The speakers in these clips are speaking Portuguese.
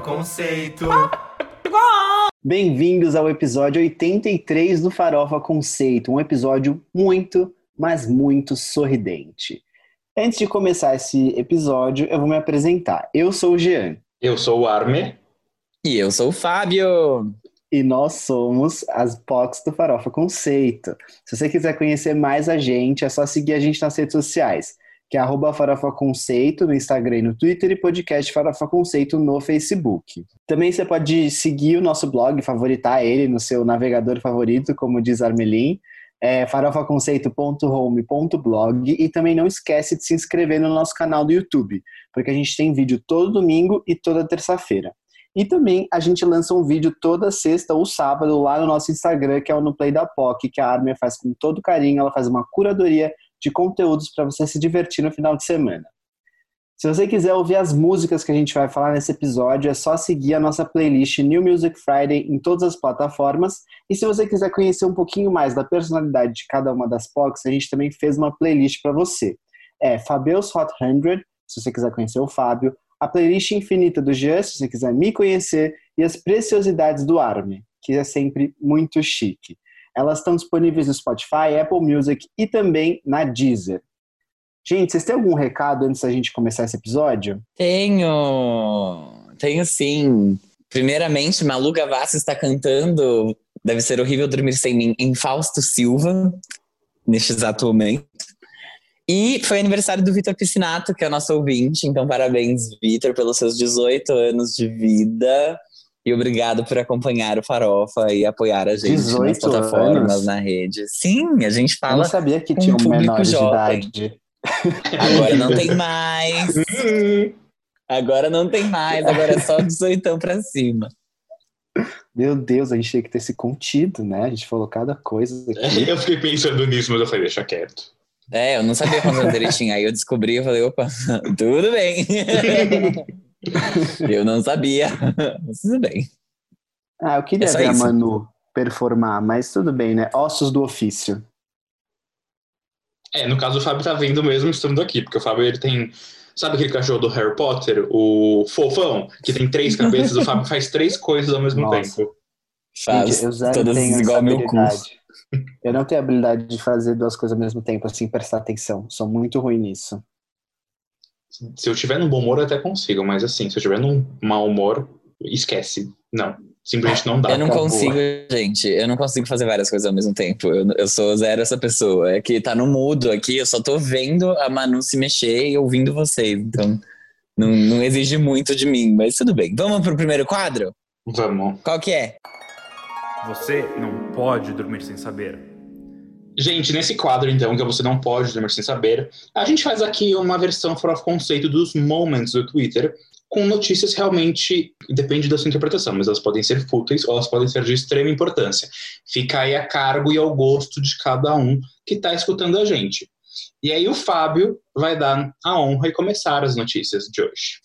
Conceito. Bem-vindos ao episódio 83 do Farofa Conceito, um episódio muito, mas muito sorridente. Antes de começar esse episódio, eu vou me apresentar. Eu sou o Jean. Eu sou o Arme. E eu sou o Fábio. E nós somos as POCs do Farofa Conceito. Se você quiser conhecer mais a gente, é só seguir a gente nas redes sociais, que é arroba Farofa Conceito no Instagram e no Twitter e podcast Farofa Conceito no Facebook. Também você pode seguir o nosso blog, favoritar ele no seu navegador favorito, como diz Armelin, é farofaconceito.home.blog e também não esquece de se inscrever no nosso canal do YouTube, porque a gente tem vídeo todo domingo e toda terça-feira. E também a gente lança um vídeo toda sexta ou sábado lá no nosso Instagram, que é o No Play da POC, que a Armin faz com todo carinho, ela faz uma curadoria de conteúdos para você se divertir no final de semana. Se você quiser ouvir as músicas que a gente vai falar nesse episódio, é só seguir a nossa playlist New Music Friday em todas as plataformas. E se você quiser conhecer um pouquinho mais da personalidade de cada uma das POCs, a gente também fez uma playlist para você. É Fabeus Hot 100, se você quiser conhecer o Fábio, a playlist infinita do Jean, se você quiser me conhecer, e as preciosidades do Arme, que é sempre muito chique. Elas estão disponíveis no Spotify, Apple Music e também na Deezer. Gente, vocês têm algum recado antes da gente começar esse episódio? Tenho! Tenho sim. Primeiramente, Malu Gavassi está cantando Deve Ser Horrível Dormir Sem Mim em Fausto Silva, neste exato momento. E foi aniversário do Vitor Piscinato, que é nosso ouvinte. Então, parabéns, Vitor, pelos seus 18 anos de vida. E obrigado por acompanhar o Farofa e apoiar a gente nas plataformas, anos? na rede. Sim, a gente fala. Eu não sabia que tinha um menor de idade. Agora não tem mais. Agora não tem mais, agora é só 18 pra cima. Meu Deus, a gente tinha que ter se contido, né? A gente falou cada coisa aqui. Eu fiquei pensando nisso, mas eu falei, deixa quieto. É, eu não sabia quantos anos ele tinha. Aí eu descobri e falei, opa, tudo bem. eu não sabia, mas tudo bem. Ah, eu queria é ver isso. a Manu performar, mas tudo bem, né? Ossos do ofício. É, no caso o Fábio tá vendo mesmo estando aqui, porque o Fábio ele tem. Sabe aquele cachorro do Harry Potter, o fofão, que tem três cabeças? o Fábio faz três coisas ao mesmo Nossa. tempo. Faz Gente, todas igual meu cu. Eu não tenho habilidade de fazer duas coisas ao mesmo tempo, assim, prestar atenção. Sou muito ruim nisso. Se eu tiver num bom humor, eu até consigo, mas assim, se eu tiver num mau humor, esquece. Não, simplesmente não dá. Eu não consigo, gente. Eu não consigo fazer várias coisas ao mesmo tempo. Eu, eu sou zero essa pessoa. É que tá no mudo aqui, eu só tô vendo a Manu se mexer e ouvindo vocês. Então, não, não exige muito de mim, mas tudo bem. Vamos pro primeiro quadro? Vamos. Qual que é? Você não pode dormir sem saber. Gente, nesse quadro, então, que Você Não Pode Dormir Sem Saber, a gente faz aqui uma versão fora of conceito dos moments do Twitter, com notícias realmente, depende da sua interpretação, mas elas podem ser fúteis ou elas podem ser de extrema importância. Fica aí a cargo e ao gosto de cada um que está escutando a gente. E aí o Fábio vai dar a honra e começar as notícias de hoje.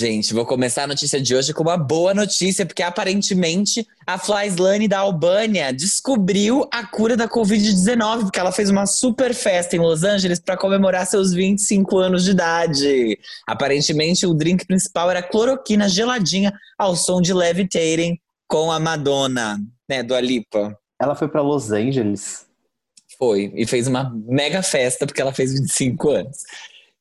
Gente, vou começar a notícia de hoje com uma boa notícia, porque aparentemente a Flyslane da Albânia descobriu a cura da Covid-19, porque ela fez uma super festa em Los Angeles para comemorar seus 25 anos de idade. Aparentemente, o drink principal era cloroquina geladinha ao som de Levitating com a Madonna, né, do Alipa. Ela foi para Los Angeles? Foi, e fez uma mega festa porque ela fez 25 anos.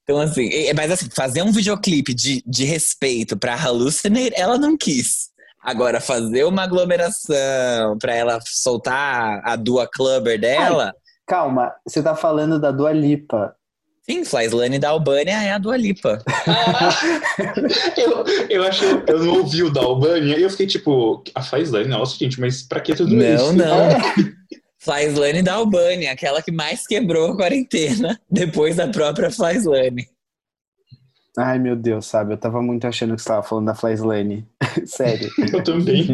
Então, assim, mas assim, fazer um videoclipe de, de respeito pra Hallucinate, ela não quis. Agora, fazer uma aglomeração pra ela soltar a Dua Clubber dela. Ai, calma, você tá falando da Dua Lipa. Sim, Flyslane da Albânia é a Dua Lipa. eu, eu achei, eu não ouvi o da Albânia e eu fiquei tipo, a Flyslane, nossa, gente, mas pra que tudo não, isso? Não, não. Flyslane da Albânia, aquela que mais quebrou a quarentena depois da própria Flyslane. Ai, meu Deus, sabe? Eu tava muito achando que você tava falando da Flyslane. Sério. Eu também.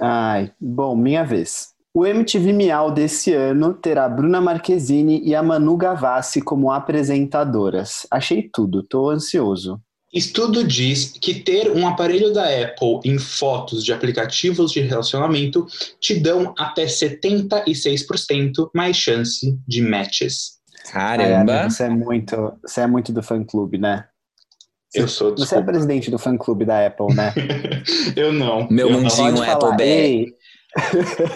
Ai, bom, minha vez. O MTV Miau desse ano terá Bruna Marquezine e a Manu Gavassi como apresentadoras. Achei tudo, tô ansioso. Estudo diz que ter um aparelho da Apple em fotos de aplicativos de relacionamento te dão até 76% mais chance de matches. Caramba! Ai, você é muito, você é muito do fã clube, né? Eu sou, Você é desculpa. presidente do fã-clube da Apple, né? eu não. Meu eu mundinho. Falar. Apple Ei,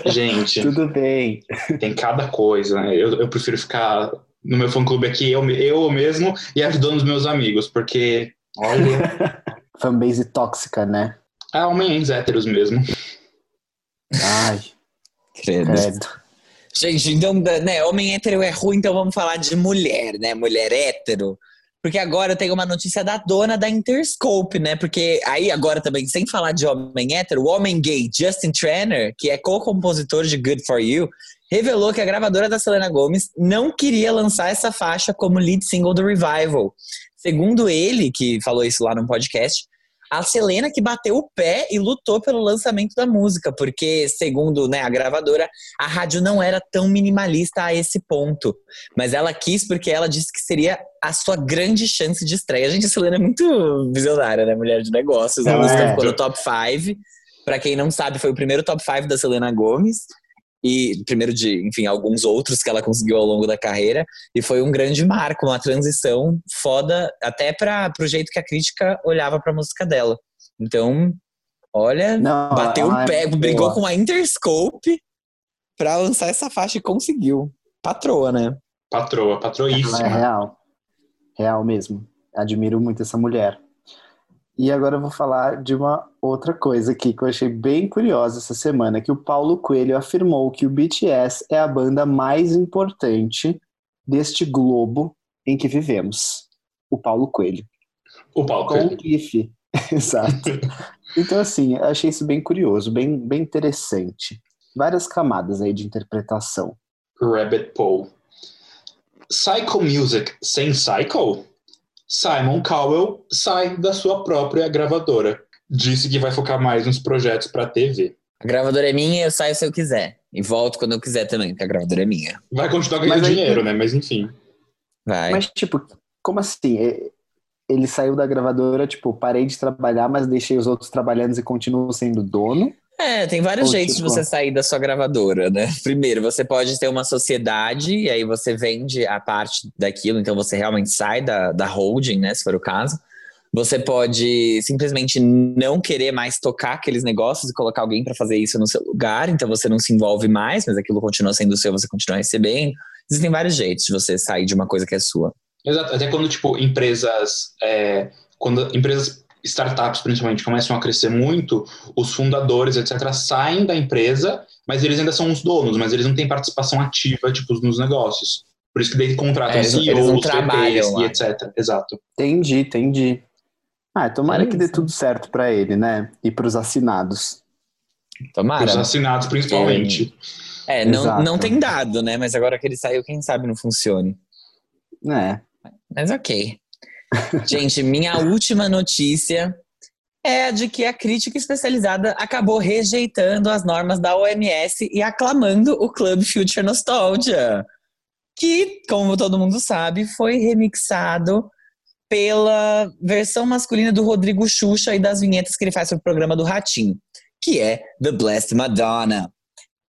Gente, tudo bem. tem cada coisa, né? Eu, eu prefiro ficar no meu fã-clube aqui, eu, eu mesmo, e ajudando os meus amigos, porque, olha, Fanbase tóxica, né? é homens héteros mesmo. Ai, Credo. credo. Gente, então, né, homem hétero é ruim, então vamos falar de mulher, né? Mulher hétero. Porque agora eu tenho uma notícia da dona da Interscope, né? Porque aí agora também, sem falar de homem hétero, o homem gay Justin Tranner, que é co-compositor de Good For You, revelou que a gravadora da Selena Gomez não queria lançar essa faixa como lead single do Revival. Segundo ele, que falou isso lá no podcast, a Selena que bateu o pé e lutou pelo lançamento da música, porque, segundo né, a gravadora, a rádio não era tão minimalista a esse ponto. Mas ela quis porque ela disse que seria a sua grande chance de estreia. Gente, a Selena é muito visionária, né? Mulher de negócios. A Ela música é. ficou no top 5. Pra quem não sabe, foi o primeiro top 5 da Selena Gomes. E primeiro de, enfim, alguns outros que ela conseguiu ao longo da carreira. E foi um grande marco, uma transição foda, até para pro jeito que a crítica olhava pra música dela. Então, olha, Não, bateu o pé, é brigou boa. com a Interscope pra lançar essa faixa e conseguiu. Patroa, né? Patroa, Ela é patroíssima. real. Real mesmo. Admiro muito essa mulher. E agora eu vou falar de uma outra coisa aqui que eu achei bem curiosa essa semana, que o Paulo Coelho afirmou que o BTS é a banda mais importante deste globo em que vivemos. O Paulo Coelho. O palco. Com o GIF. Exato. Então, assim, eu achei isso bem curioso, bem, bem interessante. Várias camadas aí de interpretação. Rabbit Paul. Psycho Music sem Psycho? Simon Cowell sai da sua própria gravadora. Disse que vai focar mais nos projetos para TV. A gravadora é minha, eu saio se eu quiser. E volto quando eu quiser também, porque a gravadora é minha. Vai continuar ganhando Mas aí- dinheiro, né? Mas enfim. Vai. Mas, tipo, como assim? E- Ele saiu da gravadora, tipo, parei de trabalhar, mas deixei os outros trabalhando e continuo sendo dono? É, tem vários Ou, jeitos tipo- de você sair da sua gravadora, né? Primeiro, você pode ter uma sociedade e aí você vende a parte daquilo, então você realmente sai da, da holding, né? Se for o caso. Você pode simplesmente não querer mais tocar aqueles negócios e colocar alguém para fazer isso no seu lugar, então você não se envolve mais, mas aquilo continua sendo seu, você continua recebendo. Existem vários jeitos de você sair de uma coisa que é sua. Exato. Até quando, tipo, empresas. é, quando empresas, startups principalmente, começam a crescer muito, os fundadores, etc., saem da empresa, mas eles ainda são os donos, mas eles não têm participação ativa, tipo, nos negócios. Por isso que daí contratam É, eles não- CEOs, eles não VPs trabalham e etc. Exato. Entendi, entendi. Ah, tomara É que dê tudo certo pra ele, né? E pros assinados. Tomara. Os assinados, principalmente. É, não, Exato. não tem dado, né? Mas agora que ele saiu, quem sabe não funcione. É. Mas ok. Gente, minha última notícia é de que a crítica especializada acabou rejeitando as normas da OMS e aclamando o Club Future Nostalgia, que, como todo mundo sabe, foi remixado pela versão masculina do Rodrigo Xuxa e das vinhetas que ele faz para o programa do Ratinho, que é The Blessed Madonna.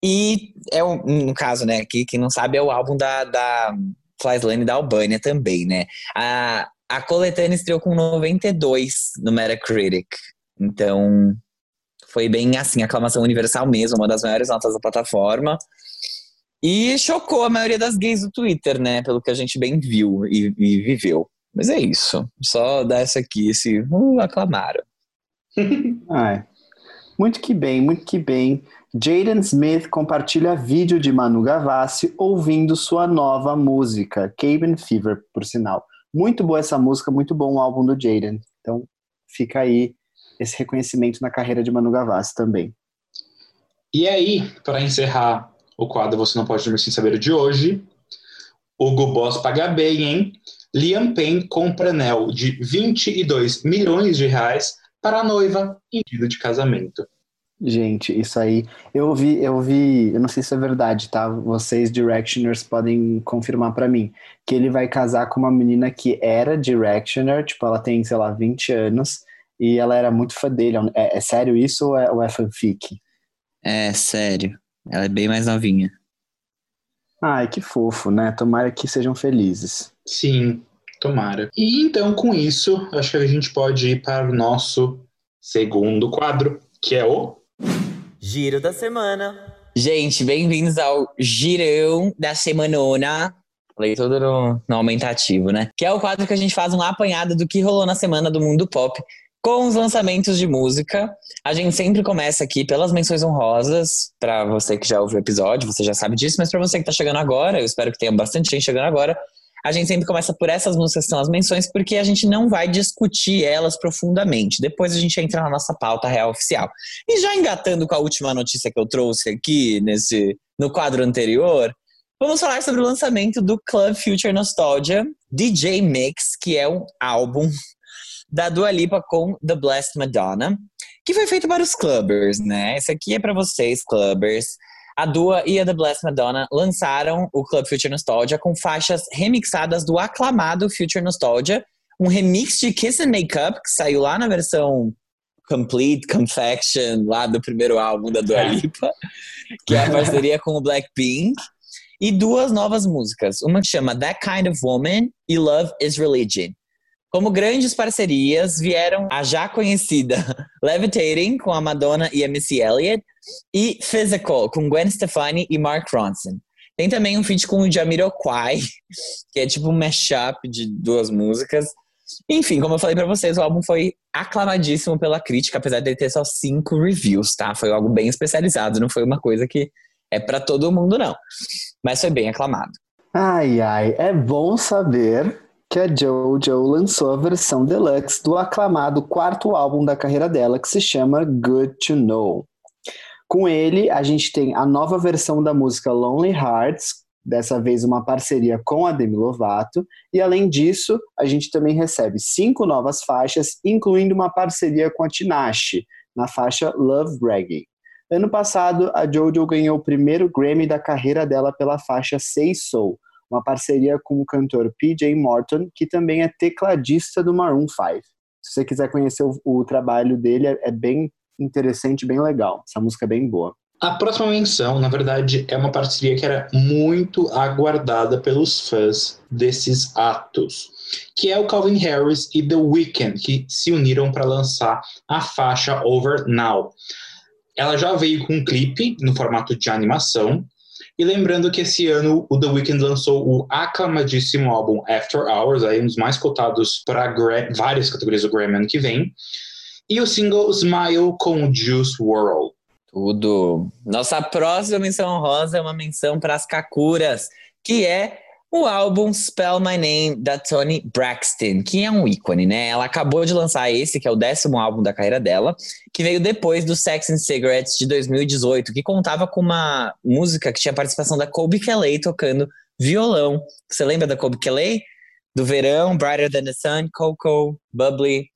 E é um, no caso, né, aqui, quem não sabe, é o álbum da, da Flyslane da Albânia também, né? A, a coletânea estreou com 92 no Metacritic. Então, foi bem assim, aclamação universal mesmo, uma das maiores notas da plataforma. E chocou a maioria das gays do Twitter, né? Pelo que a gente bem viu e, e viveu. Mas é isso. Só dar essa aqui, esse uh, aclamaram. Ai. Muito que bem, muito que bem. Jaden Smith compartilha vídeo de Manu Gavassi ouvindo sua nova música, Cabin Fever, por sinal. Muito boa essa música, muito bom o álbum do Jaden. Então, fica aí esse reconhecimento na carreira de Manu Gavassi também. E aí, para encerrar o quadro Você Não Pode Dormir Sem Saber de hoje, Hugo Boss paga bem, hein? Liam Payne compra anel de 22 milhões de reais para a noiva em pedido de casamento. Gente, isso aí. Eu vi, eu vi, eu não sei se é verdade, tá? Vocês Directioners podem confirmar pra mim que ele vai casar com uma menina que era Directioner, tipo, ela tem, sei lá, 20 anos, e ela era muito fã dele. É, é sério isso ou é, ou é fanfic? É, sério. Ela é bem mais novinha. Ai, que fofo, né? Tomara que sejam felizes. Sim, Tomara. E então, com isso, acho que a gente pode ir para o nosso segundo quadro, que é o. Giro da semana. Gente, bem-vindos ao Girão da Semanona. Falei tudo no, no aumentativo, né? Que é o quadro que a gente faz um apanhado do que rolou na semana do mundo pop com os lançamentos de música. A gente sempre começa aqui pelas menções honrosas, para você que já ouviu o episódio, você já sabe disso, mas para você que tá chegando agora, eu espero que tenha bastante gente chegando agora. A gente sempre começa por essas músicas que são as menções, porque a gente não vai discutir elas profundamente. Depois a gente entra na nossa pauta real oficial. E já engatando com a última notícia que eu trouxe aqui nesse no quadro anterior, Vamos falar sobre o lançamento do Club Future Nostalgia DJ Mix, que é um álbum da Dua Lipa com The Blessed Madonna, que foi feito para os clubbers, né? Esse aqui é para vocês, clubbers. A Dua e a The Blessed Madonna lançaram o Club Future Nostalgia com faixas remixadas do aclamado Future Nostalgia, um remix de Kiss and Makeup que saiu lá na versão Complete Confection, lá do primeiro álbum da Dua Lipa, que é a parceria com o Blackpink e duas novas músicas. Uma que chama That Kind of Woman e Love is Religion. Como grandes parcerias vieram a já conhecida Levitating com a Madonna e Missy Elliott e Physical com Gwen Stefani e Mark Ronson. Tem também um feat com o Jamiroquai, que é tipo um mashup de duas músicas. Enfim, como eu falei para vocês, o álbum foi aclamadíssimo pela crítica, apesar de ele ter só cinco reviews, tá? Foi algo bem especializado, não foi uma coisa que é para todo mundo, não. Mas foi bem aclamado. Ai, ai, é bom saber que a JoJo lançou a versão deluxe do aclamado quarto álbum da carreira dela, que se chama Good to Know. Com ele, a gente tem a nova versão da música Lonely Hearts, dessa vez uma parceria com a Demi Lovato, e além disso, a gente também recebe cinco novas faixas, incluindo uma parceria com a Tinashe, na faixa Love Reggae. Ano passado, a Jojo ganhou o primeiro Grammy da carreira dela pela faixa Say Soul, uma parceria com o cantor PJ Morton, que também é tecladista do Maroon 5. Se você quiser conhecer o, o trabalho dele, é, é bem interessante, bem legal. Essa música é bem boa. A próxima menção, na verdade, é uma parceria que era muito aguardada pelos fãs desses atos, que é o Calvin Harris e The Weeknd, que se uniram para lançar a faixa Over Now. Ela já veio com um clipe no formato de animação. E lembrando que esse ano o The Weeknd lançou o aclamadíssimo álbum After Hours, aí um dos mais cotados para várias categorias do Grammy ano que vem. E o single Smile com Juice World. Tudo. Nossa próxima menção rosa é uma menção para as Kakuras, que é o álbum Spell My Name da Toni Braxton, que é um ícone, né? Ela acabou de lançar esse, que é o décimo álbum da carreira dela, que veio depois do Sex and Cigarettes de 2018, que contava com uma música que tinha participação da Colby Kelly tocando violão. Você lembra da Colby Kelly? Do Verão, Brighter Than the Sun, Coco, Bubbly.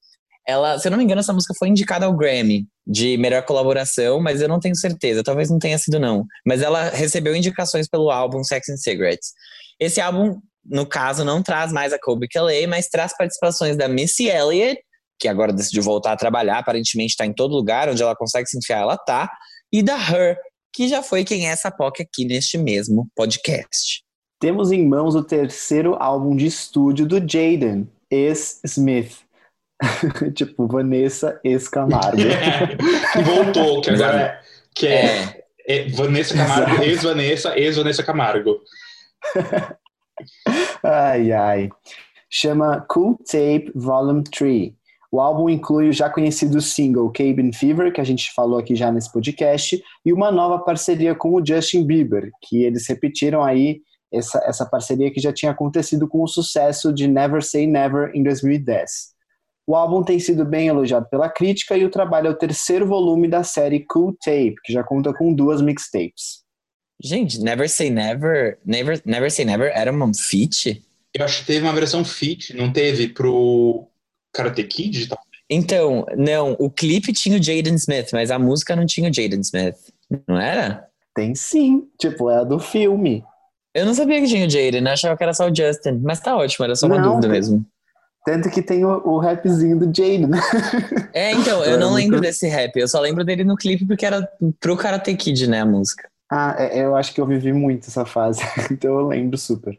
Ela, se eu não me engano, essa música foi indicada ao Grammy de melhor colaboração, mas eu não tenho certeza, talvez não tenha sido não. Mas ela recebeu indicações pelo álbum Sex and Cigarettes. Esse álbum, no caso, não traz mais a Kobe Kelly, mas traz participações da Missy Elliott, que agora decidiu voltar a trabalhar, aparentemente está em todo lugar, onde ela consegue se enfiar, ela tá, e da Her, que já foi quem é essa POC aqui neste mesmo podcast. Temos em mãos o terceiro álbum de estúdio do Jaden, ex-Smith. tipo, Vanessa ex-Camargo. Voltou, que agora é, que é, é. é Vanessa Camargo, ex-Vanessa, ex-Vanessa Camargo ai, ai. Chama Cool Tape Volume 3. O álbum inclui o já conhecido single Cabin Fever, que a gente falou aqui já nesse podcast, e uma nova parceria com o Justin Bieber, que eles repetiram aí essa, essa parceria que já tinha acontecido com o sucesso de Never Say Never em 2010. O álbum tem sido bem elogiado pela crítica e o trabalho é o terceiro volume da série Cool Tape, que já conta com duas mixtapes. Gente, Never Say Never, Never, Never Say Never era uma feat? Eu acho que teve uma versão feat, não teve pro Karate Kid? Tá? Então, não, o clipe tinha o Jaden Smith, mas a música não tinha o Jaden Smith, não era? Tem sim, tipo, é a do filme. Eu não sabia que tinha o Jaden, eu achava que era só o Justin, mas tá ótimo, era só uma não, dúvida tem... mesmo. Tanto que tem o, o rapzinho do Jaden. É, então, eu não lembro desse rap, eu só lembro dele no clipe porque era pro Karate Kid, né, a música. Ah, é, eu acho que eu vivi muito essa fase, então eu lembro super.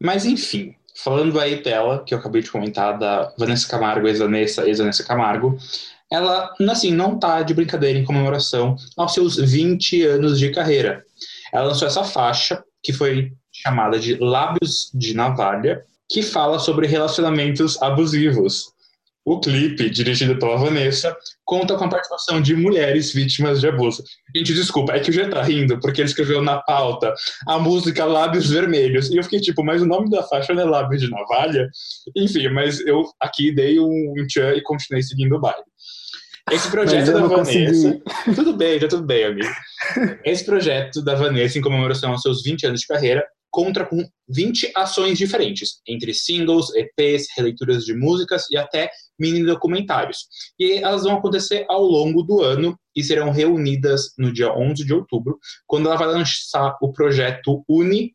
Mas enfim, falando aí dela, que eu acabei de comentar, da Vanessa Camargo, ex-Vanessa, ex-Vanessa Camargo, ela, assim, não tá de brincadeira em comemoração aos seus 20 anos de carreira. Ela lançou essa faixa, que foi chamada de Lábios de Navalha, que fala sobre relacionamentos abusivos. O clipe, dirigido pela Vanessa, conta com a participação de mulheres vítimas de abuso. Gente, desculpa, é que o G tá rindo, porque ele escreveu na pauta a música Lábios Vermelhos. E eu fiquei tipo, mas o nome da faixa não é Lábios de Navalha? Enfim, mas eu aqui dei um, um tchan e continuei seguindo o baile. Esse projeto da Vanessa. Consegui. Tudo bem, já tudo bem, amigo. Esse projeto da Vanessa, em comemoração aos seus 20 anos de carreira, conta com 20 ações diferentes, entre singles, EPs, releituras de músicas e até mini documentários. E elas vão acontecer ao longo do ano e serão reunidas no dia 11 de outubro, quando ela vai lançar o projeto Uni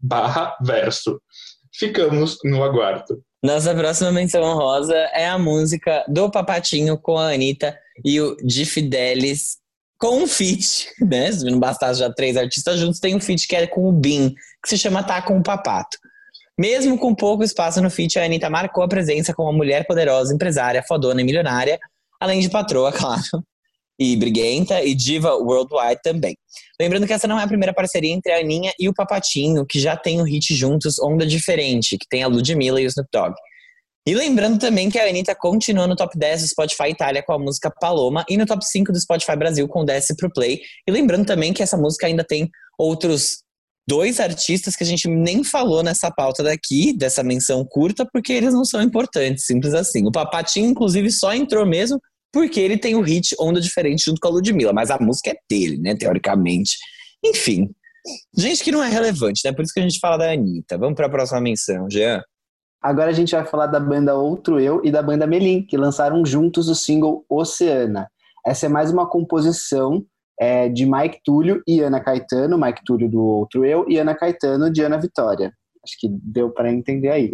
barra Verso. Ficamos no aguardo. Nossa próxima menção honrosa é a música do Papatinho com a Anitta e o Di Fidelis com um feat, né? Se não bastasse já três artistas juntos, tem um feat que é com o Bin, que se chama Tá com o Papato. Mesmo com pouco espaço no feat, a Anitta marcou a presença como uma mulher poderosa, empresária, fodona e milionária, além de patroa, claro, e briguenta e diva worldwide também. Lembrando que essa não é a primeira parceria entre a Aninha e o Papatinho, que já tem o hit juntos Onda Diferente, que tem a Ludmilla e o Snoop Dogg. E lembrando também que a Anitta continua no top 10 do Spotify Itália com a música Paloma e no top 5 do Spotify Brasil com Desce Pro Play. E lembrando também que essa música ainda tem outros dois artistas que a gente nem falou nessa pauta daqui, dessa menção curta, porque eles não são importantes, simples assim. O Papatinho, inclusive, só entrou mesmo porque ele tem o hit Onda Diferente junto com a Ludmilla, mas a música é dele, né, teoricamente. Enfim, gente que não é relevante, né? Por isso que a gente fala da Anitta. Vamos para a próxima menção, Jean. Agora a gente vai falar da banda Outro Eu e da banda Melim, que lançaram juntos o single Oceana. Essa é mais uma composição é, de Mike Túlio e Ana Caetano, Mike Túlio do Outro Eu e Ana Caetano de Ana Vitória. Acho que deu para entender aí.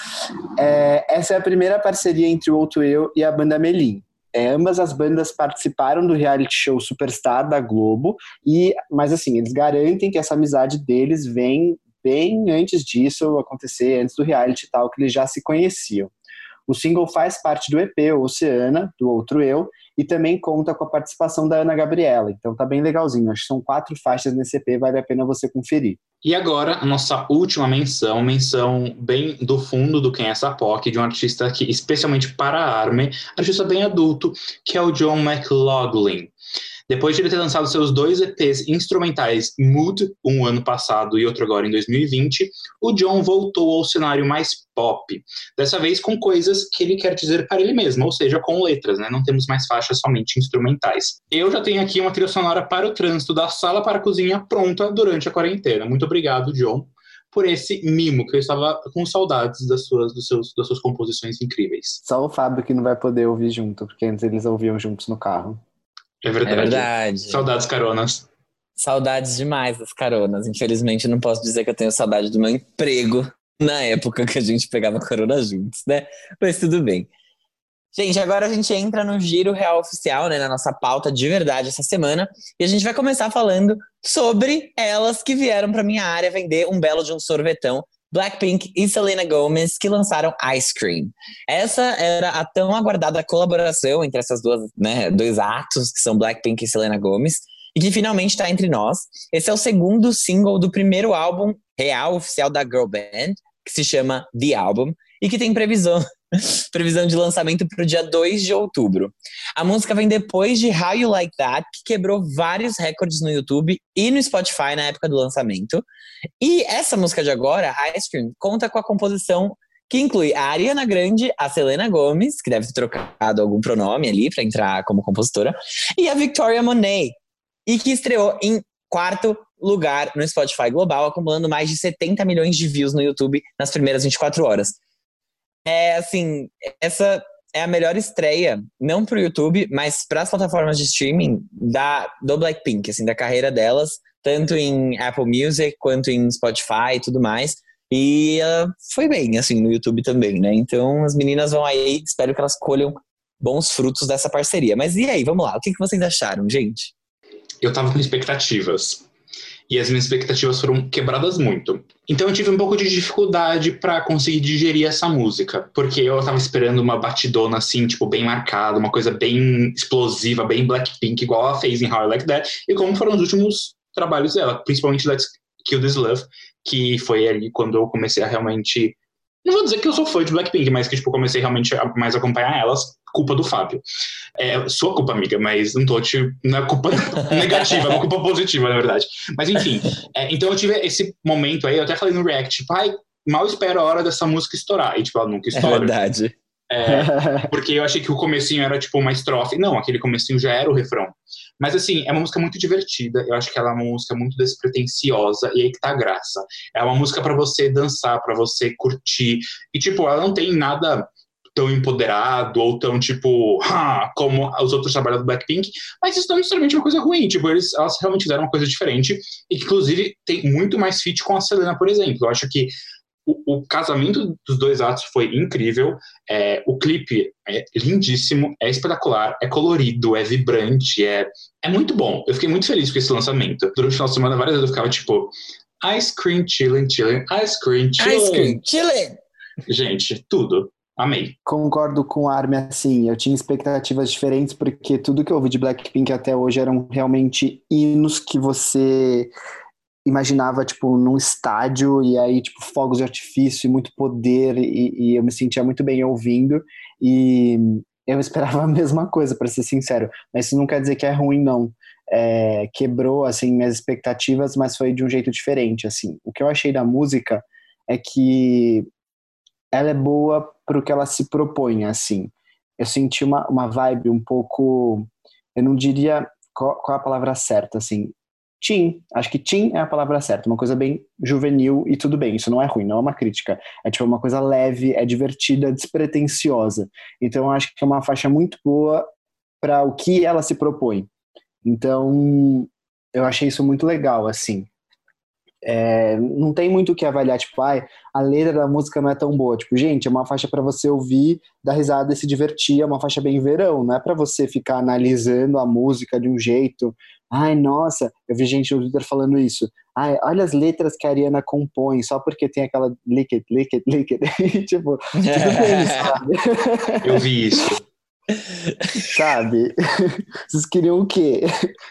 é, essa é a primeira parceria entre o Outro Eu e a banda Melim. É, ambas as bandas participaram do reality show Superstar da Globo, e mas assim, eles garantem que essa amizade deles vem bem antes disso acontecer, antes do reality e tal, que eles já se conheciam. O single faz parte do EP Oceana, do Outro Eu, e também conta com a participação da Ana Gabriela. Então tá bem legalzinho. Acho que são quatro faixas nesse EP, vale a pena você conferir. E agora, a nossa última menção, menção bem do fundo do Quem é essa POC, de um artista que, especialmente para a Army, artista bem adulto, que é o John McLaughlin. Depois de ele ter lançado seus dois EPs instrumentais, Mood, um ano passado e outro agora em 2020, o John voltou ao cenário mais pop. Dessa vez com coisas que ele quer dizer para ele mesmo, ou seja, com letras, né? Não temos mais faixas somente instrumentais. Eu já tenho aqui uma trilha sonora para o trânsito da sala para a cozinha pronta durante a quarentena. Muito obrigado, John por esse mimo, que eu estava com saudades das suas, dos seus, das suas composições incríveis. Só o Fábio que não vai poder ouvir junto, porque antes eles ouviam juntos no carro. É verdade. É verdade. Saudades caronas. Saudades demais das caronas. Infelizmente, não posso dizer que eu tenho saudade do meu emprego na época que a gente pegava carona juntos, né? Mas tudo bem. Gente, agora a gente entra no giro real oficial, né, na nossa pauta de verdade essa semana, e a gente vai começar falando sobre elas que vieram para minha área vender um belo de um sorvetão Blackpink e Selena Gomez, que lançaram Ice Cream. Essa era a tão aguardada colaboração entre essas duas, né, dois atos, que são Blackpink e Selena Gomez, e que finalmente está entre nós. Esse é o segundo single do primeiro álbum real oficial da girl band, que se chama The Album, e que tem previsão previsão de lançamento para o dia 2 de outubro. A música vem depois de How You Like That, que quebrou vários recordes no YouTube e no Spotify na época do lançamento. E essa música de agora, Ice Cream, conta com a composição que inclui a Ariana Grande, a Selena Gomez, que deve ter trocado algum pronome ali para entrar como compositora, e a Victoria Monet, e que estreou em quarto lugar no Spotify Global, acumulando mais de 70 milhões de views no YouTube nas primeiras 24 horas é assim, essa é a melhor estreia, não pro YouTube, mas para as plataformas de streaming da do Blackpink, assim, da carreira delas, tanto em Apple Music quanto em Spotify e tudo mais. E uh, foi bem, assim, no YouTube também, né? Então as meninas vão aí, espero que elas colham bons frutos dessa parceria. Mas e aí, vamos lá, o que, que vocês acharam, gente? Eu tava com expectativas. E as minhas expectativas foram quebradas muito. Então eu tive um pouco de dificuldade para conseguir digerir essa música, porque eu tava esperando uma batidona assim, tipo, bem marcada, uma coisa bem explosiva, bem Blackpink, igual ela fez em How I Like That, e como foram os últimos trabalhos dela, principalmente Let's Kill This Love, que foi ali quando eu comecei a realmente não vou dizer que eu sou fã de Blackpink, mas que tipo, comecei realmente a mais acompanhar elas, culpa do Fábio. É sua culpa, amiga, mas não tô te. Não é culpa negativa, é uma culpa positiva, na verdade. Mas enfim, é, então eu tive esse momento aí, eu até falei no React, tipo, ai, mal espero a hora dessa música estourar. E tipo, ela nunca estoura. É verdade. É, porque eu achei que o comecinho era tipo uma estrofe. Não, aquele comecinho já era o refrão. Mas assim, é uma música muito divertida. Eu acho que ela é uma música muito despretensiosa e aí que tá a graça. É uma música para você dançar, para você curtir. E tipo, ela não tem nada tão empoderado ou tão tipo como os outros trabalhos do Blackpink, mas isso não é necessariamente uma coisa ruim. Tipo, eles, elas realmente fizeram uma coisa diferente e inclusive, tem muito mais feat com a Selena, por exemplo. Eu acho que o, o, casamento dos dois atos foi incrível. É, o clipe é lindíssimo, é espetacular, é colorido, é vibrante, é, é muito bom. Eu fiquei muito feliz com esse lançamento. Durante o final de semana, várias vezes eu ficava tipo, ice cream chilling, chilling, ice cream chilling. Ice cream chilling. Gente, tudo. Amei. Concordo com a Armin, assim, eu tinha expectativas diferentes, porque tudo que eu ouvi de Blackpink até hoje eram realmente hinos que você imaginava, tipo, num estádio, e aí, tipo, fogos de artifício e muito poder, e, e, eu me sentia muito bem ouvindo, e eu esperava a mesma coisa, para ser sincero, mas isso não quer dizer que é ruim, não. É, quebrou, assim, minhas expectativas, mas foi de um jeito diferente, assim. O que eu achei da música é que ela é boa para o que ela se propõe, assim. Eu senti uma, uma vibe um pouco, eu não diria qual, qual é a palavra certa, assim, teen. Acho que teen é a palavra certa, uma coisa bem juvenil e tudo bem, isso não é ruim, não é uma crítica. É tipo uma coisa leve, é divertida, despretensiosa. Então acho que é uma faixa muito boa para o que ela se propõe. Então eu achei isso muito legal, assim. É, não tem muito o que avaliar, tipo, ai, a letra da música não é tão boa. Tipo, gente, é uma faixa para você ouvir, dar risada e se divertir, é uma faixa bem verão, não é para você ficar analisando a música de um jeito. Ai, nossa, eu vi gente no Twitter falando isso. Ai, olha as letras que a Ariana compõe, só porque tem aquela lick it, lick it, lick it. tipo, tudo bem, sabe? Eu vi isso. Sabe? Vocês queriam o quê?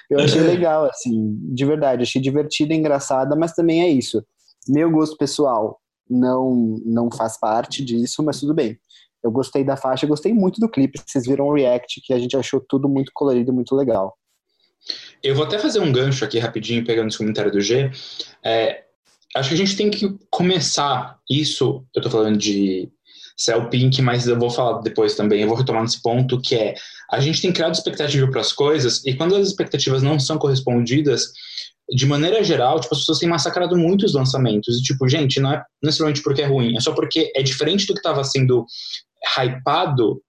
Eu achei legal, assim, de verdade. Achei divertida, engraçada, mas também é isso. Meu gosto pessoal não, não faz parte disso, mas tudo bem. Eu gostei da faixa, gostei muito do clipe. Vocês viram o react, que a gente achou tudo muito colorido e muito legal. Eu vou até fazer um gancho aqui rapidinho, pegando esse comentário do G. É, acho que a gente tem que começar isso. Eu tô falando de Cell Pink, mas eu vou falar depois também, eu vou retomar nesse ponto, que é a gente tem criado expectativa para as coisas, e quando as expectativas não são correspondidas, de maneira geral, tipo, as pessoas têm massacrado muito os lançamentos. E, tipo, gente, não é necessariamente porque é ruim, é só porque é diferente do que estava sendo hypado.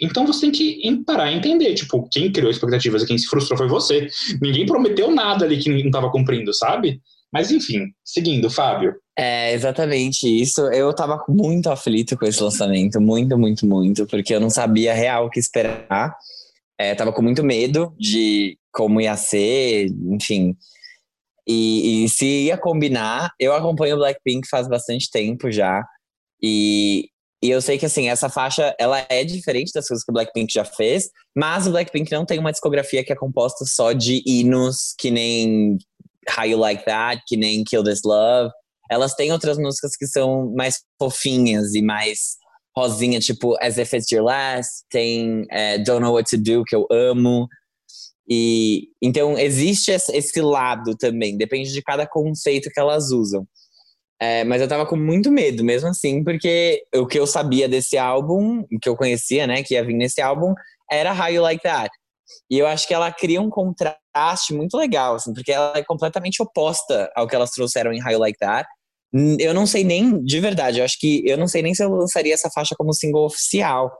Então você tem que parar e entender, tipo, quem criou expectativas e quem se frustrou foi você. Ninguém prometeu nada ali que não estava cumprindo, sabe? Mas enfim, seguindo, Fábio. É exatamente isso. Eu tava muito aflito com esse lançamento, muito, muito, muito, porque eu não sabia real o que esperar. É, tava com muito medo de como ia ser, enfim. E, e se ia combinar, eu acompanho o Blackpink faz bastante tempo já. E, e eu sei que, assim, essa faixa, ela é diferente das coisas que o Blackpink já fez, mas o Blackpink não tem uma discografia que é composta só de hinos que nem How You Like That, que nem Kill This Love. Elas têm outras músicas que são mais fofinhas e mais rosinha, tipo As If It's Your Last, tem é, Don't Know What to Do, que eu amo. E então existe esse lado também, depende de cada conceito que elas usam. É, mas eu tava com muito medo, mesmo assim, porque o que eu sabia desse álbum, que eu conhecia, né, que ia vir nesse álbum, era How You Like That. E eu acho que ela cria um contraste muito legal, assim, porque ela é completamente oposta ao que elas trouxeram em How Like That. Eu não sei nem, de verdade, eu acho que eu não sei nem se eu lançaria essa faixa como single oficial.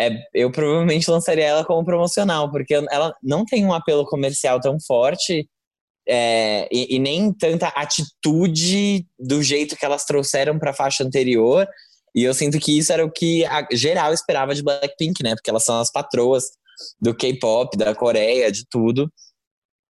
É, eu provavelmente lançaria ela como promocional, porque ela não tem um apelo comercial tão forte é, e, e, nem tanta atitude do jeito que elas trouxeram para a faixa anterior. E eu sinto que isso era o que a geral esperava de Blackpink, né? Porque elas são as patroas do K-pop, da Coreia, de tudo.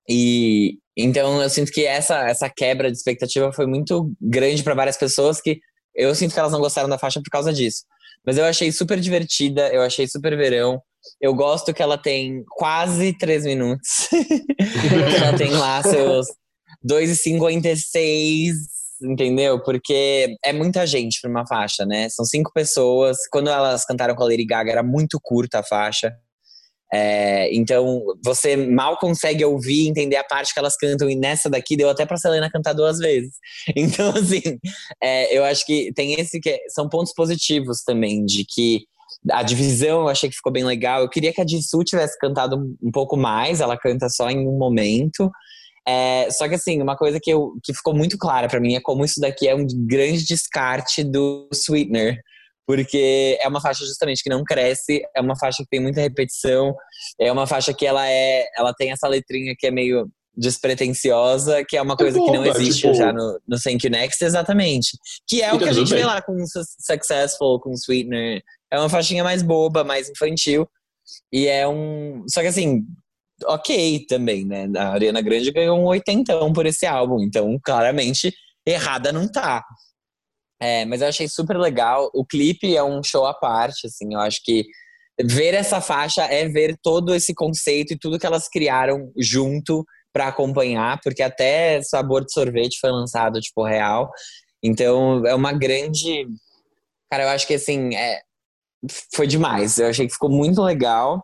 E então eu sinto que essa, essa quebra de expectativa foi muito grande para várias pessoas que eu sinto que elas não gostaram da faixa por causa disso. Mas eu achei super divertida, eu achei super verão. Eu gosto que ela tem quase três minutos. ela tem lá seus 2,56, entendeu? Porque é muita gente para uma faixa, né? São cinco pessoas. Quando elas cantaram com a Lady Gaga, era muito curta a faixa. É, então você mal consegue ouvir, entender a parte que elas cantam, e nessa daqui deu até pra Selena cantar duas vezes. Então, assim, é, eu acho que tem esse que é, são pontos positivos também, de que a divisão eu achei que ficou bem legal. Eu queria que a Jisoo tivesse cantado um pouco mais, ela canta só em um momento. É, só que assim, uma coisa que, eu, que ficou muito clara para mim é como isso daqui é um grande descarte do Sweetener. Porque é uma faixa justamente que não cresce, é uma faixa que tem muita repetição, é uma faixa que ela é. Ela tem essa letrinha que é meio despretensiosa, que é uma coisa que não existe tipo... já no, no Thank You Next, exatamente. Que é o que a gente bem. vê lá com Successful, com Sweetener. É uma faixinha mais boba, mais infantil. E é um. Só que assim, ok também, né? A Ariana Grande ganhou um oitentão por esse álbum, então claramente errada não tá. É, mas eu achei super legal. O clipe é um show à parte, assim. Eu acho que ver essa faixa é ver todo esse conceito e tudo que elas criaram junto para acompanhar, porque até sabor de sorvete foi lançado tipo real. Então é uma grande, cara, eu acho que assim é... foi demais. Eu achei que ficou muito legal.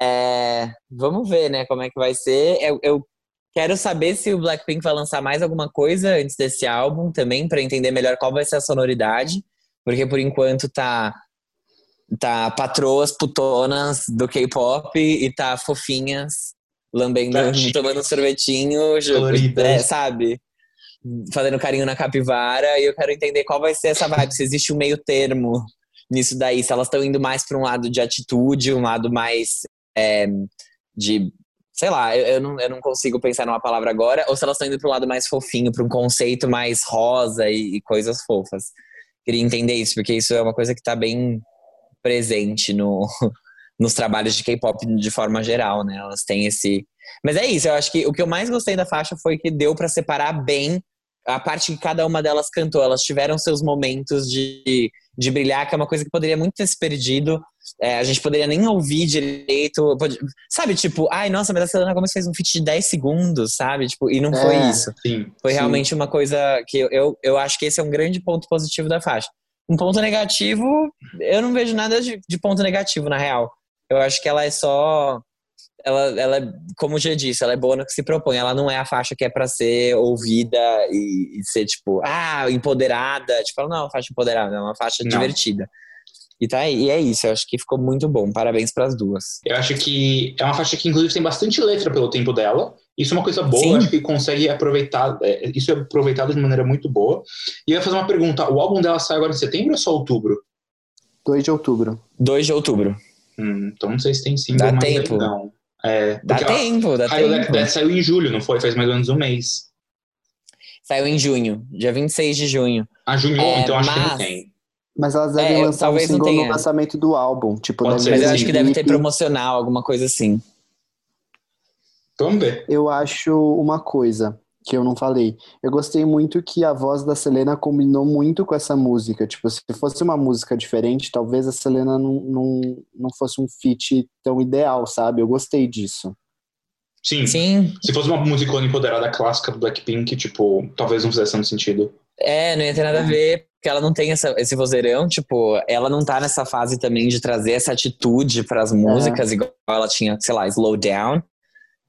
É, vamos ver, né, como é que vai ser. Eu, eu, quero saber se o Blackpink vai lançar mais alguma coisa antes desse álbum também, para entender melhor qual vai ser a sonoridade, porque por enquanto tá tá patroas putonas do K-pop e tá fofinhas lambendo, tomando um sorvetinho, é, sabe? Fazendo carinho na capivara, e eu quero entender qual vai ser essa vibe, se existe um meio termo nisso daí, se elas estão indo mais para um lado de atitude, um lado mais é, de sei lá, eu, eu, não, eu não consigo pensar numa palavra agora, ou se elas estão indo para um lado mais fofinho, para um conceito mais rosa e, e, coisas fofas. Queria entender isso, porque isso é uma coisa que está bem presente no, nos trabalhos de K-pop de forma geral, né? Elas têm esse. Mas é isso, eu acho que o que eu mais gostei da faixa foi que deu para separar bem a parte que cada uma delas cantou. Elas tiveram seus momentos de, de brilhar, que é uma coisa que poderia muito ter se perdido é, a gente poderia nem ouvir direito. Pode, sabe, tipo, ai, nossa, mas a Selena Gomez fez um feat de 10 segundos, sabe? Tipo, e não é, foi isso. Sim, foi sim. realmente uma coisa que eu, eu, eu acho que esse é um grande ponto positivo da faixa. Um ponto negativo, eu não vejo nada de, de ponto negativo, na real. Eu acho que ela é só. Ela, ela é, como já disse, ela é boa no que se propõe. Ela não é a faixa que é para ser ouvida e, e, ser, tipo, ah, empoderada. Tipo, ela não é uma faixa empoderada, é uma faixa não. divertida. E tá aí, e é isso, eu acho que ficou muito bom. Parabéns para as duas. Eu acho que é uma faixa que, inclusive, tem bastante letra pelo tempo dela. Isso é uma coisa boa, Sim. acho que consegue aproveitar. É, isso é aproveitado de maneira muito boa. E eu ia fazer uma pergunta: o álbum dela sai agora em setembro ou só outubro? 2 de outubro. 2 de outubro. Hum, então não sei se tem single dá mais tempo. legal. É, dá tempo, dá High tempo. saiu em julho, não foi? Faz mais ou menos um mês. Saiu em junho, dia 26 de junho. Ah, junho, É, então acho que mas- não tem. Mas elas devem É, lançar um talvez não single no lançamento do álbum. Tipo, Pode ser, Mas eu acho que deve ter promocional, alguma coisa assim. Vamos ver. Eu acho uma coisa que eu não falei. Eu gostei muito que a voz da Selena combinou muito com essa música. Tipo, se fosse uma música diferente, talvez a Selena não, não, não fosse um feat tão ideal, sabe? Eu gostei disso. Sim. Sim, Se fosse uma musicona empoderada clássica do Blackpink, tipo, talvez não fizesse tanto sentido. é, não ia ter nada a ver, porque ela não tem essa, esse vozeirão, tipo, ela não tá nessa fase também de trazer essa atitude pras músicas, igual ela tinha, sei lá, Slow Down.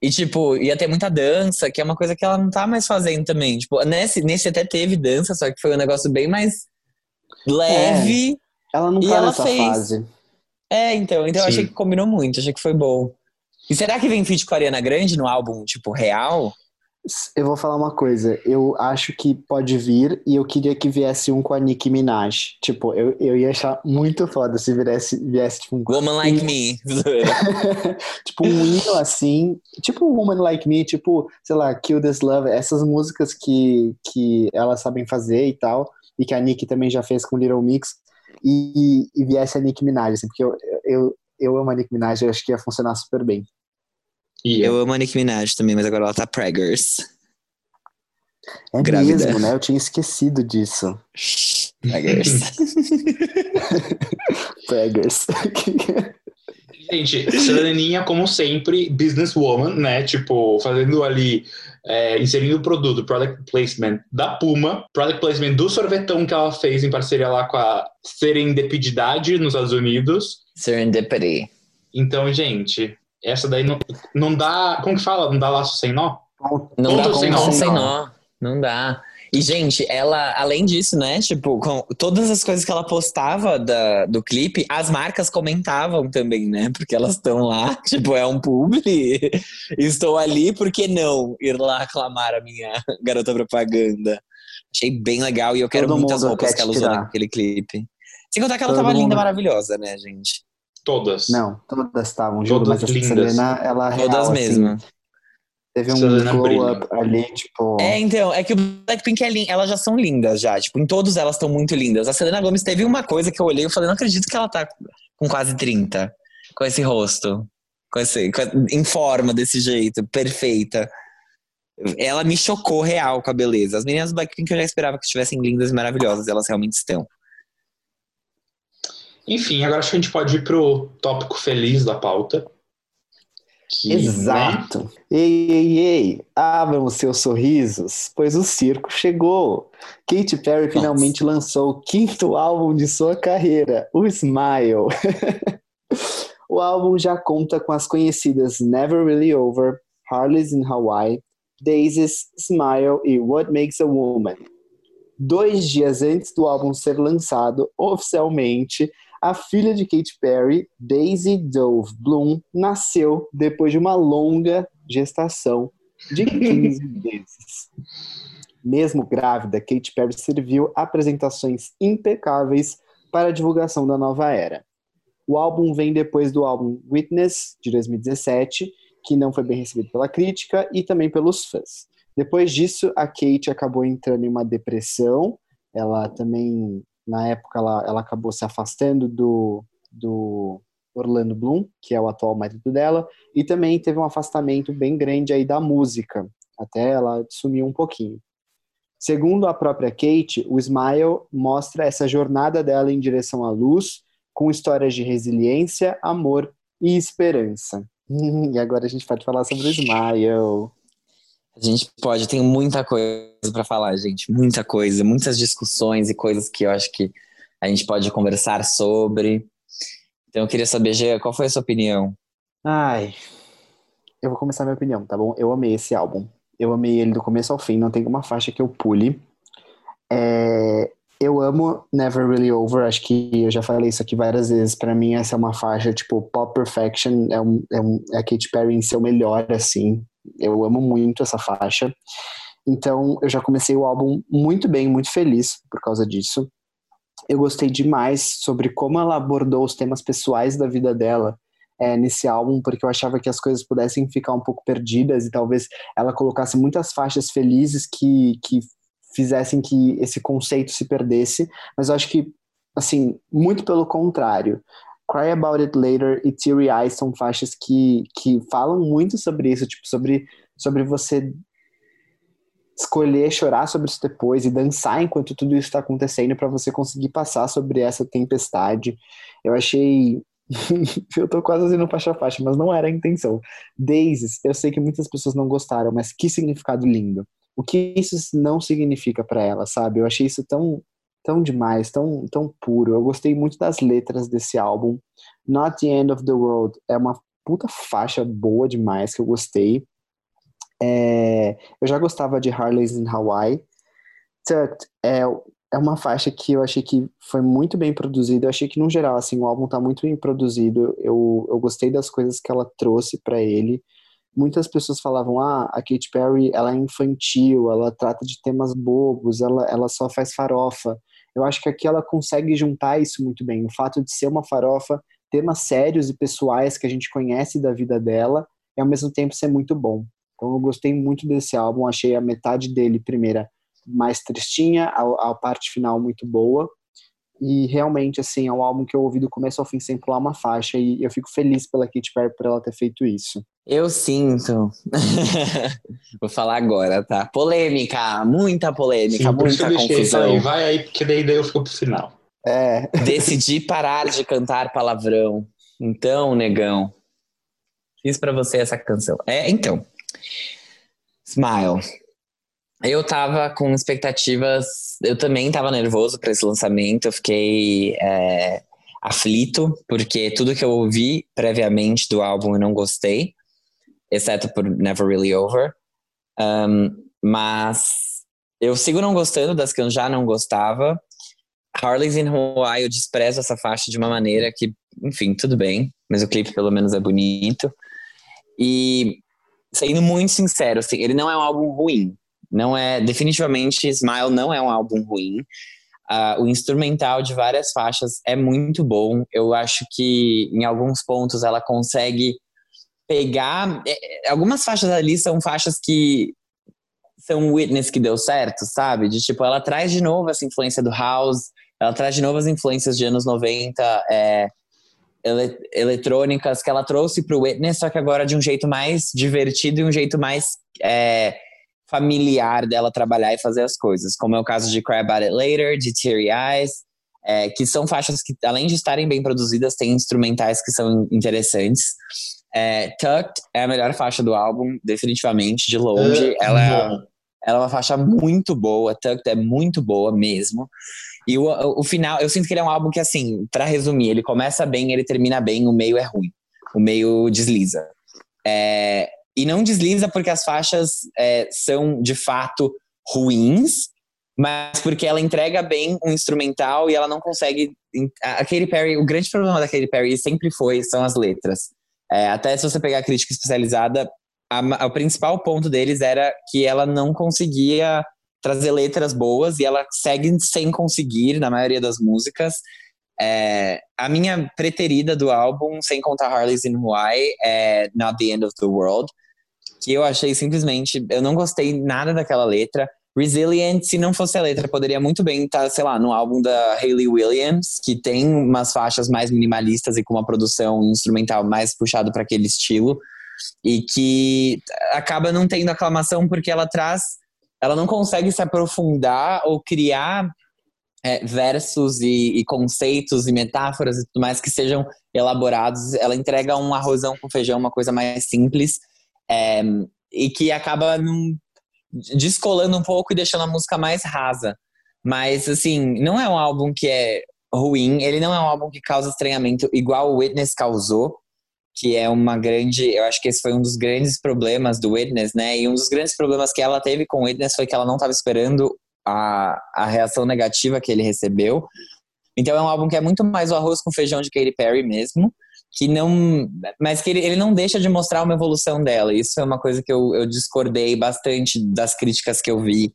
E, tipo, ia ter muita dança, que é uma coisa que ela não tá mais fazendo também. Tipo, nesse, nesse até teve dança, só que foi um negócio bem mais leve. Ela não tá ela nessa fez. fase. É, então, então eu Sim. achei que combinou muito, achei que foi bom. E será que vem feat com a Ariana Grande no álbum, tipo, real? Eu vou falar uma coisa. Eu acho que pode vir e eu queria que viesse um com a Nicki Minaj. Tipo, eu, eu ia achar muito foda se viesse, viesse tipo, um, Woman Like Me. tipo um hino assim. Tipo Woman Like Me, tipo, sei lá, Kill This Love. Essas músicas que, que elas sabem fazer e tal. E que a Nicki também já fez com Little Mix. E, e viesse a Nicki Minaj, assim, porque eu, eu, eu amo a Nicki Minaj. Eu acho que ia funcionar super bem. E Eu amo a Nicki Minaj também, mas agora ela tá preggers. É Grávida. mesmo, né? Eu tinha esquecido disso. Preggers. Preggers. Gente, Seleninha, como sempre, businesswoman, né? Tipo, fazendo ali, é, inserindo o produto, product placement da Puma, product placement do sorvetão que ela fez em parceria lá com a Serendipidade nos Estados Unidos. Serendipity. Então, gente, essa daí não, não dá. Como que fala? Não dá laço sem nó? Não Ponto dá sem nó. sem nó. Não dá. E, gente, ela, além disso, né? Tipo, com todas as coisas que ela postava da, do clipe, as marcas comentavam também, né? Porque elas estão lá, tipo, é um publi. Estou ali, por que não ir lá aclamar a minha garota propaganda? Achei bem legal e eu quero Todo muitas roupas que ela usou tirar. naquele clipe. Sem contar que ela Todo tava linda, mundo- maravilhosa, né, gente? Todas. Não, todas estavam, juro, Todas mas a lindas. Selena, ela Todas real, assim, mesmo. teve um Selena glow up ali, tipo... É, então, é que o Blackpink é lindo, elas já são lindas já, tipo, em todos elas estão muito lindas. A Selena Gomez teve uma coisa que eu olhei e falei, não acredito que ela tá com quase 30, com esse rosto, com esse, com- em forma desse jeito, perfeita. Ela me chocou real com a beleza. As meninas do Blackpink eu já esperava que estivessem lindas e maravilhosas, elas realmente estão. Enfim, agora acho que a gente pode ir pro tópico feliz da pauta. Que, né, Exato. Ei, ei, ei, abram os seus sorrisos, pois o circo chegou. Katy Perry finalmente lançou o quinto álbum de sua carreira, o Smile. o álbum já conta com as conhecidas Never Really Over, Harley's in Hawaii, Daisies, Smile e What Makes a Woman. Dois dias antes do álbum ser lançado oficialmente, a filha de Katy Perry, Daisy Dove Bloom, nasceu depois de uma longa gestação de 15 meses. Mesmo grávida, Katy Perry serviu apresentações impecáveis para a divulgação da nova era. O álbum vem depois do álbum Witness, de 2017, que não foi bem recebido pela crítica e também pelos fãs. Depois disso, a Kate acabou entrando em uma depressão. Ela também, na época, ela, ela acabou se afastando do, do Orlando Bloom, que é o atual marido dela, e também teve um afastamento bem grande aí da música, até ela sumiu um pouquinho. Segundo a própria Kate, o Smile mostra essa jornada dela em direção à luz, com histórias de resiliência, amor e esperança. E agora a gente pode falar sobre o Smile. A gente pode, tem muita coisa pra falar, gente. Muita coisa, muitas discussões e coisas que eu acho que a gente pode conversar sobre. Então eu queria saber, Gê, qual foi a sua opinião? Ai, eu vou começar minha opinião, tá bom? Eu amei esse álbum. Eu amei ele do começo ao fim, não tem uma faixa que eu pule. É, eu amo Never Really Over, acho que eu já falei isso aqui várias vezes. Pra mim, essa é uma faixa, tipo, Pop Perfection, é, um, é, um, é a Katy Perry em seu melhor, assim. Eu amo muito essa faixa. Então, eu já comecei o álbum muito bem, muito feliz por causa disso. Eu gostei demais sobre como ela abordou os temas pessoais da vida dela é, nesse álbum, porque eu achava que as coisas pudessem ficar um pouco perdidas e talvez ela colocasse muitas faixas felizes que, que fizessem que esse conceito se perdesse, mas eu acho que, assim, muito pelo contrário. Cry About It Later e Teary Eyes são faixas que, que falam muito sobre isso, tipo, sobre, sobre você escolher chorar sobre isso depois e dançar enquanto tudo isso está acontecendo para você conseguir passar sobre essa tempestade. Eu achei eu tô quase fazendo faixa a faixa, mas não era a intenção. Daisies, eu sei que muitas pessoas não gostaram, mas que significado lindo. O que isso não significa para ela, sabe? Eu achei isso tão tão demais, tão tão puro. Eu gostei muito das letras desse álbum. Not the End of the World é uma puta faixa boa demais que eu gostei. É, eu já gostava de Harley's in Hawaii. Tucked é, é uma faixa que eu achei que foi muito bem produzida. Eu achei que, no geral, assim, o álbum tá muito bem produzido. Eu, eu gostei das coisas que ela trouxe para ele. Muitas pessoas falavam, ah, a Katy Perry, ela é infantil, ela trata de temas bobos, ela, ela só faz farofa. Eu acho que aqui ela consegue juntar isso muito bem. O fato de ser uma farofa, temas sérios e pessoais que a gente conhece da vida dela, e ao mesmo tempo ser muito bom. Então eu gostei muito desse álbum, achei a metade dele, primeira, mais tristinha, a, a parte final muito boa. E realmente, assim, é um álbum que eu ouvi do começo ao fim sem pular uma faixa. E eu fico feliz pela Katy Perry por ela ter feito isso. Eu sinto. Vou falar agora, tá? Polêmica, muita polêmica, Sim, muita confusão. Falei, vai aí, porque daí, daí eu fico pro final. É, Decidi parar de cantar palavrão. Então, negão, fiz pra você essa canção. É, então. Smile. Eu tava com expectativas. Eu também tava nervoso pra esse lançamento. Eu fiquei é, aflito, porque tudo que eu ouvi previamente do álbum eu não gostei, exceto por Never Really Over. Um, mas eu sigo não gostando das que eu já não gostava. Harley's in Hawaii, eu desprezo essa faixa de uma maneira que, enfim, tudo bem, mas o clipe pelo menos é bonito. E, sendo muito sincero, assim, ele não é um álbum ruim. Não é, definitivamente, Smile não é um álbum ruim. Ah, o instrumental de várias faixas é muito bom. Eu acho que em alguns pontos ela consegue pegar. é, algumas faixas ali são faixas que são witness que deu certo, sabe? De tipo, ela traz de novo essa influência do house, ela traz de novo as influências de anos 90, é, ele- eletrônicas que ela trouxe pro Witness, só que agora de um jeito mais divertido e um jeito mais é, familiar dela trabalhar e fazer as coisas, como é o caso de Cry About It Later, de Teary Eyes, é, que são faixas que, além de estarem bem produzidas, têm instrumentais que são interessantes. É, Tucked é a melhor faixa do álbum, definitivamente, de longe. ela é ela é uma faixa muito boa, Tucked é muito boa mesmo. E o, o final, eu sinto que ele é um álbum que, assim, pra resumir, ele começa bem, ele termina bem, o meio é ruim. O meio desliza. É, e não desliza porque as faixas é, são, de fato, ruins, mas porque ela entrega bem um instrumental e ela não consegue. A Katy Perry, o grande problema da Katy Perry sempre foi são as letras. É, até se você pegar a crítica especializada, a ma- o principal ponto deles era que ela não conseguia trazer letras boas e ela segue sem conseguir na maioria das músicas. É, a minha preterida do álbum, sem contar Harley's in Hawaii, é Not the End of the World, que eu achei simplesmente, eu não gostei nada daquela letra. Resilient, se não fosse a letra, poderia muito bem estar, sei lá, no álbum da Hayley Williams, que tem umas faixas mais minimalistas e com uma produção instrumental mais puxado para aquele estilo, e que acaba não tendo aclamação porque ela traz, ela não consegue se aprofundar ou criar é, versos e, e conceitos e metáforas e tudo mais que sejam elaborados. Ela entrega um arrozão com feijão, uma coisa mais simples, é, e que acaba num- descolando um pouco e deixando a música mais rasa. Mas, assim, não é um álbum que é ruim, ele não é um álbum que causa estranhamento igual o Witness causou, que é uma grande. Eu acho que esse foi um dos grandes problemas do Witness, né? E um dos grandes problemas que ela teve com o Witness foi que ela não estava esperando a, a reação negativa que ele recebeu. Então é um álbum que é muito mais o arroz com feijão de Katy Perry mesmo, que não. Mas que ele, ele não deixa de mostrar uma evolução dela. Isso é uma coisa que eu, eu discordei bastante das críticas que eu vi.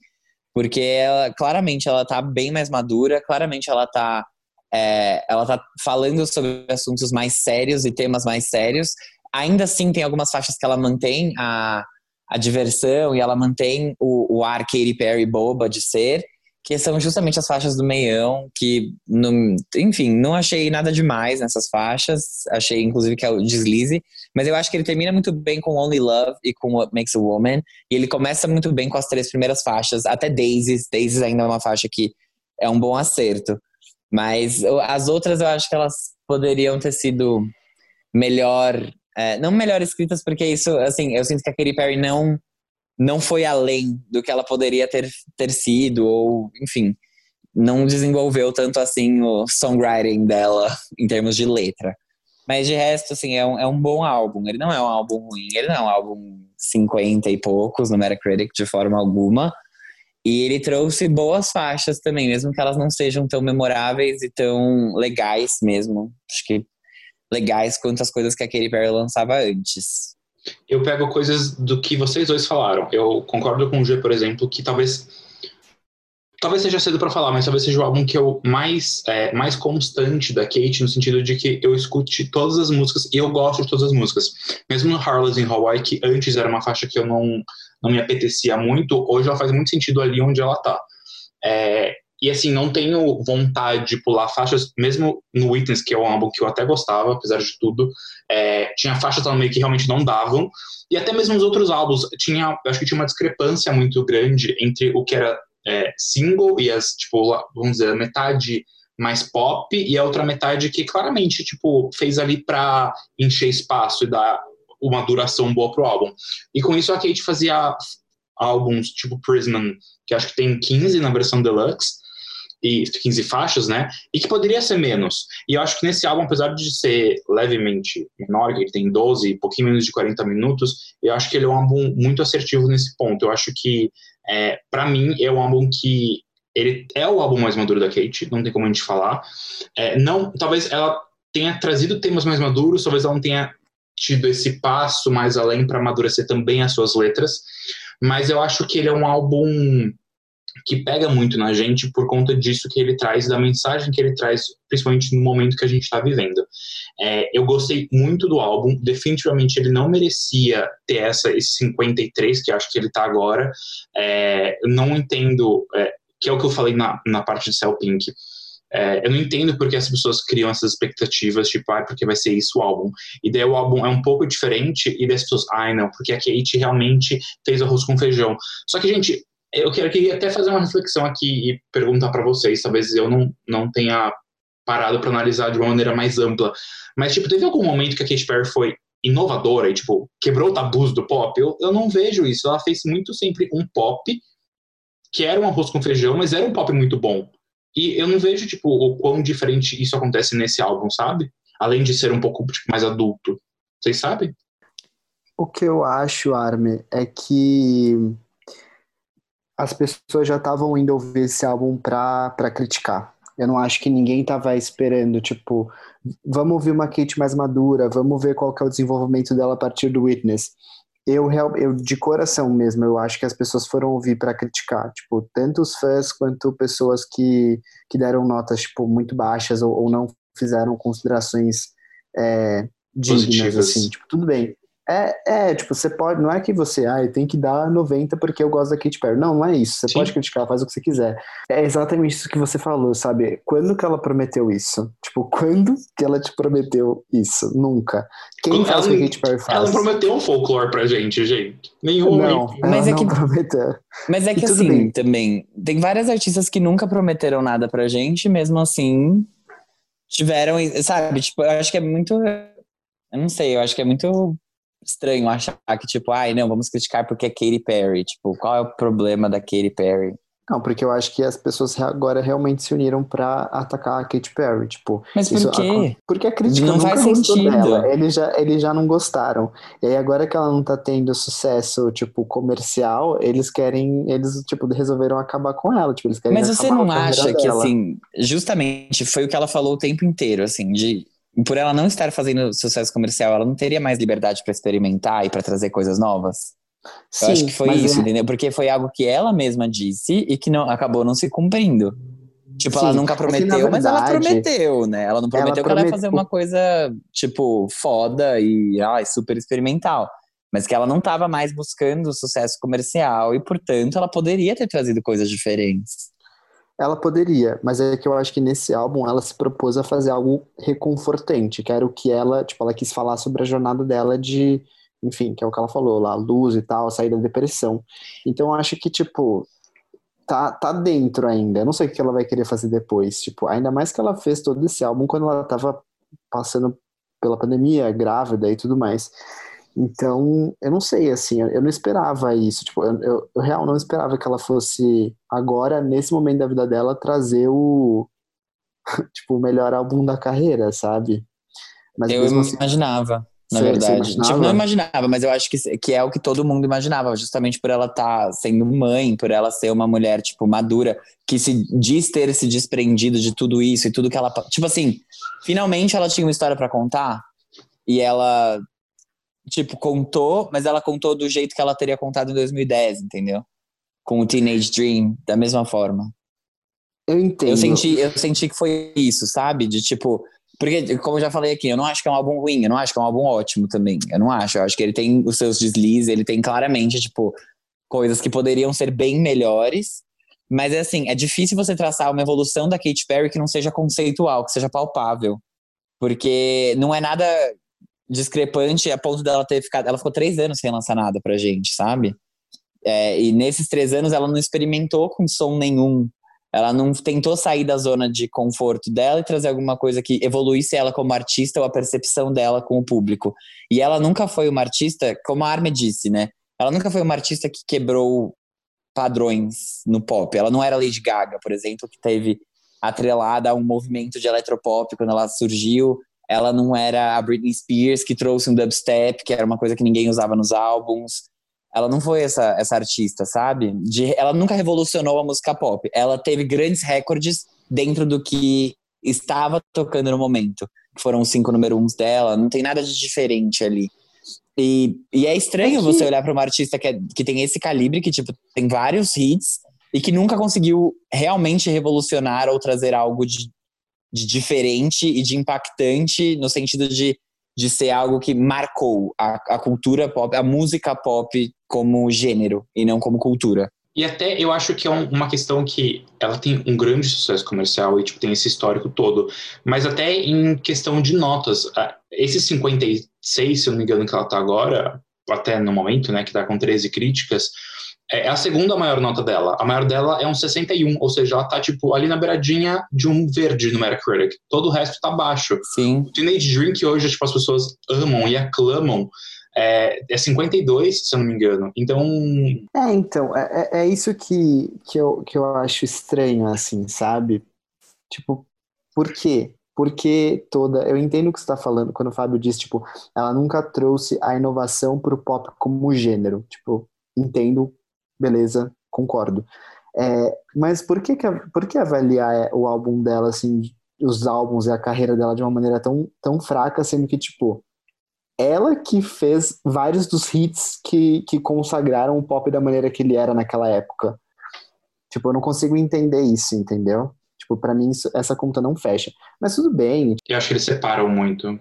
Porque ela, claramente ela tá bem mais madura, claramente ela tá. é, ela tá falando sobre assuntos mais sérios e temas mais sérios. Ainda assim, tem algumas faixas que ela mantém a, a diversão e ela mantém o, o ar Katy Perry boba de ser, que são justamente as faixas do meião, que, enfim, não achei nada demais nessas faixas, achei inclusive que é o deslize, mas eu acho que ele termina muito bem com Only Love e com What Makes a Woman, e ele começa muito bem com as três primeiras faixas, até Daisies, Daisies ainda é uma faixa que é um bom acerto, mas as outras eu acho que elas poderiam ter sido melhor, é, não melhor escritas, porque isso, assim, eu sinto que a Katy Perry não não foi além do que ela poderia ter, ter sido, ou, enfim, não desenvolveu tanto assim o songwriting dela em termos de letra. Mas de resto, assim, é um, é um bom álbum. Ele não é um álbum ruim, ele não é um álbum 50 e poucos no Metacritic de forma alguma. E ele trouxe boas faixas também, mesmo que elas não sejam tão memoráveis e tão legais mesmo. Acho que legais quanto as coisas que a Katy Perry lançava antes. Eu pego coisas do que vocês dois falaram. Eu concordo com o G, por exemplo, que talvez talvez seja cedo pra falar, mas talvez seja o álbum que eu mais é, mais constante da Kate no sentido de que eu escute todas as músicas e eu gosto de todas as músicas. Mesmo no Harley's in Hawaii, que antes era uma faixa que eu não não me apetecia muito, hoje ela faz muito sentido ali onde ela tá. É, e assim, não tenho vontade de pular faixas, mesmo no Witness, que é um álbum que eu até gostava, apesar de tudo. É, tinha faixas lá no meio que realmente não davam. E até mesmo os outros álbuns, tinha, acho que tinha uma discrepância muito grande entre o que era é, single e as, tipo, vamos dizer, a metade mais pop e a outra metade que claramente, tipo, fez ali pra encher espaço e dar uma duração boa pro álbum. E com isso a Kate fazia álbuns tipo Prisman, que acho que tem 15 na versão deluxe, e 15 faixas, né? E que poderia ser menos. E eu acho que nesse álbum, apesar de ser levemente menor, que ele tem 12, pouquinho menos de 40 minutos, eu acho que ele é um álbum muito assertivo nesse ponto. Eu acho que, é, para mim, é um álbum que ele é o álbum mais maduro da Kate, não tem como a gente falar. É, não, talvez ela tenha trazido temas mais maduros, talvez ela não tenha tido esse passo mais além para amadurecer também as suas letras, mas eu acho que ele é um álbum que pega muito na gente por conta disso que ele traz, da mensagem que ele traz, principalmente no momento que a gente está vivendo. É, eu gostei muito do álbum, definitivamente ele não merecia ter essa, esse 53 que acho que ele está agora. É, não entendo, é, que é o que eu falei na, na parte de Cell Pink. É, eu não entendo porque as pessoas criam essas expectativas, tipo, ah, porque vai ser isso o álbum. E daí o álbum é um pouco diferente, e daí as pessoas, ai ah, não, porque a Kate realmente fez arroz com feijão. Só que, gente, eu queria até fazer uma reflexão aqui e perguntar para vocês, talvez eu não, não tenha parado para analisar de uma maneira mais ampla, mas, tipo, teve algum momento que a Katy Perry foi inovadora e, tipo, quebrou tabus do pop? Eu, eu não vejo isso. Ela fez muito sempre um pop que era um arroz com feijão, mas era um pop muito bom. E eu não vejo, tipo, o quão diferente isso acontece nesse álbum, sabe? Além de ser um pouco tipo, mais adulto. Vocês sabem? O que eu acho, Arme, é que as pessoas já estavam indo ouvir esse álbum pra, pra criticar. Eu não acho que ninguém tava esperando, tipo, vamos ouvir uma Kate mais madura, vamos ver qual que é o desenvolvimento dela a partir do Witness. Eu, eu de coração mesmo, eu acho que as pessoas foram ouvir para criticar, tipo, tanto os fãs quanto pessoas que, que deram notas, tipo, muito baixas ou, ou não fizeram considerações é, dignas, Positivas. assim, tipo, tudo bem. É, é, tipo, você pode. Não é que você, ah, tem que dar 90 porque eu gosto da Katy Perry. Não, não é isso. Você Sim. pode criticar, faz o que você quiser. É exatamente isso que você falou, sabe? Quando que ela prometeu isso? Tipo, quando que ela te prometeu isso? Nunca. Quem quando faz ela, o que a Katy Perry faz? Ela prometeu um folclore pra gente, gente. Nenhum. Não, mas é não que, prometeu. Mas é que assim, bem. também, tem várias artistas que nunca prometeram nada pra gente, mesmo assim, tiveram, sabe? Tipo, eu acho que é muito. Eu não sei, eu acho que é muito estranho achar que, tipo, ai, não, vamos criticar porque é Katy Perry. Tipo, qual é o problema da Katy Perry? Não, porque eu acho que as pessoas agora realmente se uniram para atacar a Katy Perry, tipo. Mas por quê? A, porque a crítica não faz sentido. Dela. Eles já, eles já não gostaram. E aí agora que ela não tá tendo sucesso, tipo, comercial, eles querem, eles, tipo, resolveram acabar com ela, tipo, eles querem Mas você não acha que, dela. assim, justamente foi o que ela falou o tempo inteiro, assim, de por ela não estar fazendo sucesso comercial, ela não teria mais liberdade para experimentar e para trazer coisas novas? Sim, Eu acho que foi isso, é... entendeu? Porque foi algo que ela mesma disse e que não acabou não se cumprindo. Tipo, Sim, ela nunca prometeu, é verdade, mas ela prometeu, né? Ela não prometeu ela que ela ia fazer uma coisa, tipo, foda e ai, super experimental. Mas que ela não estava mais buscando sucesso comercial e, portanto, ela poderia ter trazido coisas diferentes. Ela poderia, mas é que eu acho que nesse álbum ela se propôs a fazer algo reconfortante, que era o que ela, tipo, ela quis falar sobre a jornada dela de, enfim, que é o que ela falou lá, luz e tal, sair da depressão. Então eu acho que, tipo, tá, tá dentro ainda. Eu não sei o que ela vai querer fazer depois, tipo, ainda mais que ela fez todo esse álbum quando ela tava passando pela pandemia, grávida e tudo mais. Então, eu não sei, assim, eu não esperava isso. Tipo, eu, eu, eu real não esperava que ela fosse, agora, nesse momento da vida dela, trazer o, tipo, o melhor álbum da carreira, sabe? Mas eu assim, imaginava, na você, verdade. Você tipo, não imaginava, mas eu acho que, que é o que todo mundo imaginava, justamente por ela estar tá sendo mãe, por ela ser uma mulher, tipo, madura, que se diz ter se desprendido de tudo isso e tudo que ela. Tipo assim, finalmente ela tinha uma história para contar e ela tipo, contou, mas ela contou do jeito que ela teria contado em 2010, entendeu? Com o Teenage Dream, da mesma forma. Eu entendo. Eu senti, eu senti que foi isso, sabe? De tipo. Porque, como eu já falei aqui, eu não acho que é um álbum ruim, eu não acho que é um álbum ótimo também. Eu não acho. Eu acho que ele tem os seus deslizes, ele tem claramente, tipo, coisas que poderiam ser bem melhores. Mas é assim, é difícil você traçar uma evolução da Katy Perry que não seja conceitual, que seja palpável. Porque não é nada discrepante a ponto dela ter ficado. Ela ficou três anos sem lançar nada pra gente, sabe? É, e nesses três anos ela não experimentou com som nenhum. Ela não tentou sair da zona de conforto dela e trazer alguma coisa que evoluísse ela como artista ou a percepção dela com o público. E ela nunca foi uma artista, como a Arme disse, né? Ela nunca foi uma artista que quebrou padrões no pop. Ela não era Lady Gaga, por exemplo, que teve atrelada a um movimento de eletropop quando ela surgiu. Ela não era a Britney Spears que trouxe um dubstep, que era uma coisa que ninguém usava nos álbuns. Ela não foi essa, essa artista, sabe? De, ela nunca revolucionou a música pop. Ela teve grandes recordes dentro do que estava tocando no momento. Foram os cinco número uns dela, não tem nada de diferente ali. E, e é estranho é que... você olhar para uma artista que, é, que tem esse calibre, que tipo, tem vários hits e que nunca conseguiu realmente revolucionar ou trazer algo de, de diferente e de impactante no sentido de, de ser algo que marcou a, a cultura pop, a música pop como gênero e não como cultura. E até eu acho que é um, uma questão que ela tem um grande sucesso comercial e tipo, tem esse histórico todo, mas até em questão de notas, esse 56, se eu não me engano, que ela tá agora, até no momento, né, que tá com 13 críticas, é a segunda maior nota dela. A maior dela é um 61, ou seja, ela tá, tipo, ali na beiradinha de um verde no Metacritic. Todo o resto tá baixo. Sim. O Teenage Drink hoje, tipo, as pessoas amam e aclamam é, é 52, se eu não me engano. Então. É, então, é, é, é isso que, que, eu, que eu acho estranho, assim, sabe? Tipo, por quê? Porque toda. Eu entendo o que você está falando quando o Fábio diz, tipo, ela nunca trouxe a inovação para o pop como gênero. Tipo, entendo, beleza, concordo. É, mas por que, que, por que avaliar o álbum dela, assim, os álbuns e a carreira dela de uma maneira tão, tão fraca, sendo que, tipo, ela que fez vários dos hits que, que consagraram o pop da maneira que ele era naquela época. Tipo, eu não consigo entender isso, entendeu? Tipo, para mim isso, essa conta não fecha. Mas tudo bem. Eu acho que eles separam muito.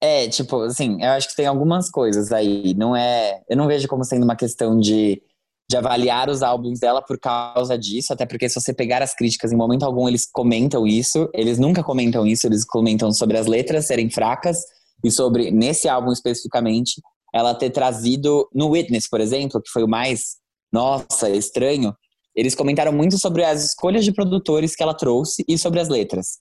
É, tipo, assim, eu acho que tem algumas coisas aí. Não é. Eu não vejo como sendo uma questão de, de avaliar os álbuns dela por causa disso, até porque se você pegar as críticas, em momento algum eles comentam isso. Eles nunca comentam isso, eles comentam sobre as letras serem fracas e sobre, nesse álbum especificamente, ela ter trazido no Witness, por exemplo, que foi o mais, nossa, estranho, eles comentaram muito sobre as escolhas de produtores que ela trouxe e sobre as letras.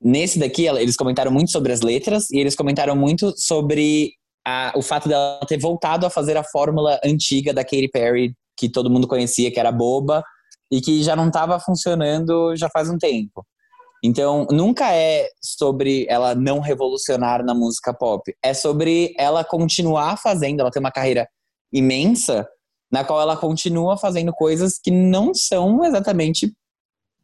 Nesse daqui, eles comentaram muito sobre as letras e eles comentaram muito sobre a, o fato dela ter voltado a fazer a fórmula antiga da Katy Perry, que todo mundo conhecia, que era boba, e que já não estava funcionando já faz um tempo. Então, nunca é sobre ela não revolucionar na música pop. É sobre ela continuar fazendo, ela tem uma carreira imensa, na qual ela continua fazendo coisas que não são exatamente,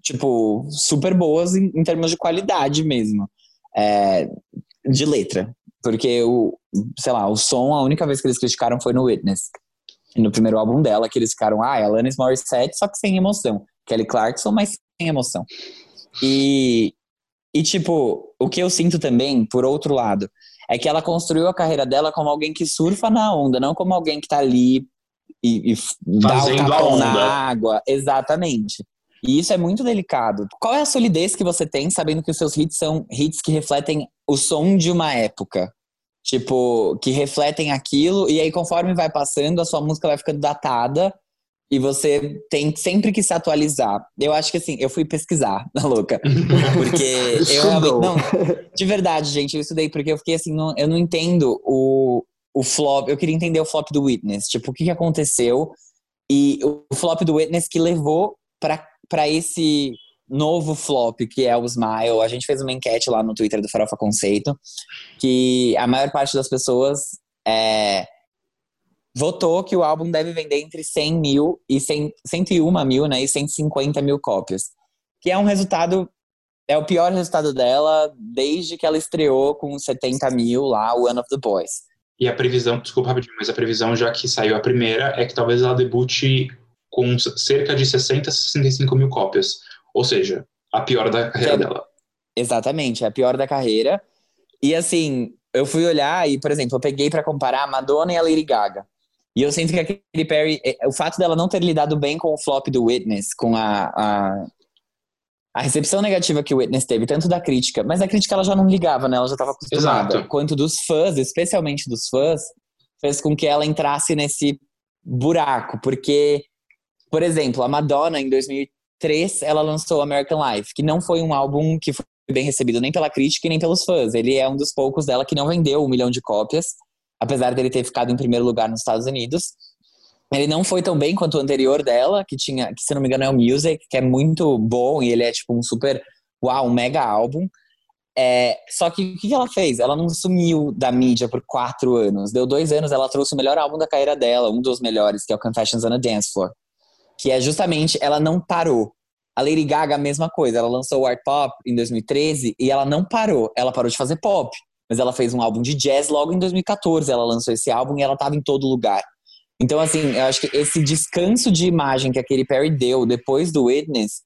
tipo, super boas em, em termos de qualidade mesmo. É, de letra. Porque o, sei lá, o som, a única vez que eles criticaram foi no Witness. No primeiro álbum dela, que eles ficaram, ah, é Alanis Morissette, só que sem emoção. Kelly Clarkson, mas sem emoção. E, e, tipo, o que eu sinto também, por outro lado, é que ela construiu a carreira dela como alguém que surfa na onda, não como alguém que tá ali e, e dá o tapão na água. Exatamente. E isso é muito delicado. Qual é a solidez que você tem sabendo que os seus hits são hits que refletem o som de uma época? Tipo, que refletem aquilo, e aí conforme vai passando, a sua música vai ficando datada e você tem sempre que se atualizar. Eu acho que assim, eu fui pesquisar, na louca. Porque eu realmente. Não, de verdade, gente, eu estudei porque eu fiquei assim, não, eu não entendo o, o flop. Eu queria entender o flop do Witness. Tipo, o que, que aconteceu? E o flop do Witness que levou para esse novo flop, que é o Smile. A gente fez uma enquete lá no Twitter do Farofa Conceito, que a maior parte das pessoas é, votou que o álbum deve vender entre 100 mil e 100, 101 mil, né, e 150 mil cópias. Que é um resultado, é o pior resultado dela desde que ela estreou com 70 mil lá, One of the Boys. E a previsão, desculpa rapidinho, mas a previsão já que saiu a primeira é que talvez ela debute com cerca de 60 a 65 mil cópias. Ou seja, a pior da carreira é, dela. Exatamente, é a pior da carreira. E assim, eu fui olhar e, por exemplo, eu peguei para comparar a Madonna e a Lady Gaga. E eu sinto que a Katy Perry, é, o fato dela não ter lidado bem com o flop do Witness, com a, a, a recepção negativa que o Witness teve, tanto da crítica, mas a crítica ela já não ligava, né? Ela já estava acostumada. Exato. Quanto dos fãs, especialmente dos fãs, fez com que ela entrasse nesse buraco, porque, por exemplo, a Madonna em 2003, ela lançou American Life, que não foi um álbum que foi bem recebido nem pela crítica e nem pelos fãs. Ele é um dos poucos dela que não vendeu um milhão de cópias, apesar dele ter ficado em primeiro lugar nos Estados Unidos. Ele não foi tão bem quanto o anterior dela, que tinha, que se não me engano é o Music, que é muito bom e ele é tipo um super, uau, um mega álbum. É, só que o que ela fez? Ela não sumiu da mídia por quatro anos. Deu dois anos, ela trouxe o melhor álbum da carreira dela, um dos melhores, que é o Confessions on a Dance Floor. Que é justamente, ela não parou. A Lady Gaga, a mesma coisa. Ela lançou o Art Pop em 2013 e ela não parou. Ela parou de fazer pop. Mas ela fez um álbum de jazz logo em 2014. Ela lançou esse álbum e ela estava em todo lugar. Então, assim, eu acho que esse descanso de imagem que a Katy Perry deu depois do Witness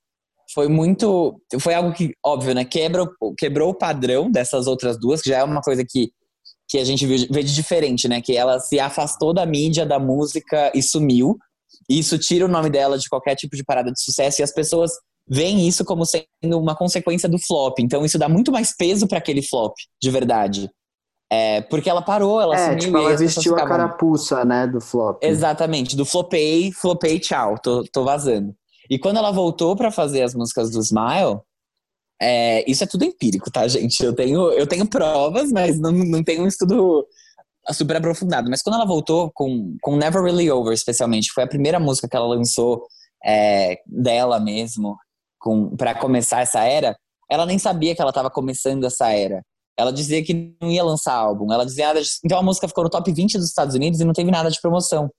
foi muito. Foi algo que, óbvio, né? Quebra, quebrou o padrão dessas outras duas, que já é uma coisa que, que a gente vê de diferente, né? Que ela se afastou da mídia, da música e sumiu. Isso tira o nome dela de qualquer tipo de parada de sucesso e as pessoas veem isso como sendo uma consequência do flop. Então isso dá muito mais peso para aquele flop, de verdade. É, porque ela parou, ela É, tipo, ela vestiu a carapuça, né, do flop. Exatamente, do flopei, flopei, tchau, tô, tô vazando. E quando ela voltou pra fazer as músicas do Smile, é, isso é tudo empírico, tá, gente? Eu tenho, eu tenho provas, mas não, não tenho um estudo super aprofundado. Mas quando ela voltou com, com Never Really Over, especialmente, foi a primeira música que ela lançou é, dela mesmo, com, para começar essa era, ela nem sabia que ela estava começando essa era. Ela dizia que não ia lançar álbum. Ela dizia disso. Então a música ficou no top 20 dos Estados Unidos e não teve nada de promoção.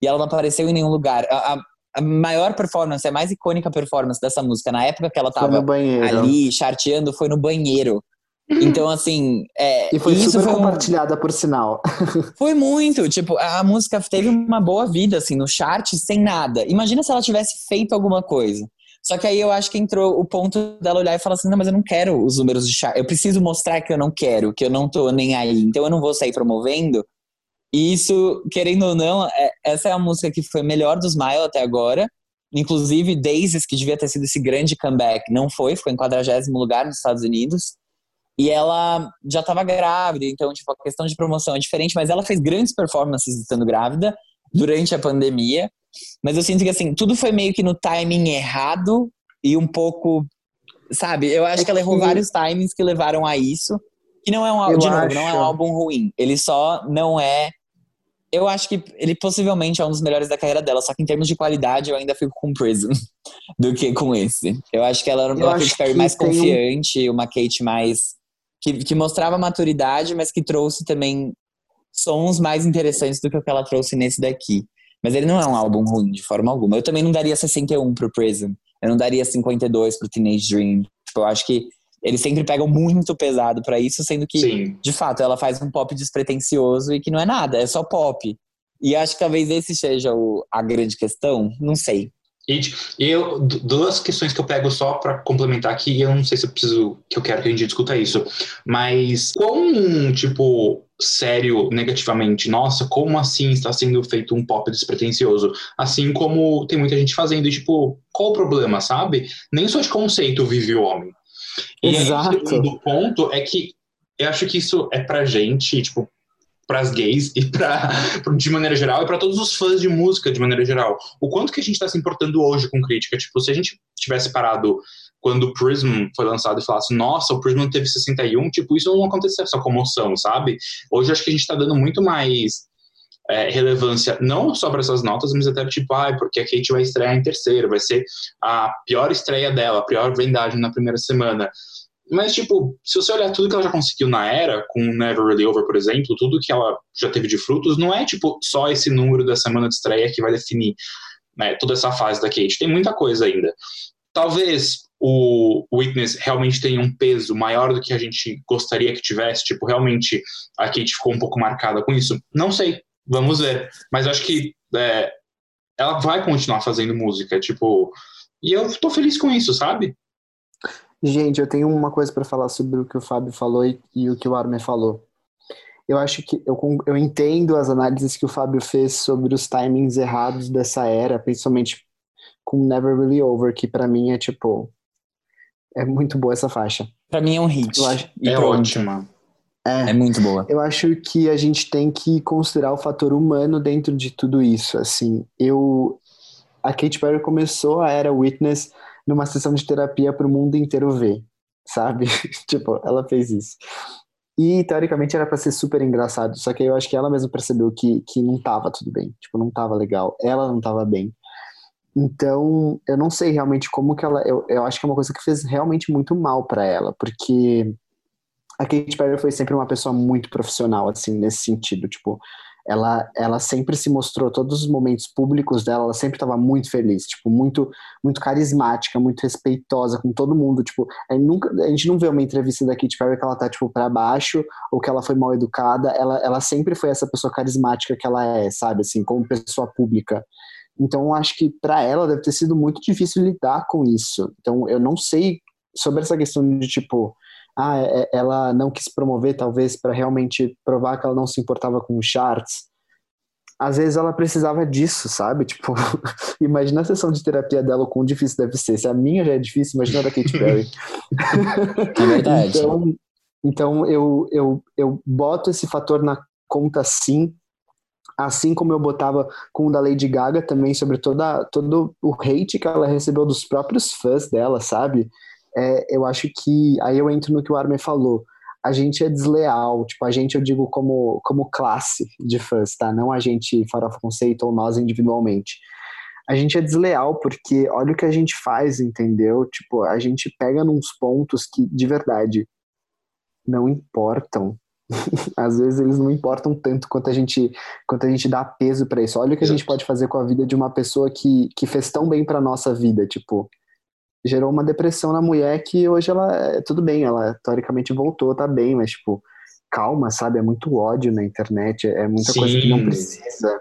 E ela não apareceu em nenhum lugar. A, a- a maior performance, a mais icônica performance dessa música, na época que ela Foi no tava banheiro. ali charteando, foi no banheiro. Então, assim. É, E foi isso super foi um- compartilhada, por sinal. foi muito, tipo, a a música teve uma boa vida, assim, no chart, sem nada. Imagina se ela tivesse feito alguma coisa. Só que aí eu acho que entrou o ponto dela olhar e falar assim, não, mas eu não quero os números de chart. Eu preciso mostrar que eu não quero, que eu não tô nem aí. Então eu não vou sair promovendo. E isso, querendo ou não, é- essa é a música que foi melhor dos Smile até agora. Inclusive, Daisies, que devia ter sido esse grande comeback, não foi, ficou em 40 lugar nos Estados Unidos. E ela já estava grávida, então, tipo, a questão de promoção é diferente, mas ela fez grandes performances estando grávida durante a pandemia. Mas eu sinto que, assim, tudo foi meio que no timing errado e um pouco. Sabe? Eu acho É que ela errou que- vários timings que levaram a isso. Que não é um álbum, de novo, não é acho- um álbum ruim. Ele só não é. Eu acho que ele possivelmente é um dos melhores da carreira dela, só que em termos de qualidade eu ainda fico com Prism do que com esse. Eu acho que ela era uma acho Katy Perry mais tem um- confiante, uma Kate mais. Que, que mostrava maturidade, mas que trouxe também sons mais interessantes do que o que ela trouxe nesse daqui. Mas ele não é um álbum ruim de forma alguma. Eu também não daria 61 pro Prism. Eu não daria 52 pro Teenage Dream. Tipo, eu acho que eles sempre pegam muito pesado pra isso, sendo que Sim. de fato, ela faz um pop despretensioso e que não é nada, é só pop. E acho que talvez esse seja o, a grande questão, não sei. E eu, du- duas questões que eu pego só pra complementar aqui, eu não sei se eu preciso, que eu quero que a gente discuta isso, mas quão, tipo, sério negativamente, nossa, como assim está sendo feito um pop despretensioso? Assim como tem muita gente fazendo, e, tipo, qual o problema, sabe? Nem só de conceito vive o homem. E aí, Exato. o segundo ponto é que eu acho que isso é pra gente, tipo, pras gays e pra, de maneira geral, e pra todos os fãs de música de maneira geral. O quanto que a gente tá se importando hoje com crítica? Tipo, se a gente tivesse parado quando o Prism foi lançado e falasse, nossa, o Prism teve 61, tipo, isso não aconteceu essa comoção, sabe? Hoje acho que a gente tá dando muito mais é, relevância, não só para essas notas, mas até tipo, ah, porque a Kate vai estrear em terceiro, vai ser a pior estreia dela, a pior vendagem na primeira semana. Mas, tipo, se você olhar tudo que ela já conseguiu na era, com Never Really Over, por exemplo, tudo que ela já teve de frutos, não é, tipo, só esse número da semana de estreia que vai definir né, toda essa fase da Kate. Tem muita coisa ainda. Talvez o Witness realmente tenha um peso maior do que a gente gostaria que tivesse, tipo, realmente a Kate ficou um pouco marcada com isso. Não sei, vamos ver. Mas eu acho que é, ela vai continuar fazendo música, tipo, e eu tô feliz com isso, sabe? Gente, eu tenho uma coisa para falar sobre o que o Fábio falou e, e o que o Armin falou. eu acho que eu, eu entendo as análises que o Fábio fez sobre os timings errados dessa era, principalmente com Never Really Over, que pra mim é tipo. É muito boa essa faixa. Pra mim é um hit. Eu acho, é pronto. ótima. é, É muito boa. eu acho que a gente tem que considerar o fator humano dentro de tudo isso. Assim, eu. A Katy Perry começou a era Witness numa sessão de terapia para o mundo inteiro ver, sabe? tipo, ela fez isso. E teoricamente era para ser super engraçado, só que eu acho que ela mesma percebeu que, que não tava tudo bem, tipo, não tava legal, ela não tava bem. Então, eu não sei realmente como que ela. Eu, eu acho que é uma coisa que fez realmente muito mal para ela, porque a Katy Perry foi sempre uma pessoa muito profissional, assim, nesse sentido. Tipo, ela, ela sempre se mostrou, todos os momentos públicos dela, ela sempre estava muito feliz, tipo, muito, muito carismática, muito respeitosa com todo mundo. Tipo, a gente, nunca, a gente não vê uma entrevista da Katy Perry que ela tá, tipo, pra baixo ou que ela foi mal educada. Ela, ela sempre foi essa pessoa carismática que ela é, sabe, assim, como pessoa pública. Então, acho que para ela deve ter sido muito difícil lidar com isso. Então, eu não sei sobre essa questão de, tipo, ah, é- ela não quis promover, talvez, para realmente provar que ela não se importava com os charts. Às vezes ela precisava disso, sabe? Tipo, imagina a sessão de terapia dela, o quão difícil deve ser. Se a minha já é difícil, imagina a da Katy Perry. É verdade. Então, então eu, eu, eu boto esse fator na conta sim, assim como eu botava com o da Lady Gaga também sobre toda, todo o hate que ela recebeu dos próprios fãs dela, sabe? É, eu acho que aí eu entro no que o Armin falou. A gente é desleal, tipo, a gente eu digo como, como classe de fãs, tá? Não a gente Farofa Conceito ou nós individualmente. A gente é desleal porque olha o que a gente faz, entendeu? Tipo, a gente pega nos pontos que, de verdade, não importam. Às vezes eles não importam tanto quanto a gente, quanto a gente dá peso pra isso. Olha o que a gente pode fazer com a vida de uma pessoa que, que fez tão bem pra nossa vida, tipo, gerou uma depressão na mulher que hoje ela é tudo bem, ela teoricamente voltou, tá bem, mas tipo, calma, sabe? É muito ódio na internet, é muita coisa que não Sim. precisa.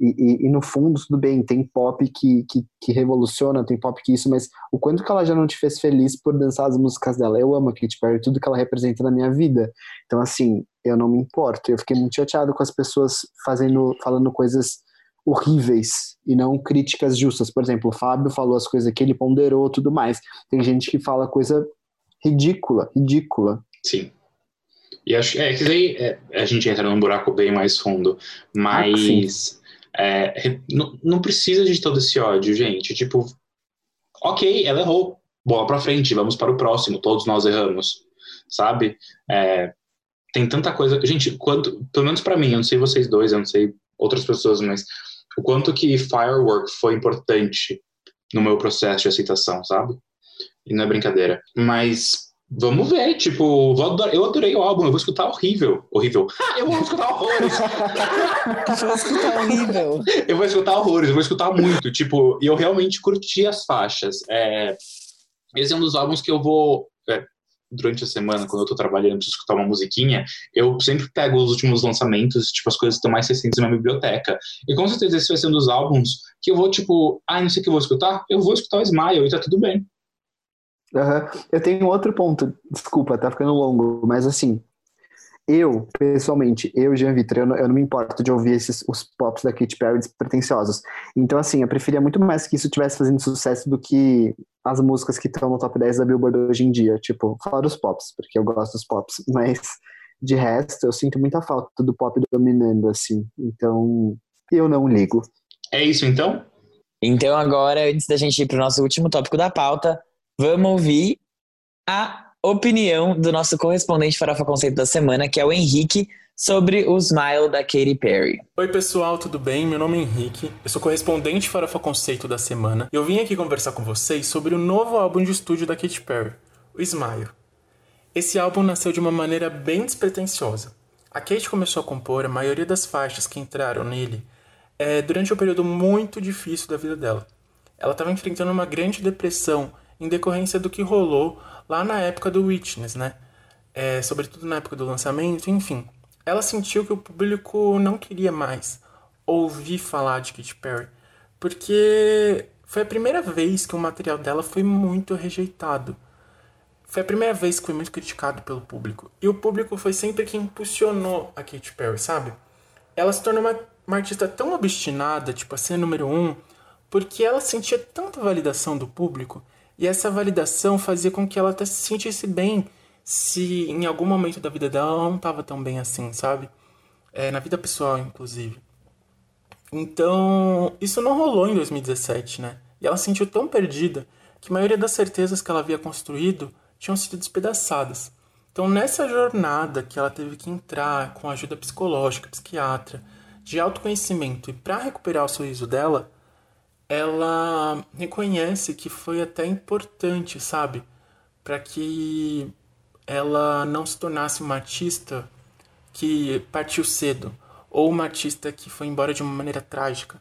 E, e, e no fundo, tudo bem, tem pop que, que, que revoluciona, tem pop que isso, mas o quanto que ela já não te fez feliz por dançar as músicas dela? Eu amo a Katy Perry, tudo que ela representa na minha vida. Então, assim, eu não me importo. Eu fiquei muito chateado com as pessoas fazendo, falando coisas horríveis e não críticas justas. Por exemplo, o Fábio falou as coisas que ele ponderou tudo mais. Tem gente que fala coisa ridícula, ridícula. Sim. E acho é, que daí é, a gente entra num buraco bem mais fundo. Ah, Mas é, re- não, não precisa de todo esse ódio, gente. Tipo, ok, ela errou. Bola pra frente, vamos para o próximo. Todos nós erramos, sabe? É, tem tanta coisa. Gente, quanto, pelo menos pra mim, eu não sei vocês dois, eu não sei outras pessoas, mas o quanto que Firework foi importante no meu processo de aceitação, sabe? E não é brincadeira. Mas vamos ver, tipo, eu adorei o álbum, eu vou escutar horrível. Horrível. Eu vou escutar horrores. Vou escutar horrível. eu vou escutar horrores, eu vou escutar muito. Tipo, e eu realmente curti as faixas. É, esse é um dos álbuns que eu vou. é, durante a semana, quando eu tô trabalhando, preciso escutar uma musiquinha, eu sempre pego os últimos lançamentos, tipo, as coisas que estão mais recentes na minha biblioteca. E com certeza esse vai ser um dos álbuns que eu vou, tipo, ah, não sei o que eu vou escutar, eu vou escutar o Smile e tá tudo bem. Aham. Eu tenho outro ponto, desculpa, tá ficando longo, mas assim, eu, pessoalmente, eu, Jean Vitor, eu, não- eu não me importo de ouvir esses, os pops da Katy Perry despretensiosos. Então, assim, eu preferia muito mais que isso estivesse fazendo sucesso do que as músicas que estão no top 10 da Billboard hoje em dia, tipo, fora os pops, porque eu gosto dos pops, mas de resto, eu sinto muita falta do pop dominando, assim. Então, eu não ligo. É isso então? Então agora, antes da gente ir pro nosso último tópico da pauta, vamos ouvir a opinião do nosso correspondente Farofa Conceito da semana, que é o Henrique, sobre o Smile da Katy Perry. Oi pessoal, tudo bem? Meu nome é Henrique, eu sou correspondente Farofa Conceito da semana e eu vim aqui conversar com vocês sobre o novo álbum de estúdio da Katy Perry, o Smile. Esse álbum nasceu de uma maneira bem despretensiosa. A Katy começou a compor a maioria das faixas que entraram nele é, durante um período muito difícil da vida dela. Ela estava enfrentando uma grande depressão em decorrência do que rolou lá na época do Witness, né? É, sobretudo na época do lançamento, enfim. Ela sentiu que o público não queria mais ouvir falar de Katy Perry, porque foi a primeira vez que o material dela foi muito rejeitado. foi a primeira vez que foi muito criticado pelo público. E o público foi sempre quem impulsionou a Katy Perry, sabe? Ela se tornou uma, uma artista tão obstinada, tipo a ser número um, porque ela sentia tanta validação do público e essa validação fazia com que ela até se sentisse bem se em algum momento da vida dela ela não estava tão bem assim, sabe? É, na vida pessoal, inclusive. Então, isso não rolou em 2017, né? E ela se sentiu tão perdida que a maioria das certezas que ela havia construído tinham sido despedaçadas. Então, nessa jornada que ela teve que entrar com ajuda psicológica, psiquiatra, de autoconhecimento e para recuperar o sorriso dela, ela reconhece que foi até importante, sabe? Para que ela não se tornasse uma artista que partiu cedo ou uma artista que foi embora de uma maneira trágica.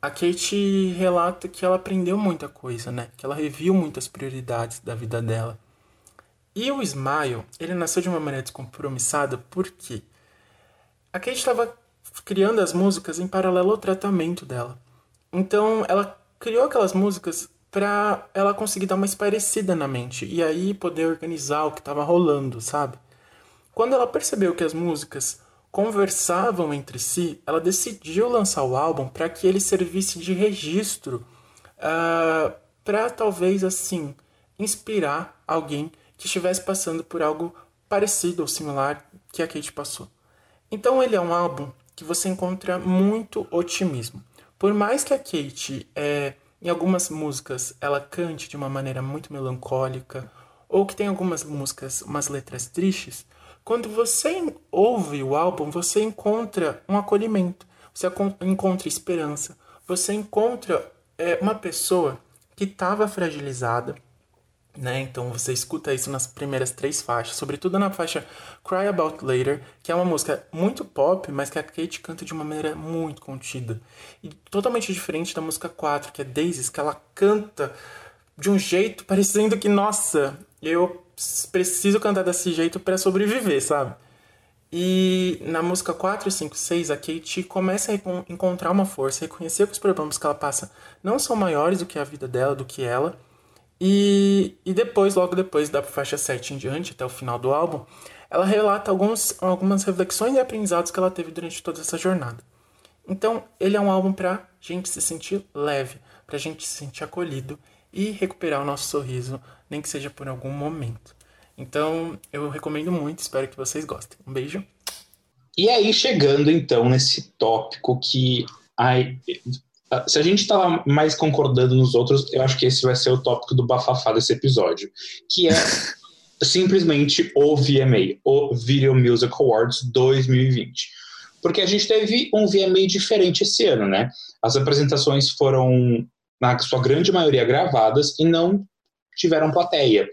A Kate relata que ela aprendeu muita coisa, né? Que ela reviu muitas prioridades da vida dela. E o Smile, ele nasceu de uma maneira descompromissada porque a Kate estava criando as músicas em paralelo ao tratamento dela. Então, ela criou aquelas músicas para ela conseguir dar uma esparecida na mente e aí poder organizar o que estava rolando, sabe? Quando ela percebeu que as músicas conversavam entre si, ela decidiu lançar o álbum para que ele servisse de registro uh, ah, para talvez assim inspirar alguém que estivesse passando por algo parecido ou similar que a Kate passou. Então ele é um álbum que você encontra muito otimismo. Por mais que a Kate, é, em algumas músicas, ela cante de uma maneira muito melancólica, ou que tem algumas músicas, umas letras tristes, quando você ouve o álbum, você encontra um acolhimento, você encontra esperança, você encontra é, uma pessoa que estava fragilizada, né? Então você escuta isso nas primeiras três faixas, sobretudo na faixa Cry About Later, que é uma música muito pop, mas que a Kate canta de uma maneira muito contida. E totalmente diferente da música 4, que é Daisies, que ela canta de um jeito parecendo que, nossa, eu preciso cantar desse jeito para sobreviver, sabe? E na música 4, 5, 6, a Kate começa a encontrar uma força, reconhecer que os problemas que ela passa não são maiores do que a vida dela, do que ela, e, e depois, logo depois da faixa 7 em diante, até o final do álbum, ela relata alguns, algumas reflexões e aprendizados que ela teve durante toda essa jornada. Então, ele é um álbum para gente se sentir leve, para gente se sentir acolhido e recuperar o nosso sorriso, nem que seja por algum momento. Então, eu recomendo muito, espero que vocês gostem. Um beijo. E aí, chegando então nesse tópico que ai, se a gente estava mais concordando nos outros, eu acho que esse vai ser o tópico do bafafá desse episódio, que é simplesmente o VMA, o Video Music Awards 2020. Porque a gente teve um VMA diferente esse ano, né? As apresentações foram, na sua grande maioria, gravadas e não tiveram plateia.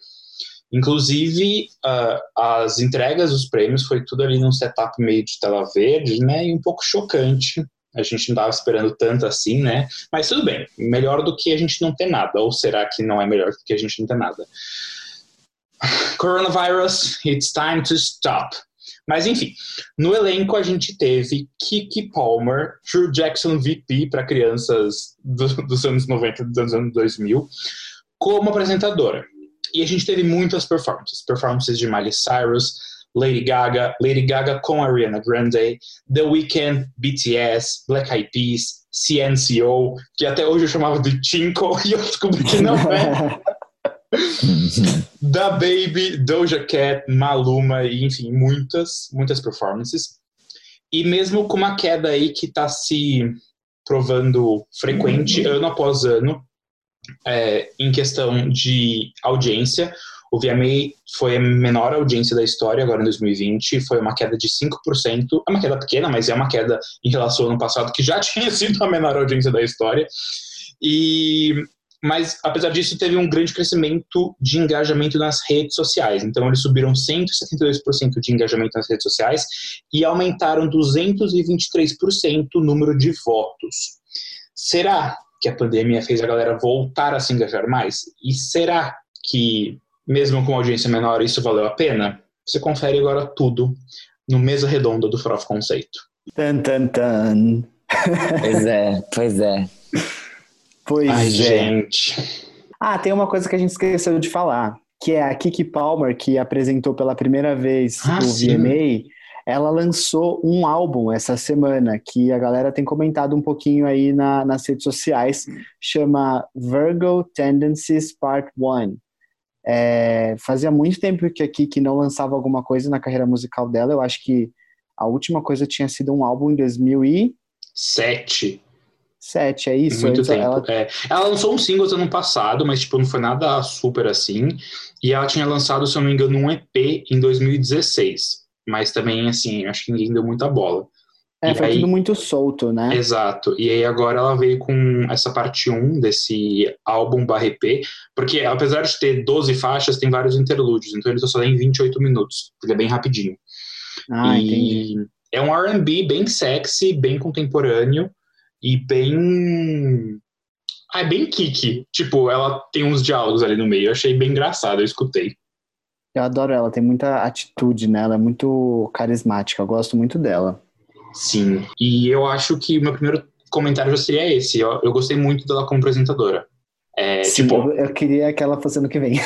Inclusive, uh, as entregas dos prêmios foi tudo ali num setup meio de tela verde, né? E um pouco chocante a gente não estava esperando tanto assim, né? Mas tudo bem, melhor do que a gente não ter nada. Ou será que não é melhor do que a gente não ter nada? Coronavirus, it's time to stop. Mas enfim, no elenco a gente teve Kiki Palmer, Drew Jackson VP para crianças do, dos anos 90 dos anos 2000, como apresentadora. E a gente teve muitas performances. Performances de Miley Cyrus, Lady Gaga, Lady Gaga com Ariana Grande, The Weeknd, BTS, Black Eyed Peas, CNCO, que até hoje eu chamava de Chinko e eu descobri que não é. da Baby, Doja Cat, Maluma e enfim, muitas, muitas performances. E mesmo com uma queda aí que está se provando frequente ano após ano, é, em questão de audiência, o VMA foi a menor audiência da história agora em 2020, foi uma queda de 5%. É uma queda pequena, mas é uma queda em relação ao ano passado, que já tinha sido a menor audiência da história. E mas apesar disso teve um grande crescimento de engajamento nas redes sociais. Então eles subiram 172% de engajamento nas redes sociais e aumentaram 223% o número de votos. Será que a pandemia fez a galera voltar a se engajar mais? E será que mesmo com audiência menor, isso valeu a pena? Você confere agora tudo no Mesa Redonda do Froth Conceito. Tan, tan, tan. pois é, pois é. Pois Ai, é. gente. Ah, tem uma coisa que a gente esqueceu de falar. que é a Kiki Palmer, que apresentou pela primeira vez Ah, o sim. VMA, ela lançou um álbum essa semana, que a galera tem comentado um pouquinho aí na- nas redes sociais, chama Virgo Tendencies Part 1. É, fazia muito tempo que a Kiki não lançava alguma coisa na carreira musical dela, eu acho que a última coisa tinha sido um álbum em 2007, Sete. é isso? muito Antes tempo. ela- É. Ela lançou um singles ano passado, mas tipo, não foi nada super assim. E ela tinha lançado, se eu não me engano, um EP em 2016. Mas também, assim, acho que ninguém deu muita bola. É, E foi aí- tudo muito solto, né? Exato. E aí agora ela veio com essa parte 1 desse álbum barra EP, porque apesar de ter 12 faixas, tem vários interlúdios, então ele só tem 28 minutos. Ele é bem rapidinho. Ah, e entendi. é um R&B bem sexy, bem contemporâneo e bem ah, é bem kick. Tipo, ela tem uns diálogos ali no meio. Eu achei bem engraçado, eu escutei. Eu adoro ela, tem muita atitude, né? Ela é muito carismática, eu gosto muito dela. Sim. E eu acho que o meu primeiro comentário já seria esse. Eu, eu gostei muito dela como apresentadora. É, Sim, tipo, eu, queria que ela fosse ano que vem.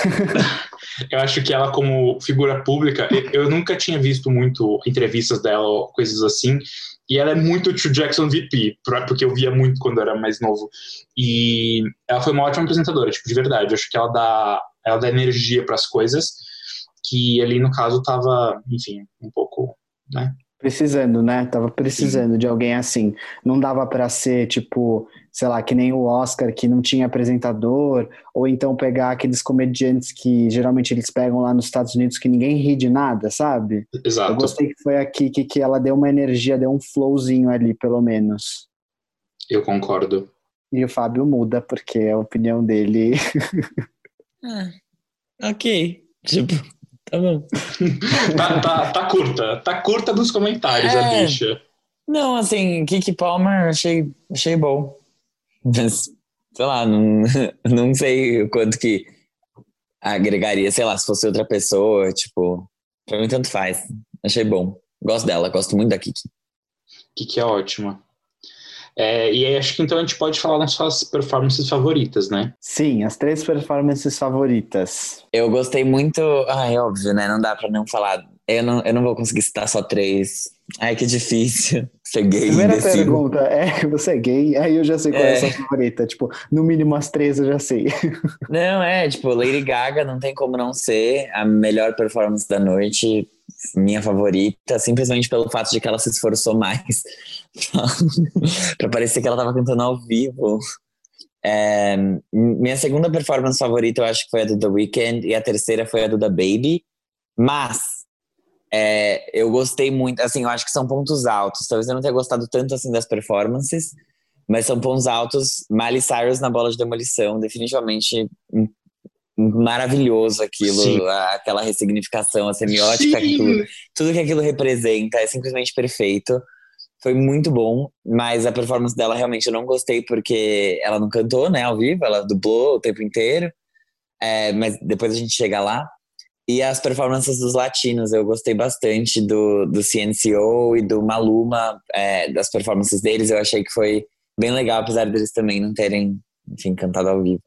Eu acho que ela, como figura pública, eu, eu nunca tinha visto muito entrevistas dela coisas assim. E ela é muito Tio Jackson VP, porque eu via muito quando eu era mais novo. E ela foi uma ótima apresentadora, tipo, de verdade. Eu acho que ela dá, ela dá energia para as coisas, que ali no caso tava, enfim, um pouco, né? Precisando, né? Tava precisando de alguém assim. Não dava pra ser, tipo, sei lá, que nem o Oscar, que não tinha apresentador, ou então pegar aqueles comediantes que geralmente eles pegam lá nos Estados Unidos que ninguém ri de nada, sabe? Eu Exato. gostei que foi aqui que, que ela deu uma energia, deu um flowzinho ali, pelo menos. Eu concordo. E o Fábio muda, porque a opinião dele. Ah, ok. Tipo, tá bom. Tá, tá, tá curta. Tá curta nos comentários, a É. bicha. Não, assim, Kiki Palmer achei, achei bom. Mas, sei lá, não, não sei o quanto que agregaria, sei lá, se fosse outra pessoa, tipo, pra mim tanto faz. Achei bom. Gosto dela, gosto muito da Kiki. Que é ótima. É, e aí acho que então a gente pode falar das suas performances favoritas, né? Sim, as três performances favoritas. Eu gostei muito. Ai, óbvio, né? Não dá pra não falar. Eu não, eu não vou conseguir citar só três. Ai, que difícil. Ser gay. Primeira indeciso. pergunta é: você é gay? Aí eu já sei qual é, É. a sua favorita. Tipo, no mínimo as três eu já sei. Não, é, tipo, Lady Gaga não tem como não ser a melhor performance da noite, minha favorita, simplesmente pelo fato de que ela se esforçou mais pra parecer que ela tava cantando ao vivo. É, minha segunda performance favorita eu acho que foi a do The Weeknd e a terceira foi a do The Baby, mas é, eu gostei muito, assim, eu acho que são pontos altos. Talvez eu não tenha gostado tanto assim das performances, mas são pontos altos. Miley Cyrus na bola de demolição, definitivamente hum, maravilhoso aquilo, Sim. aquela ressignificação, a semiótica, que aquilo- tudo que aquilo representa é simplesmente perfeito. Foi muito bom, mas a performance dela realmente eu não gostei porque ela não cantou, né, ao vivo, ela dublou o tempo inteiro. É, mas depois a gente chega lá. E as performances dos latinos, eu gostei bastante do, do CNCO e do Maluma, é, das performances deles, eu achei que foi bem legal, apesar deles também não terem, enfim, cantado ao vivo.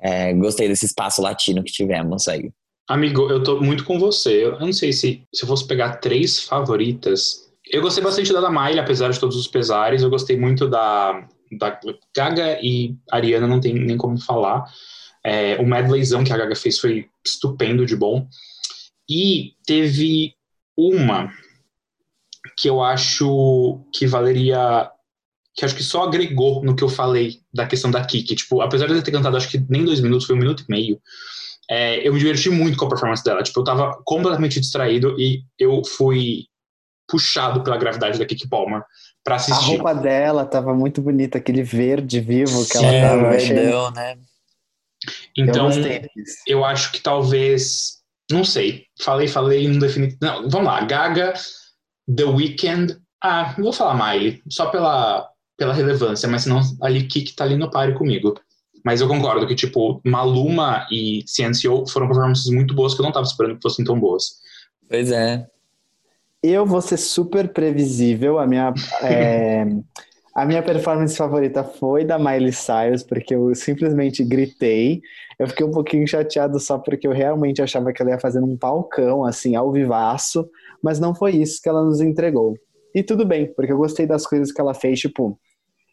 É, gostei desse espaço latino que tivemos aí. Amigo, eu tô muito com você. Eu não sei se, se eu fosse pegar três favoritas. Eu gostei bastante da da Miley, apesar de todos os pesares. Eu gostei muito da, da Gaga e Ariana, não tem nem como falar. É, o medleyzão que a Gaga fez foi estupendo de bom. E teve uma que eu acho que valeria. Que acho que só agregou no que eu falei da questão da Kiki. Tipo, apesar de eu ter cantado, acho que nem dois minutos, foi um minuto e meio. É, eu me diverti muito com a performance dela. Tipo, eu tava completamente distraído e eu fui puxado pela gravidade da Kiki Palmer pra A assistir. roupa dela tava muito bonita, aquele verde vivo que ela Sim, tava. É, achei- verdão, né? então, eu eu acho que talvez. Não sei. Falei, falei, não defini. Não, vamos lá. Gaga, The Weeknd. Ah, não vou falar Miley, só pela, pela relevância, mas senão ali Kiki tá ali no páreo comigo. Mas eu concordo que, tipo, Maluma e CNCO foram performances muito boas que eu não tava esperando que fossem tão boas. Pois é. Eu vou ser super previsível. A minha, é, A minha performance favorita foi da Miley Cyrus, porque eu simplesmente gritei. Eu fiquei um pouquinho chateado só porque eu realmente achava que ela ia fazer um palcão, assim, ao vivaço, mas não foi isso que ela nos entregou. E tudo bem, porque eu gostei das coisas que ela fez, tipo,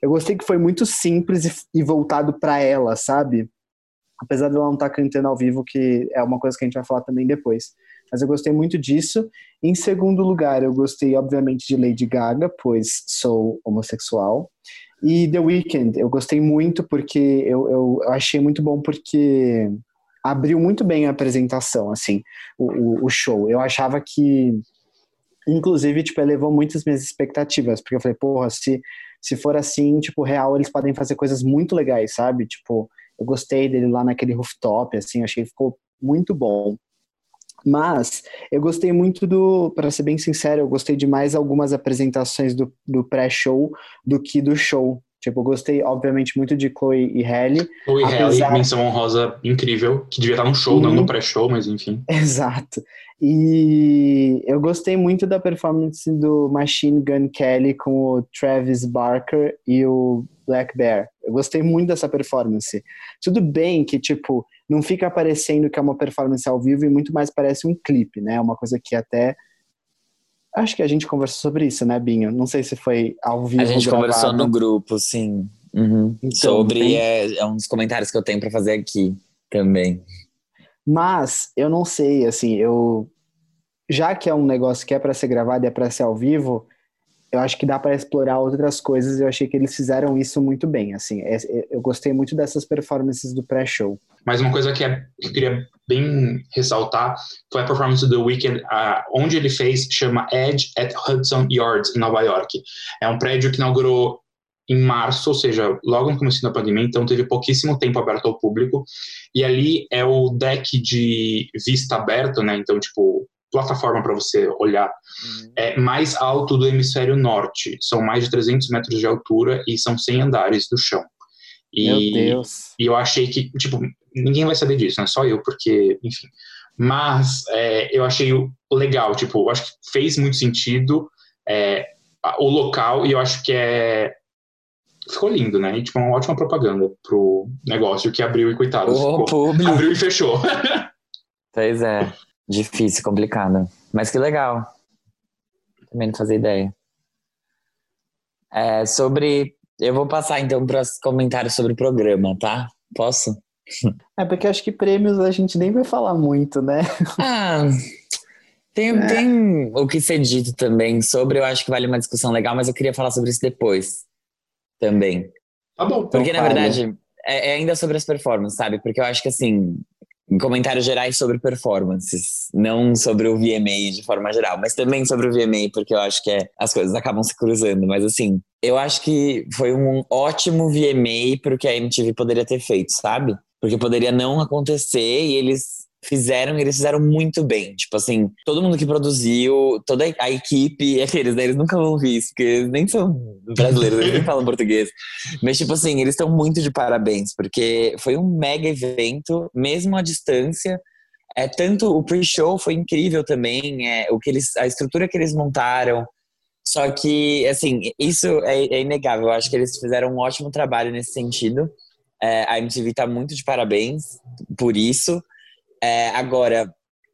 eu gostei que foi muito simples e, voltado para ela, sabe? Apesar de ela não estar tá cantando ao vivo, que é uma coisa que a gente vai falar também depois. Mas eu gostei muito disso. Em segundo lugar, eu gostei, obviamente, de Lady Gaga, pois sou homossexual. E The Weeknd, eu gostei muito porque eu, eu, achei muito bom porque abriu muito bem a apresentação, assim, o, o, o show. Eu achava que, inclusive, tipo, elevou muitas minhas expectativas, porque eu falei, porra, se, se for assim, tipo, real, eles podem fazer coisas muito legais, sabe? Tipo, eu gostei dele lá naquele rooftop, assim, achei que ficou muito bom. Mas eu gostei muito do, para ser bem sincero, eu gostei de mais algumas apresentações do, do pré-show do que do show. Tipo, eu gostei, obviamente, muito de Chloe e Halle. Chloe e apesar... Halle, menção honrosa incrível, que devia estar no show, uhum. não no pré-show, mas enfim. Exato. E eu gostei muito da performance do Machine Gun Kelly com o Travis Barker e o Black Bear. Eu gostei muito dessa performance. Tudo bem que, tipo, não fica parecendo que é uma performance ao vivo e muito mais parece um clipe, né? Uma coisa que até. Acho que a gente conversou sobre isso, né, Binho? Não sei se foi ao vivo. A gente gravado. conversou no grupo, sim. Uhum. Então, sobre é, é um dos comentários que eu tenho para fazer aqui também. Mas eu não sei, assim, eu já que é um negócio que é para ser gravado e é para ser ao vivo, eu acho que dá para explorar outras coisas. Eu achei que eles fizeram isso muito bem. Assim, é, é, eu gostei muito dessas performances do pré-show. Mas uma coisa que, é, eu queria bem ressaltar foi a performance do Weekend, uh, onde ele fez, chama Edge at Hudson Yards, em Nova York. É um prédio que inaugurou em março, ou seja, logo no começo da pandemia, então teve pouquíssimo tempo aberto ao público. E ali é o deck de vista aberto, né? Então, tipo, plataforma para você olhar, uhum. é mais alto do hemisfério norte. São mais de 300 metros de altura e são 100 andares do chão. E, Meu Deus. E eu achei que, tipo, ninguém vai saber disso, né? Só eu, porque, enfim. Mas é, eu achei legal, tipo, eu acho que fez muito sentido é, o local e eu acho que é. Ficou lindo, né? E, tipo, uma ótima propaganda pro negócio que abriu e coitado. ficou, abriu e fechou. pois é. Difícil, complicado. Mas que legal. Também não fazia ideia. É, sobre. Eu vou passar então para os comentários sobre o programa, tá? Posso? É porque acho que prêmios a gente nem vai falar muito, né? Ah, tem, é. tem o que ser dito também sobre, eu acho que vale uma discussão legal, mas eu queria falar sobre isso depois também. Tá bom. Porque, então, na verdade, é, é ainda sobre as performances, sabe? Porque eu acho que, assim, comentários gerais sobre performances, não sobre o VMA de forma geral, mas também sobre o VMA, porque eu acho que é, as coisas acabam se cruzando. Mas assim, eu acho que foi um ótimo VMA pro que a MTV poderia ter feito, sabe? Porque poderia não acontecer e eles fizeram, eles fizeram muito bem. Tipo assim, todo mundo que produziu, toda a equipe, aqueles, né, eles nunca vão ver isso, porque eles nem são brasileiros, eles nem falam português. Mas, tipo assim, eles estão muito de parabéns, porque foi um mega evento, mesmo à distância. É, tanto o pre-show foi incrível também, é, o que eles, a estrutura que eles montaram. Só que, assim, isso é, é inegável. Eu acho que eles fizeram um ótimo trabalho nesse sentido. É, a MTV tá muito de parabéns por isso. É, agora,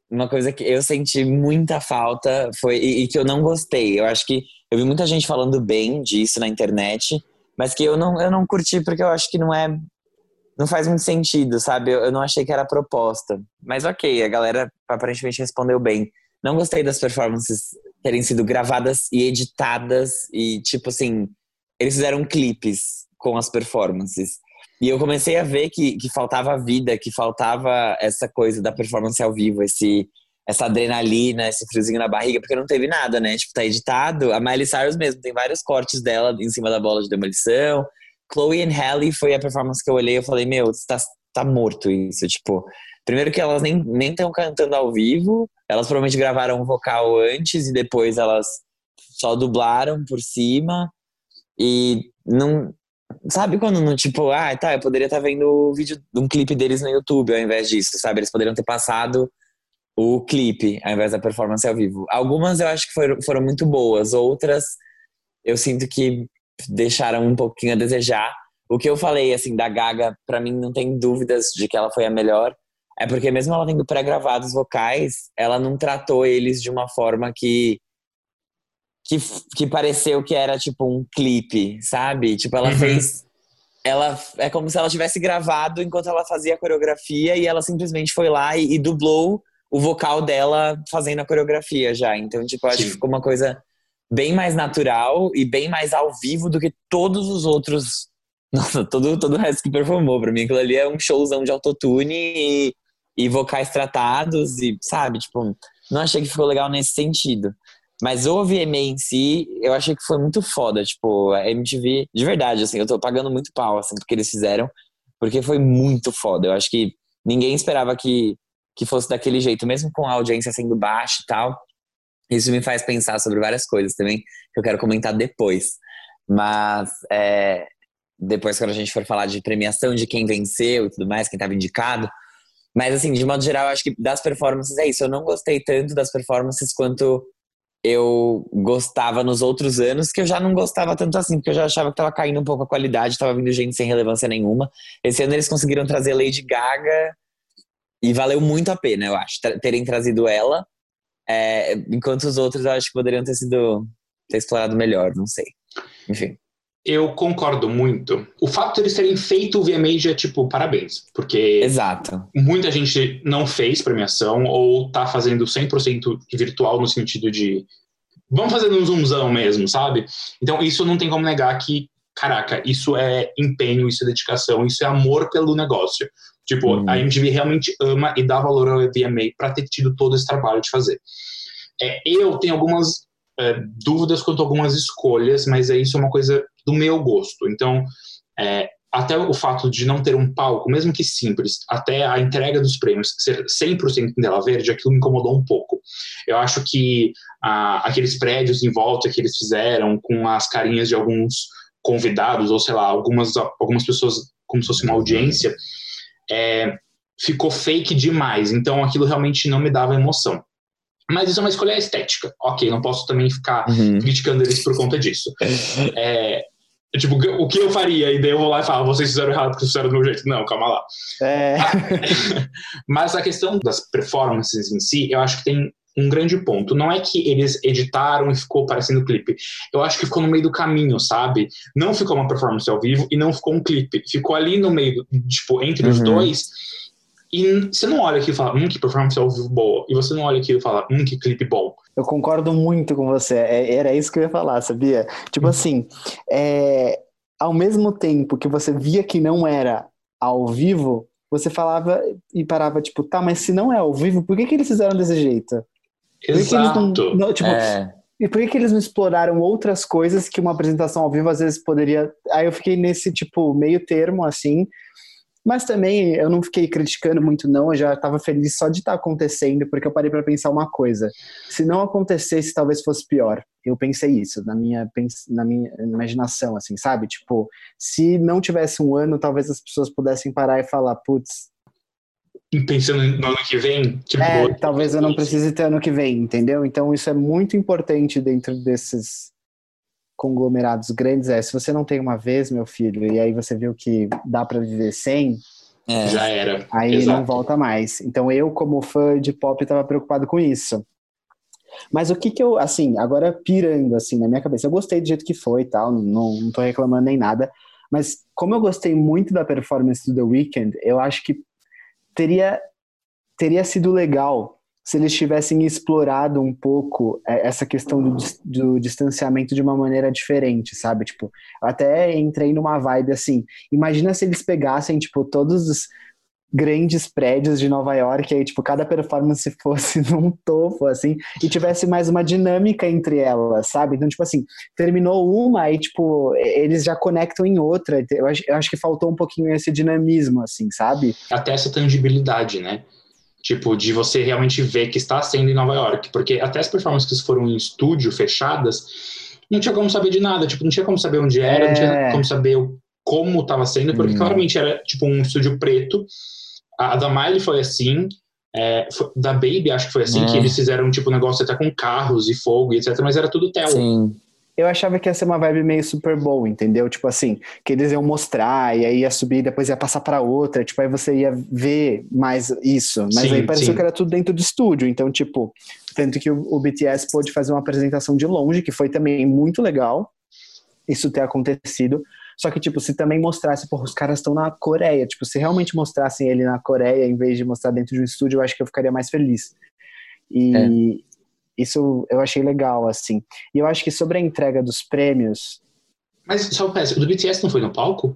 uma coisa que eu senti muita falta foi e, e, que eu não gostei. Eu acho que eu vi muita gente falando bem disso na internet, mas que eu não, eu não curti porque eu acho que não é não faz muito sentido, sabe? Eu, eu não achei que era proposta. Mas ok, a galera aparentemente respondeu bem. Não gostei das performances terem sido gravadas e editadas e tipo assim, eles fizeram clipes com as performances. E eu comecei a ver que, que faltava vida, que faltava essa coisa da performance ao vivo, esse, essa adrenalina, esse friozinho na barriga, porque não teve nada, né? Tipo, tá editado. A Miley Cyrus mesmo, tem vários cortes dela em cima da bola de demolição. Chloe and Halle foi a performance que eu olhei e falei, meu, tá, tá morto isso. Tipo, primeiro que elas nem estão cantando ao vivo, elas provavelmente gravaram um vocal antes e depois elas só dublaram por cima. E não, Sabe quando não, tipo, ah, tá, eu poderia estar tá vendo o vídeo de um clipe deles no YouTube ao invés disso, sabe? Eles poderiam ter passado o clipe ao invés da performance ao vivo. Algumas eu acho que foram, foram muito boas, outras eu sinto que deixaram um pouquinho a desejar. O que eu falei, assim, da Gaga, para mim não tem dúvidas de que ela foi a melhor. É porque mesmo ela tendo pré-gravados vocais, ela não tratou eles de uma forma que, que que pareceu que era tipo um clipe, sabe? Tipo, ela Uhum. fez ela é como se ela tivesse gravado enquanto ela fazia a coreografia e ela simplesmente foi lá e, e dublou o vocal dela fazendo a coreografia já. Então, tipo, acho Sim. que ficou uma coisa bem mais natural e bem mais ao vivo do que todos os outros. Nossa, todo, todo o resto que performou. Pra mim, aquilo ali é um showzão de autotune e, e vocais tratados e, sabe, tipo, não achei que ficou legal nesse sentido. Mas o VMA em si, eu achei que foi muito foda. Tipo, a MTV, de verdade, assim, eu tô pagando muito pau, assim, porque eles fizeram, porque foi muito foda. Eu acho que ninguém esperava que, que fosse daquele jeito, mesmo com a audiência sendo baixa e tal. Isso me faz pensar sobre várias coisas também, que eu quero comentar depois. Mas, é, depois, quando a gente for falar de premiação, de quem venceu e tudo mais, quem tava indicado. Mas, assim, de modo geral, eu acho que das performances é isso. Eu não gostei tanto das performances quanto eu gostava nos outros anos, que eu já não gostava tanto assim, porque eu já achava que tava caindo um pouco a qualidade, tava vindo gente sem relevância nenhuma. Esse ano eles conseguiram trazer Lady Gaga e valeu muito a pena, eu acho, terem trazido ela. É, enquanto os outros eu acho que poderiam ter sido ter explorado melhor, não sei. Enfim. Eu concordo muito. O fato de eles terem feito o VMA é tipo, parabéns. Porque Exato. muita gente não fez premiação ou tá fazendo 100% virtual no sentido de vamos fazer um zoomzão mesmo, sabe? Então isso não tem como negar que, caraca, isso é empenho, isso é dedicação, isso é amor pelo negócio. Tipo, Hum. a MTV realmente ama e dá valor ao VMA para ter tido todo esse trabalho de fazer. É, eu tenho algumas é, dúvidas quanto a algumas escolhas, mas é isso é uma coisa do meu gosto. Então, é, até o fato de não ter um palco, mesmo que simples, até a entrega dos prêmios ser 100% em tela verde, aquilo me incomodou um pouco. Eu acho que ah, aqueles prédios em volta que eles fizeram, com as carinhas de alguns convidados, ou sei lá, algumas, algumas pessoas como se fosse uma audiência, é, ficou fake demais. Então aquilo realmente não me dava emoção. Mas isso é uma escolha estética. Ok, não posso também ficar Uhum. criticando eles por conta disso. É, tipo, o que eu faria? E daí eu vou lá e falo, vocês fizeram errado porque fizeram do meu jeito. Não, calma lá. É, Mas a questão das performances em si, eu acho que tem um grande ponto. Não é que eles editaram e ficou parecendo clipe. Eu acho que ficou no meio do caminho, sabe? Não ficou uma performance ao vivo e não ficou um clipe. Ficou ali no meio, tipo, entre os Uhum. dois. E você não olha aqui e fala, hum, que performance ao vivo boa. E você não olha aqui e fala, hum, que clipe bom. Eu concordo muito com você. É- era isso que eu ia falar, sabia? Tipo assim, é, ao mesmo tempo que você via que não era ao vivo, você falava e parava, tipo, tá, mas se não é ao vivo, por que, que eles fizeram desse jeito? Por Exato. não, não- tipo, É, E por que, que eles não exploraram outras coisas que uma apresentação ao vivo às vezes poderia. Aí eu fiquei nesse, tipo, meio termo, assim. Mas também eu não fiquei criticando muito, não. Eu já estava feliz só de estar acontecendo, porque eu parei para pensar uma coisa. Se não acontecesse, talvez fosse pior. Eu pensei isso na minha, na minha imaginação, assim, sabe? Tipo, se não tivesse um ano, talvez as pessoas pudessem parar e falar, putz, Pensando no ano que vem, tipo, é, talvez eu não precise ter ano que vem, entendeu? Então isso é muito importante dentro desses conglomerados grandes. É, se você não tem uma vez, meu filho, e aí você viu que dá para viver sem, é. já era. aí Exato. não volta mais. Então eu, como fã de pop, estava preocupado com isso. Mas o que que eu, assim, agora pirando, assim, na minha cabeça, eu gostei do jeito que foi e tal, não, não tô reclamando nem nada, mas como eu gostei muito da performance do The Weeknd, eu acho que teria, teria sido legal se eles tivessem explorado um pouco é, essa questão do, do distanciamento de uma maneira diferente, sabe? Tipo, eu até entrei numa vibe assim, imagina se eles pegassem, tipo, todos os grandes prédios de Nova York, aí, tipo, cada performance fosse num topo, assim, e tivesse mais uma dinâmica entre elas, sabe? Então, tipo assim, terminou uma, aí, tipo, eles já conectam em outra. Eu acho, eu acho que faltou um pouquinho esse dinamismo, assim, sabe? até essa tangibilidade, né? Tipo, de você realmente ver que está sendo em Nova York. Porque até as performances que foram em estúdio, fechadas, não tinha como saber de nada. Tipo, não tinha como saber onde era, não tinha É. como saber como estava sendo, porque Hum. claramente era, tipo, um estúdio preto. A, a da Miley foi assim. é, foi- da Baby, acho que foi assim, É. que eles fizeram, tipo, um negócio até com carros e fogo e etc. Mas era tudo tel. Sim. Eu achava que ia ser uma vibe meio Super Bowl, entendeu? Tipo assim, que eles iam mostrar e aí ia subir, depois ia passar para outra, tipo, aí você ia ver mais isso. Mas Sim, aí pareceu sim. que era tudo dentro do estúdio, então, tipo, tanto que o, o BTS pôde fazer uma apresentação de longe, que foi também muito legal isso ter acontecido. Só que, tipo, se também mostrasse, porra, os caras estão na Coreia, tipo, se realmente mostrassem ele na Coreia, em vez de mostrar dentro de um estúdio, eu acho que eu ficaria mais feliz. E É. isso eu achei legal, assim. E eu acho que sobre a entrega dos prêmios, Mas só um peço, o do BTS não foi no palco?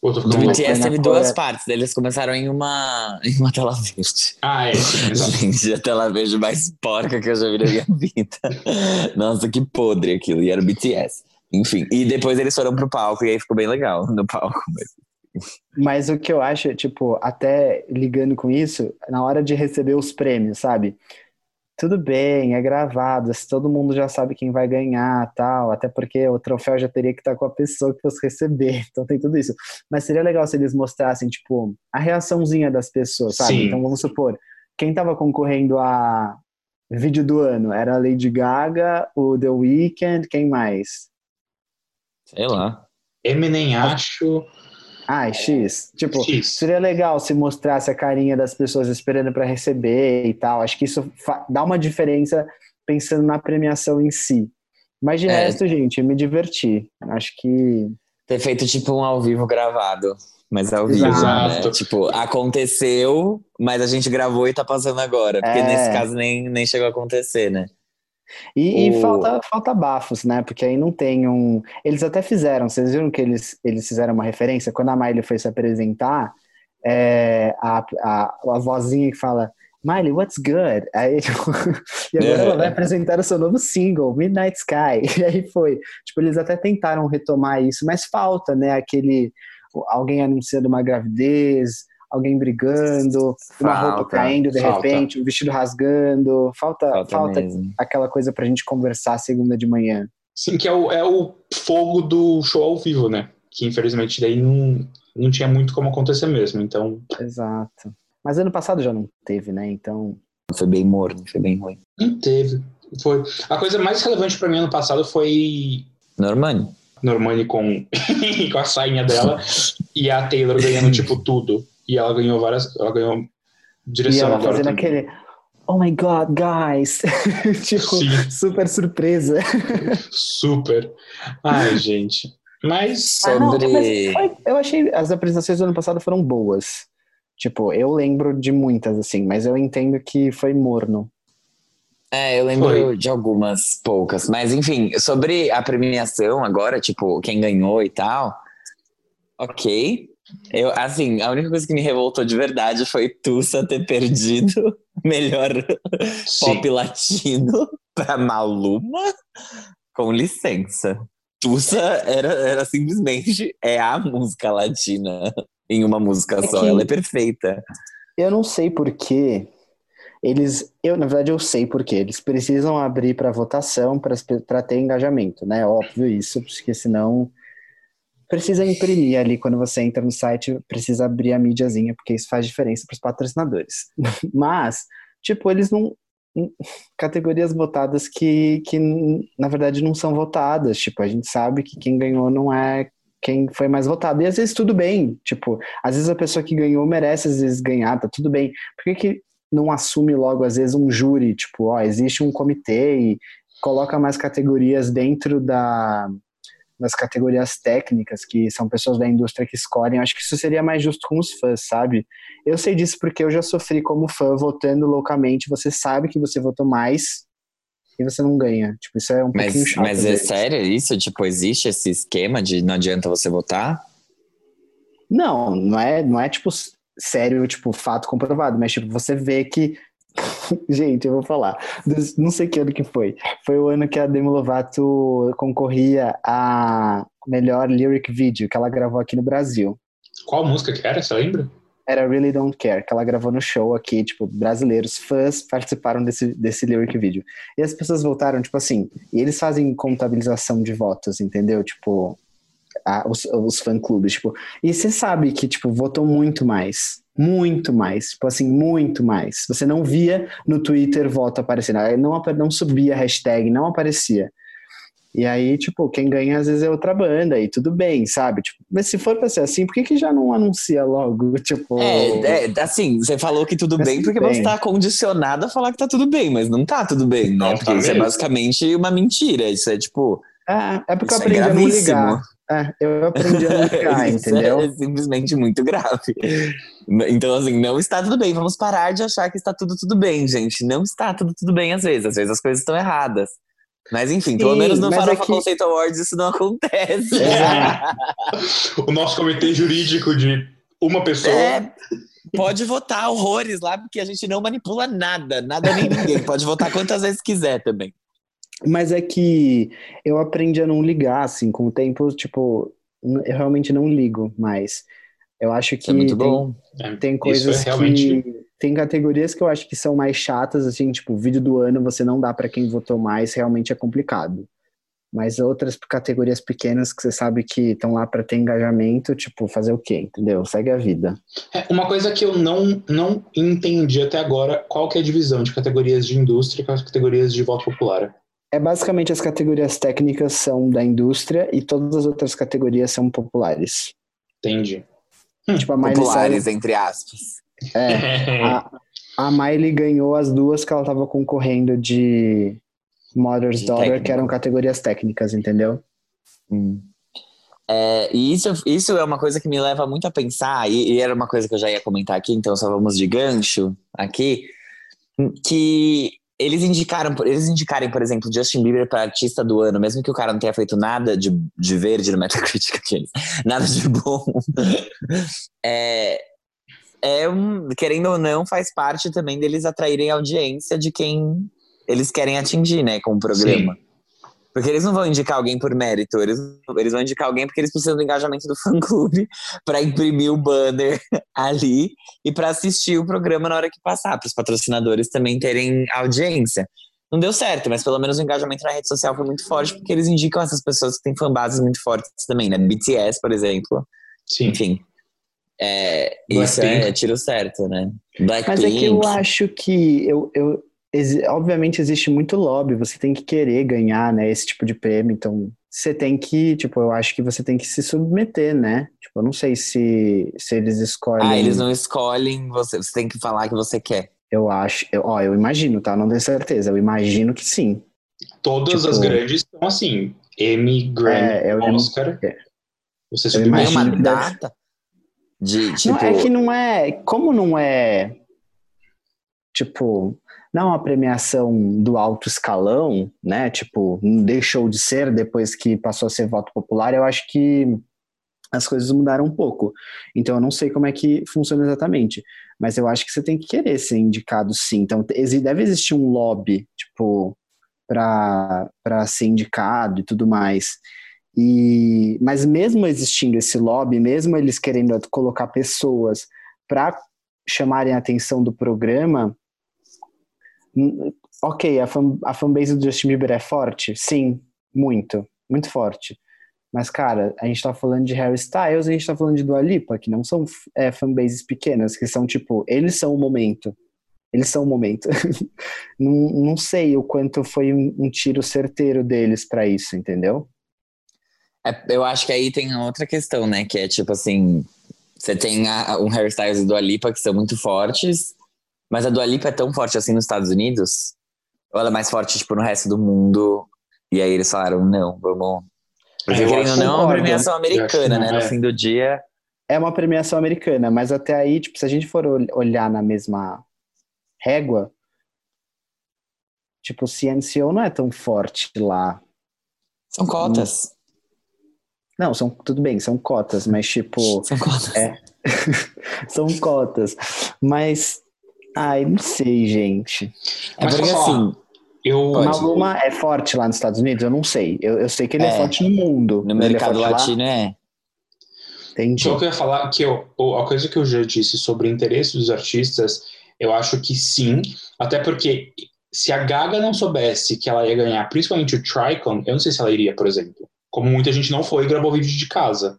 Tô Do BTS teve Coreia. duas partes. Eles começaram em uma, em uma tela verde. Ah, é. Gente, a tela verde mais porca que eu já vi na minha vida. Nossa, que podre aquilo. E era o BTS. Enfim, e depois eles foram pro palco e aí ficou bem legal no palco. Mas... Mas o que eu acho, tipo, até ligando com isso, na hora de receber os prêmios, sabe? Tudo bem, é gravado, se todo mundo já sabe quem vai ganhar, tal, até porque o troféu já teria que estar com a pessoa que fosse receber, então tem tudo isso. Mas seria legal se eles mostrassem, tipo, a reaçãozinha das pessoas, sabe? Sim. Então vamos supor, quem tava concorrendo a vídeo do ano era a Lady Gaga, o The Weeknd, quem mais? Sei lá. Eminem, acho. Ah, X. Tipo, X. seria legal se mostrasse a carinha das pessoas esperando para receber e tal. Acho que isso dá uma diferença pensando na premiação em si. Mas de É. resto, gente, eu me diverti. Acho que. Ter feito tipo um ao vivo gravado. Mas ao vivo, Exato. né? Tipo, aconteceu, mas a gente gravou e tá passando agora. Porque É. nesse caso nem, nem chegou a acontecer, né? E, e O- falta, falta bafos, né? Porque aí não tem um. Eles até fizeram, vocês viram que eles, eles fizeram uma referência? Quando a Miley foi se apresentar, é, a, a, a vozinha que fala. Miley, what's good? Aí, tipo, e agora É. ela vai apresentar o seu novo single, Midnight Sky. E aí foi. Tipo, eles até tentaram retomar isso, mas falta, né? Aquele. Alguém anunciando uma gravidez, alguém brigando, uma roupa Falta, caindo de falta. repente, um vestido rasgando. Falta, Falta, falta mesmo. aquela coisa pra gente conversar segunda de manhã. Sim, que é o, é o fogo do show ao vivo, né? Que infelizmente daí não, não tinha muito como acontecer mesmo. Então, Exato. Mas ano passado já não teve, né? Então. Foi bem morno, foi bem ruim. não teve. Foi. A coisa mais relevante pra mim ano passado foi Normani. Normani com, com a sainha dela e a Taylor ganhando, tipo, tudo. E ela ganhou várias. Ela ganhou E direção ela agora fazendo também. aquele. Oh my god, guys! tipo, Sim. super surpresa. Super. Ai, gente. Mas. Ah, não, Sobre- mas foi- eu achei. As apresentações do ano passado foram boas. Tipo, eu lembro de muitas, assim, mas eu entendo que foi morno. É, eu lembro Foi. de algumas poucas. Mas, enfim, sobre a premiação agora, tipo, quem ganhou e tal. Ok. Eu, assim, a única coisa que me revoltou de verdade foi Tussa ter perdido melhor Sim. pop latino pra Maluma. Com licença. Tussa era, era simplesmente é a música latina em uma música É só. Ela é perfeita. Eu não sei porquê. Eles, eu na verdade eu sei porquê. Eles precisam abrir para votação para ter engajamento, né? Óbvio isso, porque senão precisa imprimir ali quando você entra no site, precisa abrir a mídiazinha, porque isso faz diferença para os patrocinadores. Mas, tipo, eles não categorias votadas que, que na verdade não são votadas. Tipo, a gente sabe que quem ganhou não é quem foi mais votado. E às vezes tudo bem. Tipo, às vezes a pessoa que ganhou merece às vezes ganhar, tá tudo bem. Por que, que não assume logo, às vezes, um júri? Tipo, ó, existe um comitê e coloca mais categorias dentro da, das categorias técnicas, que são pessoas da indústria que escolhem. Eu acho que isso seria mais justo com os fãs, sabe? Eu sei disso porque eu já sofri como fã votando loucamente. Você sabe que você votou mais e você não ganha. Tipo, isso é um pouquinho Mas, chato. mas é vezes. sério isso? Tipo, existe esse esquema de não adianta você votar? Não, não é, não é tipo sério, tipo fato comprovado, mas tipo você vê que Gente, eu vou falar. Não sei que ano que foi. Foi o ano que a Demi Lovato concorria a melhor lyric video que ela gravou aqui no Brasil. Qual música que era? Você lembra? Era Really Don't Care, que ela gravou no show aqui, tipo, brasileiros, fãs participaram desse, desse lyric video. E as pessoas voltaram, tipo assim, e eles fazem contabilização de votos, entendeu? Tipo, a- os, os fã-clubes, tipo, e você sabe que, tipo, votou muito mais, muito mais, tipo assim, muito mais. Você não via no Twitter voto aparecendo, aí não, não subia a hashtag, não aparecia. E aí, tipo, quem ganha às vezes é outra banda, e tudo bem, sabe? Tipo, mas se for pra ser assim, por que, que já não anuncia logo? Tipo. É, é, assim, você falou que tudo bem porque bem. você tá condicionado a falar que tá tudo bem, mas não tá tudo bem, Não né? tá Porque isso é basicamente uma mentira. Isso é tipo. É, é porque eu é aprendi a não ligar. É, eu aprendi a não ligar, Isso entendeu? É simplesmente muito grave. Então, assim, não está tudo bem. Vamos parar de achar que está tudo tudo bem, gente. Não está tudo tudo bem às vezes. Às vezes as coisas estão erradas. Mas enfim, pelo Sim, menos no mas é Farofa que- Conceito Awards isso não acontece. O nosso comitê jurídico de uma pessoa. É, pode votar horrores lá, porque a gente não manipula nada, nada nem ninguém. Pode votar quantas vezes quiser também. Mas é que eu aprendi a não ligar, assim, com o tempo, tipo, eu realmente não ligo mais. Eu acho que Isso é muito tem, bom. É, tem Isso coisas é realmente. que. Tem categorias que eu acho que são mais chatas, assim, tipo, vídeo do ano você não dá pra quem votou mais, realmente é complicado. Mas outras categorias pequenas que você sabe que estão lá pra ter engajamento, tipo, fazer o quê? Entendeu? Segue a vida. É, uma coisa que eu não, não entendi até agora, qual que é a divisão de categorias de indústria com as categorias de voto popular? É basicamente as categorias técnicas são da indústria e todas as outras categorias são populares. Entendi. Tipo, a Miley Populares, Cyrus, entre aspas. é, a, a Miley ganhou as duas que ela tava concorrendo de Mother's De Daughter, técnico. que eram categorias técnicas, entendeu? Hum. É, e isso, isso é uma coisa que me leva muito a pensar, e, e era uma coisa que eu já ia comentar aqui, então só vamos de gancho aqui, que eles indicaram, eles indicarem, por exemplo, Justin Bieber para artista do ano, mesmo que o cara não tenha feito nada de, de verde no Metacritic, aqueles, nada de bom, é, é um, querendo ou não, faz parte também deles atraírem a audiência de quem eles querem atingir, né, com o programa. Porque eles não vão indicar alguém por mérito, eles, eles vão indicar alguém porque eles precisam do engajamento do fã-clube para imprimir o banner ali e para assistir o programa na hora que passar, para os patrocinadores também terem audiência. Não deu certo, mas pelo menos o engajamento na rede social foi muito forte porque eles indicam essas pessoas que têm fanbases muito fortes também, né? BTS, por exemplo. Sim. Enfim. É, isso é, é tiro certo, né? Blackpink. Mas é que eu acho que eu, eu obviamente existe muito lobby, você tem que querer ganhar, né, esse tipo de prêmio, então você tem que, tipo, eu acho que você tem que se submeter, né? Tipo, eu não sei se, se eles escolhem. Ah, eles não escolhem você, você tem que falar que você quer. Eu acho, eu, ó, eu imagino, tá? Não tenho certeza, eu imagino que sim. Todas Tipo- as grandes são assim. Emmy, Grammy, É, eu- Oscar. é. Você submete. uma data de, tipo... Não, é que não é. Como não é. Tipo, não uma premiação do alto escalão, né? Tipo, deixou de ser depois que passou a ser voto popular, eu acho que as coisas mudaram um pouco. Então eu não sei como é que funciona exatamente. Mas eu acho que você tem que querer ser indicado sim. Então deve existir um lobby, tipo, para ser indicado e tudo mais. E, mas mesmo existindo esse lobby, mesmo eles querendo colocar pessoas para chamarem a atenção do programa, ok, a, fan, a fanbase do Justin Bieber é forte? Sim, muito, muito forte. Mas, cara, a gente tá falando de Harry Styles e a gente tá falando de Dua Lipa, que não são é, fanbases pequenas, que são tipo, eles são o momento. Eles são o momento. não, não sei o quanto foi um, um tiro certeiro deles para isso, entendeu? É, eu acho que aí tem outra questão, né? Que é tipo assim: você tem a, um hairstyles e Dua Lipa que são muito fortes, mas a Dua Lipa é tão forte assim nos Estados Unidos? Ou ela é mais forte, tipo, no resto do mundo? E aí eles falaram: não, vamos. Porque É, querendo ou não, é uma premiação americana, não, né? No é. fim do dia. é uma premiação americana, mas até aí, tipo, se a gente for ol- olhar na mesma régua, tipo, o CNCO não é tão forte lá. São cotas. Não, são tudo bem, são cotas, mas tipo, São cotas. É. são cotas. Mas, ai, não sei, gente. É Mas porque assim, Eu, O Maluma é forte lá nos Estados Unidos? Eu não sei. Eu, eu sei que ele é, É. forte no mundo. no é mercado lá? latino é. Entendi. Só que eu ia falar que eu, a coisa que eu já disse sobre o interesse dos artistas, eu acho que sim, até porque se a Gaga não soubesse que ela ia ganhar, principalmente o Tricon, eu não sei se ela iria, por exemplo. Como muita gente não foi e gravou vídeo de casa.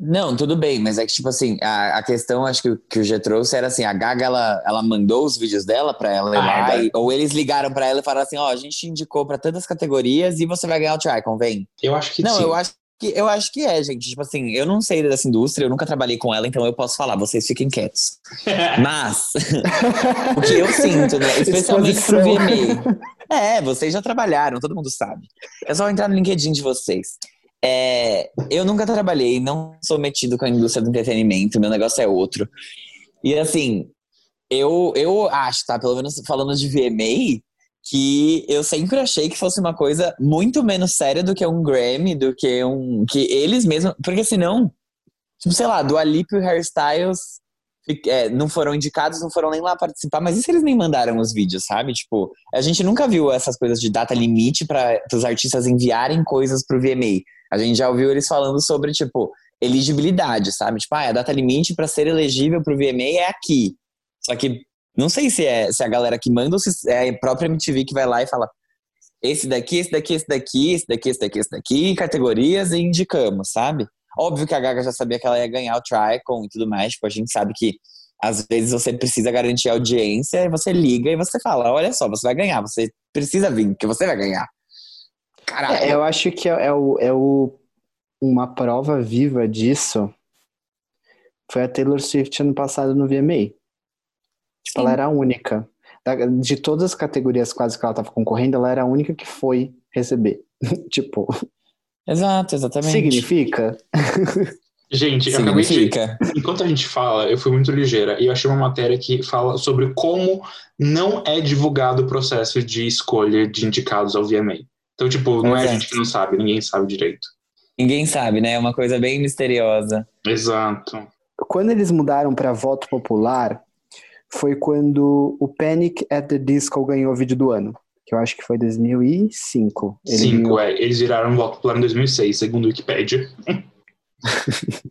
Não, tudo bem, mas é que, tipo assim, a, a questão, acho que, o- que o G trouxe era assim, a Gaga, ela, ela mandou os vídeos dela pra ela ir Ah, lá, é e- ou eles ligaram pra ela e falaram assim, ó, a gente te indicou pra tantas categorias e você vai ganhar o Tricon, vem. Eu acho que Não, sim. eu acho que eu acho que é, gente. Tipo assim, eu não sei dessa indústria, eu nunca trabalhei com ela, então eu posso falar, vocês fiquem quietos. Mas o que eu sinto, né? Especialmente pro. VMA. É, vocês já trabalharam, todo mundo sabe. É só entrar no LinkedIn de vocês. É, eu nunca trabalhei, não sou metido com a indústria do entretenimento, meu negócio é outro. E assim, eu, eu acho, tá? Pelo menos falando de VMA, que eu sempre achei que fosse uma coisa muito menos séria do que um Grammy, do que um. que eles mesmos. Porque senão, tipo, sei lá, do Alip e o Hairstyles é, não foram indicados, não foram nem lá participar, mas e se eles nem mandaram os vídeos, sabe? Tipo, a gente nunca viu essas coisas de data limite para os artistas enviarem coisas pro VMA. A gente já ouviu eles falando sobre, tipo, elegibilidade, sabe? Tipo, ah, a data limite para ser elegível pro VMA é aqui. Só que não sei se é, se é a galera que manda ou se é a própria MTV que vai lá e fala esse daqui, esse daqui, esse daqui, esse daqui, esse daqui, esse daqui, categorias e indicamos, sabe? Óbvio que a Gaga já sabia que ela ia ganhar o Tricon e tudo mais, tipo, a gente sabe que às vezes você precisa garantir a audiência e você liga e você fala, olha só, você vai ganhar, você precisa vir, que você vai ganhar. Caralho. É, eu acho que é, é o, é o, uma prova viva disso foi a Taylor Swift ano passado no VMA. Tipo, ela era a única. De todas as categorias quase que ela tava concorrendo, ela era a única que foi receber. tipo, Exato, exatamente. significa? Gente, eu acabei de. Enquanto a gente fala, eu fui muito ligeira e eu achei uma matéria que fala sobre como não é divulgado o processo de escolha de indicados ao VMA. Então, tipo, não é a Exato. gente que não sabe, ninguém sabe direito. Ninguém sabe, né? É uma coisa bem misteriosa. Exato. Quando eles mudaram para voto popular, foi quando o Panic at the Disco ganhou o vídeo do ano. Que eu acho que foi 2005. Ele Cinco, ganhou- é. Eles viraram voto popular em 2006, segundo o Wikipedia.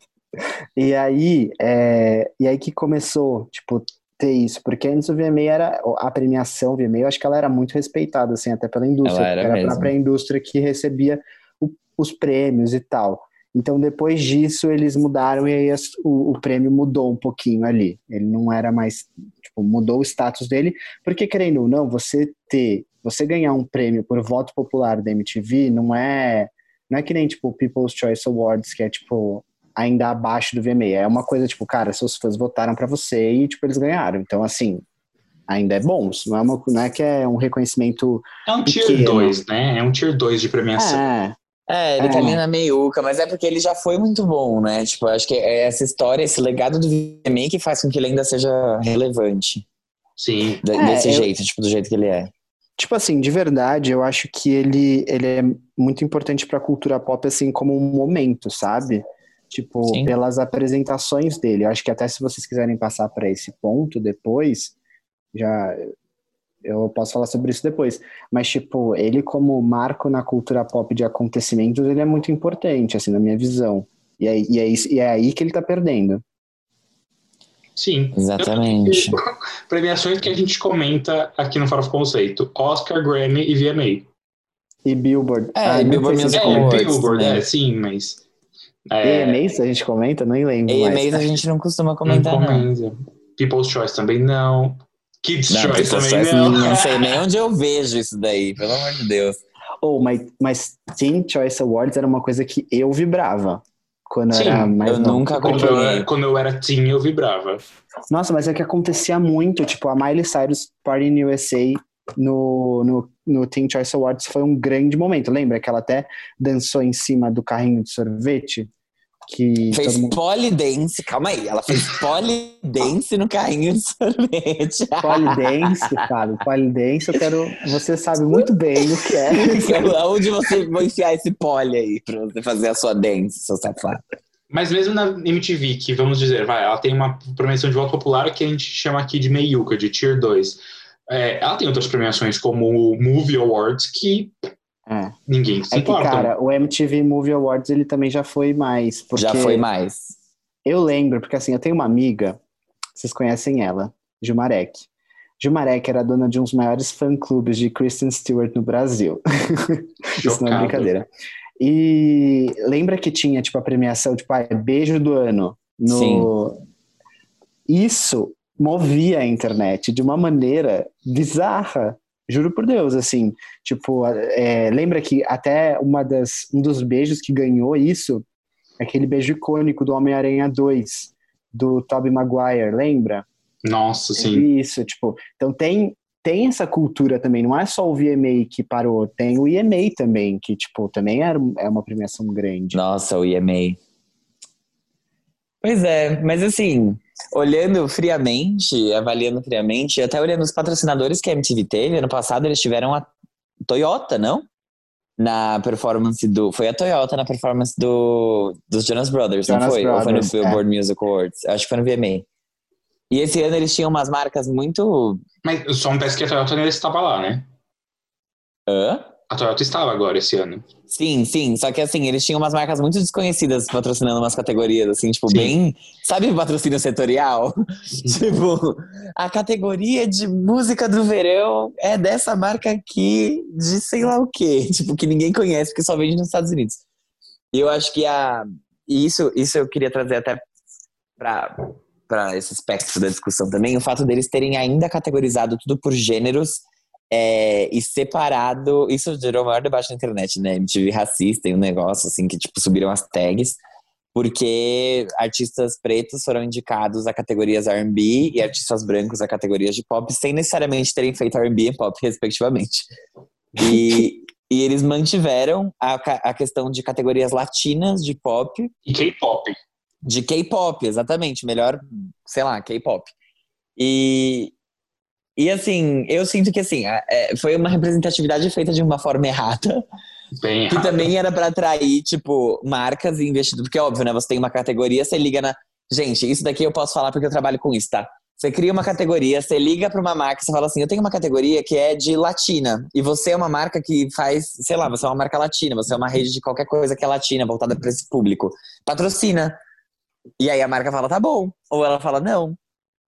E aí, é, e aí que começou, tipo, ter isso, porque antes o VMA era, a premiação VMA, eu acho que ela era muito respeitada, assim, até pela indústria, Ela era era a mesmo. própria indústria que recebia o- os prêmios e tal. Então, depois disso, eles mudaram e aí as- o, o prêmio mudou um pouquinho ali. Ele não era mais, tipo, mudou o status dele, porque querendo ou não, você ter, você ganhar um prêmio por voto popular da MTV não é, não é que nem, tipo, o People's Choice Awards, que é, tipo, ainda abaixo do VMA. É uma coisa, tipo, cara, seus fãs votaram pra você e, tipo, eles ganharam. Então, assim, ainda é bom. Não é, uma, não é que é um reconhecimento... É um tier Pequeno. 2, né? É um tier 2 de premiação. É, É, ele tá É. ali na meiuca, mas é porque ele já foi muito bom, né? Tipo, acho que é essa história, esse legado do VMA que faz com que ele ainda seja relevante. Sim. de- É, desse eu- jeito, tipo, do jeito que ele é. Tipo assim, de verdade, eu acho que ele, ele é muito importante pra cultura pop, assim, como um momento, sabe? Tipo, Sim. pelas apresentações dele. Eu acho que até se vocês quiserem passar pra esse ponto depois, já... Eu posso falar sobre isso depois. Mas, tipo, ele como marco na cultura pop de acontecimentos, ele é muito importante, assim, na minha visão. E é, e é, isso, e é aí que ele tá perdendo. Sim. Exatamente. Premiações que a gente comenta aqui no Farofa Conceito: Oscar, Grammy e VMA. E Billboard. É, Ah, e não Billboard Music É, Awards Billboard, também. é, sim, mas. É, AMAs a gente comenta? Nem lembro mais. AMAs a gente não costuma não comentar, não. comenta. People's Choice também não. Kids Não, Choice People's também Choice, não. não sei nem onde eu vejo isso daí, pelo amor de Deus. Oh, mas, mas Teen Choice Awards era uma coisa que eu vibrava quando eu Sim, era mais eu novo. nunca Quando eu, acompanhei. quando eu era teen, eu vibrava. Nossa, mas é que acontecia muito. Tipo, a Miley Cyrus Party in USA no, no, no Teen Choice Awards foi um grande momento. Lembra que ela até dançou em cima do carrinho de sorvete? Que Fez mundo... polidense, calma aí, ela fez polidense no carrinho de sorvete. Polidense, Fábio. Polidense, eu quero... Você sabe muito bem o que é. Onde você vai enfiar esse pole aí pra você fazer a sua dance, seu safado? Mas mesmo na MTV, que vamos dizer, vai, ela tem uma premiação de voto popular que a gente chama aqui de meiuca, de Tier 2. É, ela tem outras premiações como o Movie Awards que É. ninguém se É que, importa. cara, o MTV Movie Awards ele também já foi mais. Porque Já foi mais. Eu lembro, porque assim, eu tenho uma amiga, vocês conhecem ela, Gilmarek. Gilmarek era dona de um dos maiores fã-clubes de Kristen Stewart no Brasil. Isso não é brincadeira. E lembra que tinha, tipo, a premiação, tipo, ah, beijo do ano. No... Sim. Isso movia a internet de uma maneira bizarra. Juro por Deus, assim, tipo, é, lembra que até uma das, um dos beijos que ganhou isso, aquele beijo icônico do Homem-Aranha 2, do Tobey Maguire, lembra? Nossa, sim. Isso, tipo, então tem, tem essa cultura também, não é só o VMA que parou, tem o EMA também, que, tipo, também era, é uma premiação grande. Nossa, o EMA. Pois é, mas assim, olhando friamente, avaliando friamente, até olhando os patrocinadores que a MTV teve, ano passado eles tiveram a Toyota, não? Na performance do. Foi a Toyota na performance do, dos Jonas Brothers, Jonas não foi? Ou foi no Brothers, Billboard Music Awards? Acho que foi no VMA. E esse ano eles tinham umas marcas muito. Mas só um peço que a Toyota ainda estava lá, né? Hã? A Toyota estava agora esse ano. Sim, sim. Só que assim, eles tinham umas marcas muito desconhecidas patrocinando umas categorias, assim, tipo, Sim. bem. Sabe patrocínio setorial? tipo, a categoria de música do verão é dessa marca aqui, de sei lá o quê. Tipo, que ninguém conhece, porque só vende nos Estados Unidos. E eu acho que a. E isso, isso eu queria trazer até pra esse aspecto da discussão também, o fato deles terem ainda categorizado tudo por gêneros é, e separado. Isso gerou o maior debate na internet, né? MTV racista e um negócio assim que tipo subiram as tags. Porque artistas pretos foram indicados a categorias R&B e artistas brancos a categorias de pop, sem necessariamente terem feito R&B e pop, respectivamente. E, e eles mantiveram a, a questão de categorias latinas de pop E K-pop. de K-pop, exatamente. Melhor, sei lá, K-pop. E, e assim, eu sinto que assim, é, foi uma representatividade feita de uma forma errada, Bem que errado. também era pra atrair, tipo, marcas e investidores. Porque, óbvio, né? Você tem uma categoria, você liga na. Gente, isso daqui eu posso falar porque eu trabalho com isso, tá? Você cria uma categoria, você liga pra uma marca, você fala assim: eu tenho uma categoria que é de latina. E você é uma marca que faz, sei lá, você é uma marca latina, você é uma rede de qualquer coisa que é latina, voltada pra esse público. Patrocina. E aí a marca fala, tá bom. Ou ela fala, não.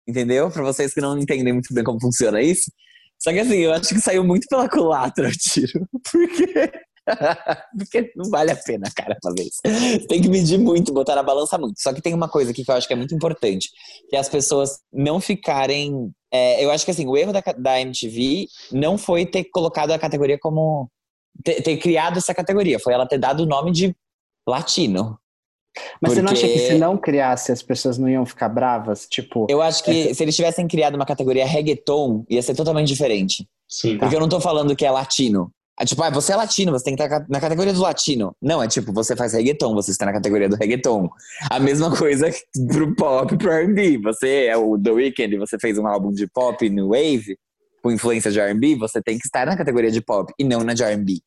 Entendeu? Pra vocês que não entendem muito bem como funciona isso. Só que assim, eu acho que saiu muito pela culatra o tiro. Porque. Porque não vale a pena, cara, fazer isso. Tem que medir muito, botar na balança muito. Só que tem uma coisa aqui que eu acho que é muito importante, que é as pessoas não ficarem. é, eu acho que assim, o erro da, da MTV não foi ter colocado a categoria como. Ter, ter criado essa categoria, foi ela ter dado o nome de latino. Mas você não acha que Porque- se não criasse, as pessoas não iam ficar bravas? Tipo, Eu acho que se eles tivessem criado uma categoria reggaeton, ia ser totalmente diferente. Sim. Porque eu não tô falando que é latino. É tipo, ah, você é latino, você tem que estar na categoria do latino. Não, é tipo, você faz reggaeton, você está na categoria do reggaeton. A mesma coisa pro pop, pro R&B. Você é o The Weeknd, você fez um álbum de pop no Wave, com influência de R&B, você tem que estar na categoria de pop e não na de R&B.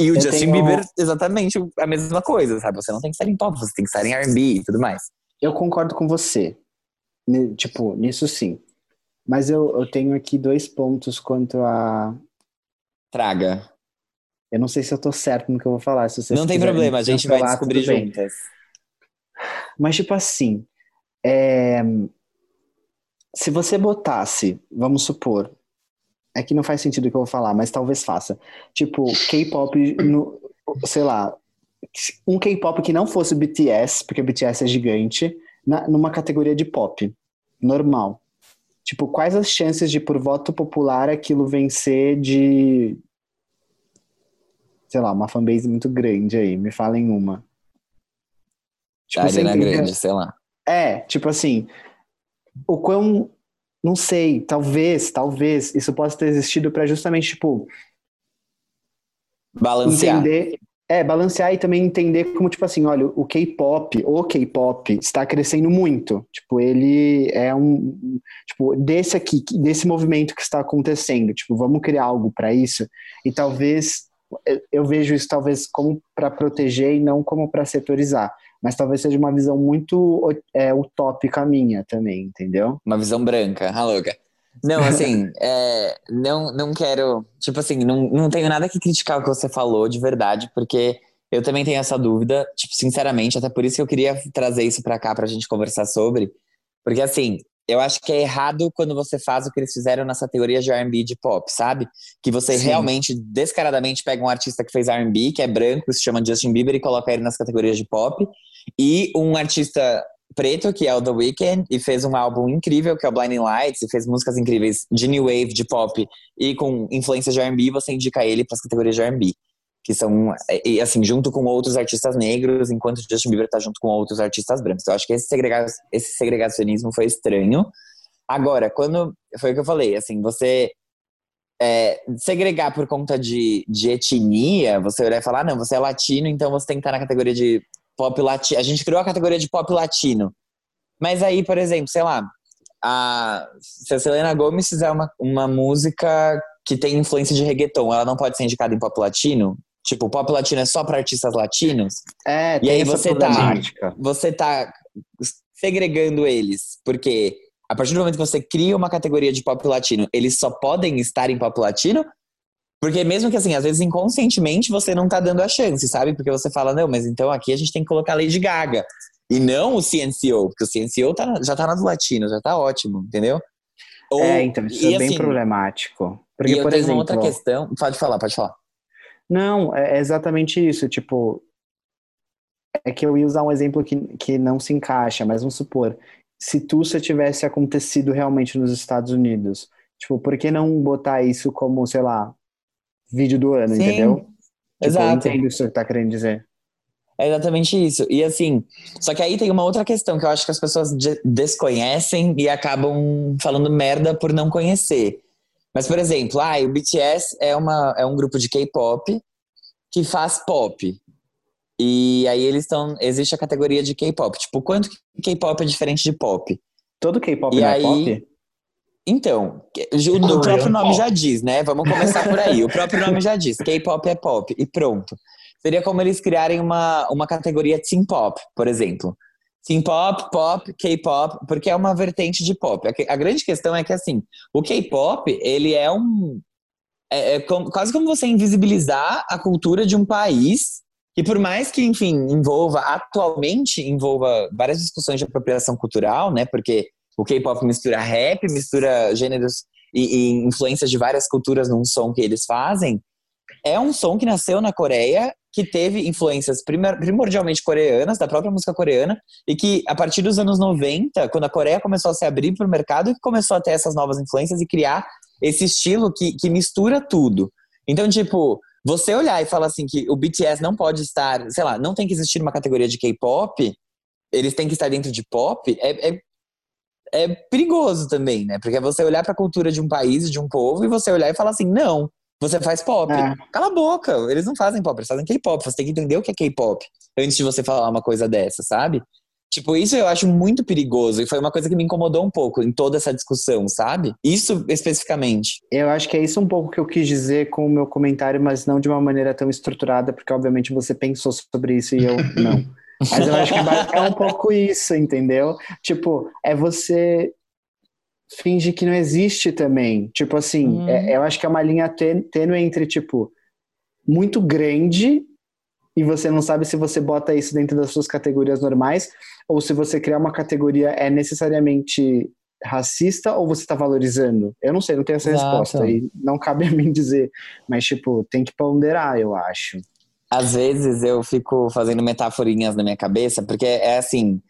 E o Eu Justin tenho- Bieber, exatamente a mesma coisa, sabe? Você não tem que estar em pop, você tem que estar em R&B e tudo mais. eu concordo com você. Tipo, nisso sim. Mas eu, eu tenho aqui dois pontos quanto a. Traga. Eu não sei se eu tô certo no que eu vou falar. Se vocês não tem problema, a gente vai descobrir juntas. Mas, tipo assim, é, se você botasse, vamos supor, é que não faz sentido o que eu vou falar, mas talvez faça. Tipo, K-pop, no- sei lá, um K-pop que não fosse o BTS, porque o BTS é gigante, na- numa categoria de pop, normal. Tipo, quais as chances de, por voto popular, aquilo vencer de. Sei lá, uma fanbase muito grande aí? Me falem uma. A você Ariana entende? Grande, sei lá. É, tipo assim, o quão. Não sei, talvez, talvez, isso possa ter existido pra justamente, tipo, Balancear. entender. É, balancear e também entender como, tipo assim, olha, o K-pop, o K-pop está crescendo muito. Tipo, ele é um. Tipo, desse aqui, desse movimento que está acontecendo. Tipo, vamos criar algo para isso. E talvez. eu- Eu vejo isso talvez como para proteger e não como para setorizar. Mas talvez seja uma visão muito é, utópica minha também, entendeu? Uma visão branca, a louca. Não, assim, é, não, não quero. Tipo assim, não, não tenho nada que criticar o que você falou de verdade, porque eu também tenho essa dúvida, tipo, sinceramente, até por isso que eu queria trazer isso pra cá pra gente conversar sobre. Porque, assim, eu acho que é errado quando você faz o que eles fizeram nas categorias de R&B de pop, sabe? Que você Sim. realmente, descaradamente, pega um artista que fez R&B, que é branco, se chama Justin Bieber, e coloca ele nas categorias de pop. E um artista preto, que é o The Weeknd, e fez um álbum incrível, que é o Blinding Lights, e fez músicas incríveis de new wave, de pop, e com influências de R&B, você indica ele para as categorias de R&B. Que são, e assim, junto com outros artistas negros, enquanto Justin Bieber tá junto com outros artistas brancos. Eu acho que esse, segrega esse segregacionismo foi estranho. Agora, quando. Foi o que eu falei, assim, você é, segregar por conta de, de etnia, você olhar e falar, ah, não, você é latino, então você tem que estar na categoria de pop latino. A gente criou a categoria de pop latino. Mas aí, por exemplo, sei lá, a, se a Selena Gomez fizer uma, uma música que tem influência de reggaeton, ela não pode ser indicada em pop latino? Tipo, pop latino é só para artistas latinos? É, E aí você tá- você tá segregando eles, porque a partir do momento que você cria uma categoria de pop latino, eles só podem estar em pop latino, porque mesmo que assim, às vezes inconscientemente você não tá dando a chance, sabe? Porque você fala, não, mas então aqui a gente tem que colocar Lady Gaga. E não o CNCO, porque o CNCO tá, já tá na do latino, já tá ótimo, entendeu? Ou- É, então, isso e é bem assim, problemático. Porque, e por exemplo. uma outra questão. Pode falar, pode falar. Não, é exatamente isso. Tipo, é que eu ia usar um exemplo que, que não se encaixa, mas vamos supor, se Tulsa tivesse acontecido realmente nos Estados Unidos, tipo, por que não botar isso como, sei lá, vídeo do ano, Sim, entendeu? Tipo, eu Exato. entendo isso que você tá querendo dizer. É exatamente isso. E assim, só que aí tem uma outra questão que eu acho que as pessoas de- desconhecem e acabam falando merda por não conhecer. Mas, por exemplo, ah, o BTS é, uma, é um grupo de K-pop que faz pop. E aí eles estão. Existe a categoria de K-pop. Tipo, quanto que K-pop é diferente de pop? Todo K-pop é aí- pop? Então, o próprio nome já diz, né? Vamos começar por aí. O próprio nome já diz. K-pop é pop. E pronto. Seria como eles criarem uma, uma categoria sim pop, por exemplo. Sim pop, pop, K-pop, porque é uma vertente de pop. A, grande questão é que, assim, o K-pop, ele é um. É, é como- quase como você invisibilizar a cultura de um país que, por mais que, enfim, envolva, atualmente, envolva várias discussões de apropriação cultural, né? Porque o K-pop mistura rap, mistura gêneros e, e influências de várias culturas num som que eles fazem. É um som que nasceu na Coreia, que teve influências primor- primordialmente coreanas, da própria música coreana, e que a partir dos anos 90, quando a Coreia começou a se abrir para o mercado, começou a ter essas novas influências e criar esse estilo que, que mistura tudo. Então, tipo, você olhar e falar assim que o BTS não pode estar, sei lá, não tem que existir uma categoria de K-pop, eles têm que estar dentro de pop, é, é, é perigoso também, né? Porque é você olhar para a cultura de um país, de um povo, e você olhar e falar assim, não, você faz pop. É. Cala a boca, eles não fazem pop, eles fazem K-pop. Você tem que entender o que é K-pop antes de você falar uma coisa dessa, sabe? Tipo, isso eu acho muito perigoso e foi uma coisa que me incomodou um pouco em toda essa discussão, sabe? Isso especificamente. Eu acho que é isso um pouco que eu quis dizer com o meu comentário, mas não de uma maneira tão estruturada, porque obviamente você pensou sobre isso e eu não. Mas eu acho que é um pouco isso, entendeu? Tipo, é você fingir que não existe também. Tipo assim, Uhum. é- eu acho que é uma linha tê- tênue entre, tipo, muito grande e você não sabe se você bota isso dentro das suas categorias normais ou se você criar uma categoria é necessariamente racista ou você está valorizando? Eu não sei, não tenho essa Exato. resposta e não cabe a mim dizer, mas tipo, tem que ponderar, eu acho. Às vezes eu fico fazendo metaforinhas na minha cabeça, porque é assim,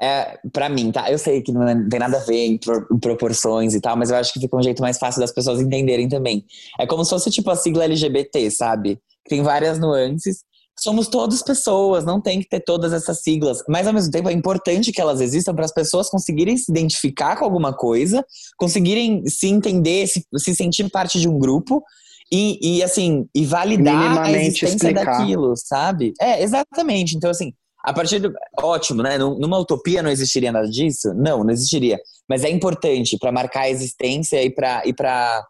é, para mim, tá? Eu sei que não, é- tem nada a ver em, em proporções e tal, mas eu acho que fica um jeito mais fácil das pessoas entenderem também. É como se fosse tipo a sigla LGBT, sabe? Tem várias nuances. Somos todas pessoas, não tem que ter todas essas siglas, mas ao mesmo tempo é importante que elas existam para as pessoas conseguirem se identificar com alguma coisa, conseguirem se entender, se, se sentir parte de um grupo e, e, assim, e validar a existência explicar. daquilo, sabe? É, exatamente. Então, assim, a partir do. Ótimo, né? Num- Numa utopia não existiria nada disso? Não, não existiria. Mas é importante para marcar a existência e para e pra,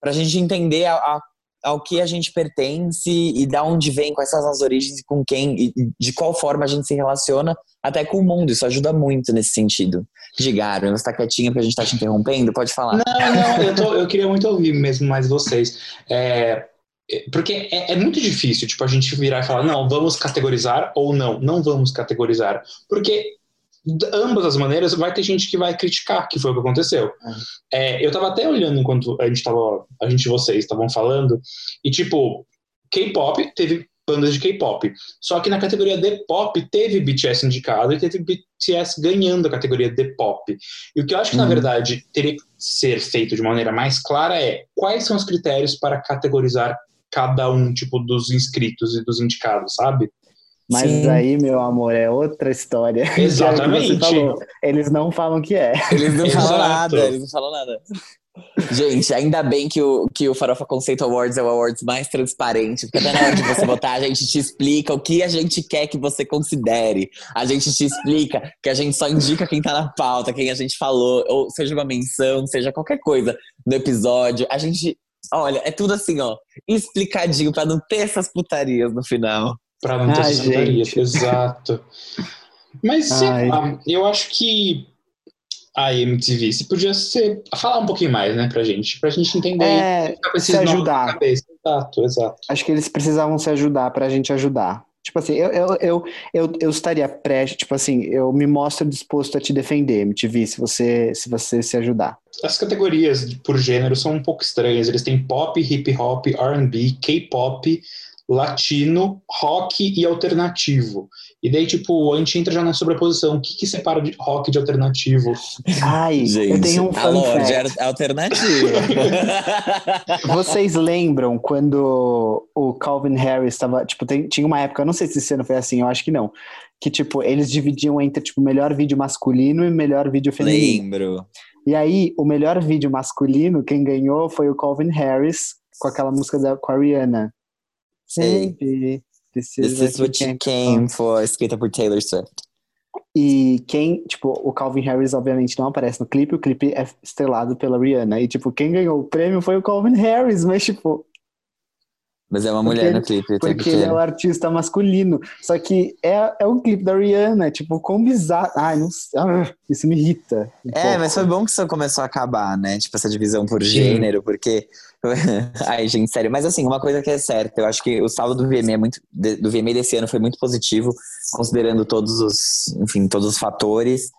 pra gente entender a- a- ao que a gente pertence e da onde vem, quais são as origens com quem, e de qual forma a gente se relaciona até com o mundo. Isso ajuda muito nesse sentido. Diga, você tá quietinho porque a gente tá te interrompendo? Pode falar. Não, não, eu, tô- eu queria muito ouvir mesmo mais vocês. É, é, porque é, é muito difícil, tipo, a gente virar e falar, não, vamos categorizar ou não, não vamos categorizar. Porque de ambas as maneiras, vai ter gente que vai criticar, que foi o que aconteceu. É, eu tava até olhando enquanto a gente tava, a gente e vocês estavam falando, e tipo, K-pop teve bandas de K-pop. Só que na categoria de pop teve BTS indicado e teve BTS ganhando a categoria de pop. E o que eu acho que, na verdade, teria que ser feito de maneira mais clara é quais são os critérios para categorizar cada um, tipo, dos inscritos e dos indicados, sabe? Mas Sim. aí, meu amor, é outra história. Exatamente. Já que você falou, Eles não falam que é. Eles não falam Exato. nada, eles não falam nada. Gente, ainda bem que o, que o Farofa Conceito Awards é o awards mais transparente, porque até na hora de você votar, a gente te explica o que a gente quer que você considere. A gente te explica que a gente só indica quem tá na pauta, quem a gente falou, ou seja uma menção, seja qualquer coisa do episódio. A gente, olha, é tudo assim, ó, explicadinho pra não ter essas putarias no final. Pra não ter Ai, exato. Mas sei lá, eu acho que a MTV se podia ser falar um pouquinho mais, né, pra gente, pra gente entender É, ficar com se ajudar. Exato, exato. Acho que eles precisavam se ajudar pra gente ajudar. Tipo assim, eu, eu, eu, eu, eu estaria prestes, tipo assim, eu me mostro disposto a te defender, MTV, se você se, você se ajudar. As categorias por gênero são um pouco estranhas. Eles têm pop, hip hop, R&B, K-pop, latino, rock e alternativo. E daí, tipo, a gente entra já na sobreposição. O que, que separa de rock de alternativo? Ai, Gente, eu tenho um a fun Lorde fact. é alternativa. Vocês lembram quando o Calvin Harris estava, tipo, tem- tinha uma época, eu não sei se esse ano foi assim, eu acho que não, que tipo, eles dividiam entre tipo melhor vídeo masculino e melhor vídeo feminino. Lembro. E aí, o melhor vídeo masculino, quem ganhou foi o Calvin Harris com aquela música da com a Rihanna. Sei. Sempre This precisa is what you came for, escrita por Taylor Swift. E quem, tipo, o Calvin Harris obviamente não aparece no clipe, o clipe é estrelado pela Rihanna. E tipo, quem ganhou o prêmio foi o Calvin Harris, mas tipo, Mas é uma mulher no clipe. Porque ele é o artista masculino. Só que é, é um clipe da Rihanna, tipo, com bizarro. Ai, não sei. ah, isso me irrita. um É, pouco. mas foi bom que isso começou a acabar, né? Tipo, essa divisão por gênero, porque. Ai, gente, sério. Mas assim, uma coisa que é certa, eu acho que o saldo do VMA, é muito, do VMA desse ano foi muito positivo, considerando todos os, enfim, todos os fatores.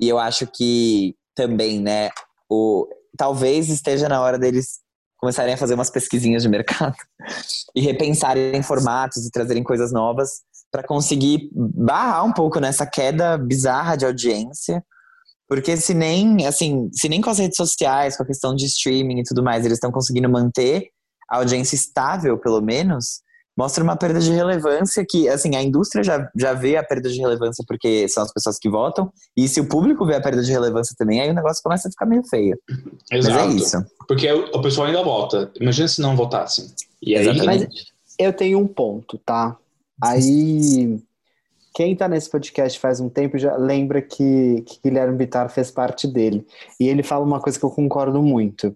E eu acho que também, né, o, talvez esteja na hora deles começarem a fazer umas pesquisinhas de mercado e repensarem formatos e trazerem coisas novas para conseguir barrar um pouco nessa queda bizarra de audiência. Porque se nem, assim, se nem com as redes sociais, com a questão de streaming e tudo mais, eles estão conseguindo manter a audiência estável, pelo menos, mostra uma perda de relevância que, assim, a indústria já, já vê a perda de relevância porque são as pessoas que votam, e se o público vê a perda de relevância também, aí o negócio começa a ficar meio feio. Exato. Mas é isso. Porque o, pessoal ainda vota. Imagina se não votassem. E aí, Exatamente. Eu tenho um ponto, tá? Aí, quem tá nesse podcast faz um tempo já lembra que, que Guilherme Bittar fez parte dele. E ele fala uma coisa que eu concordo muito.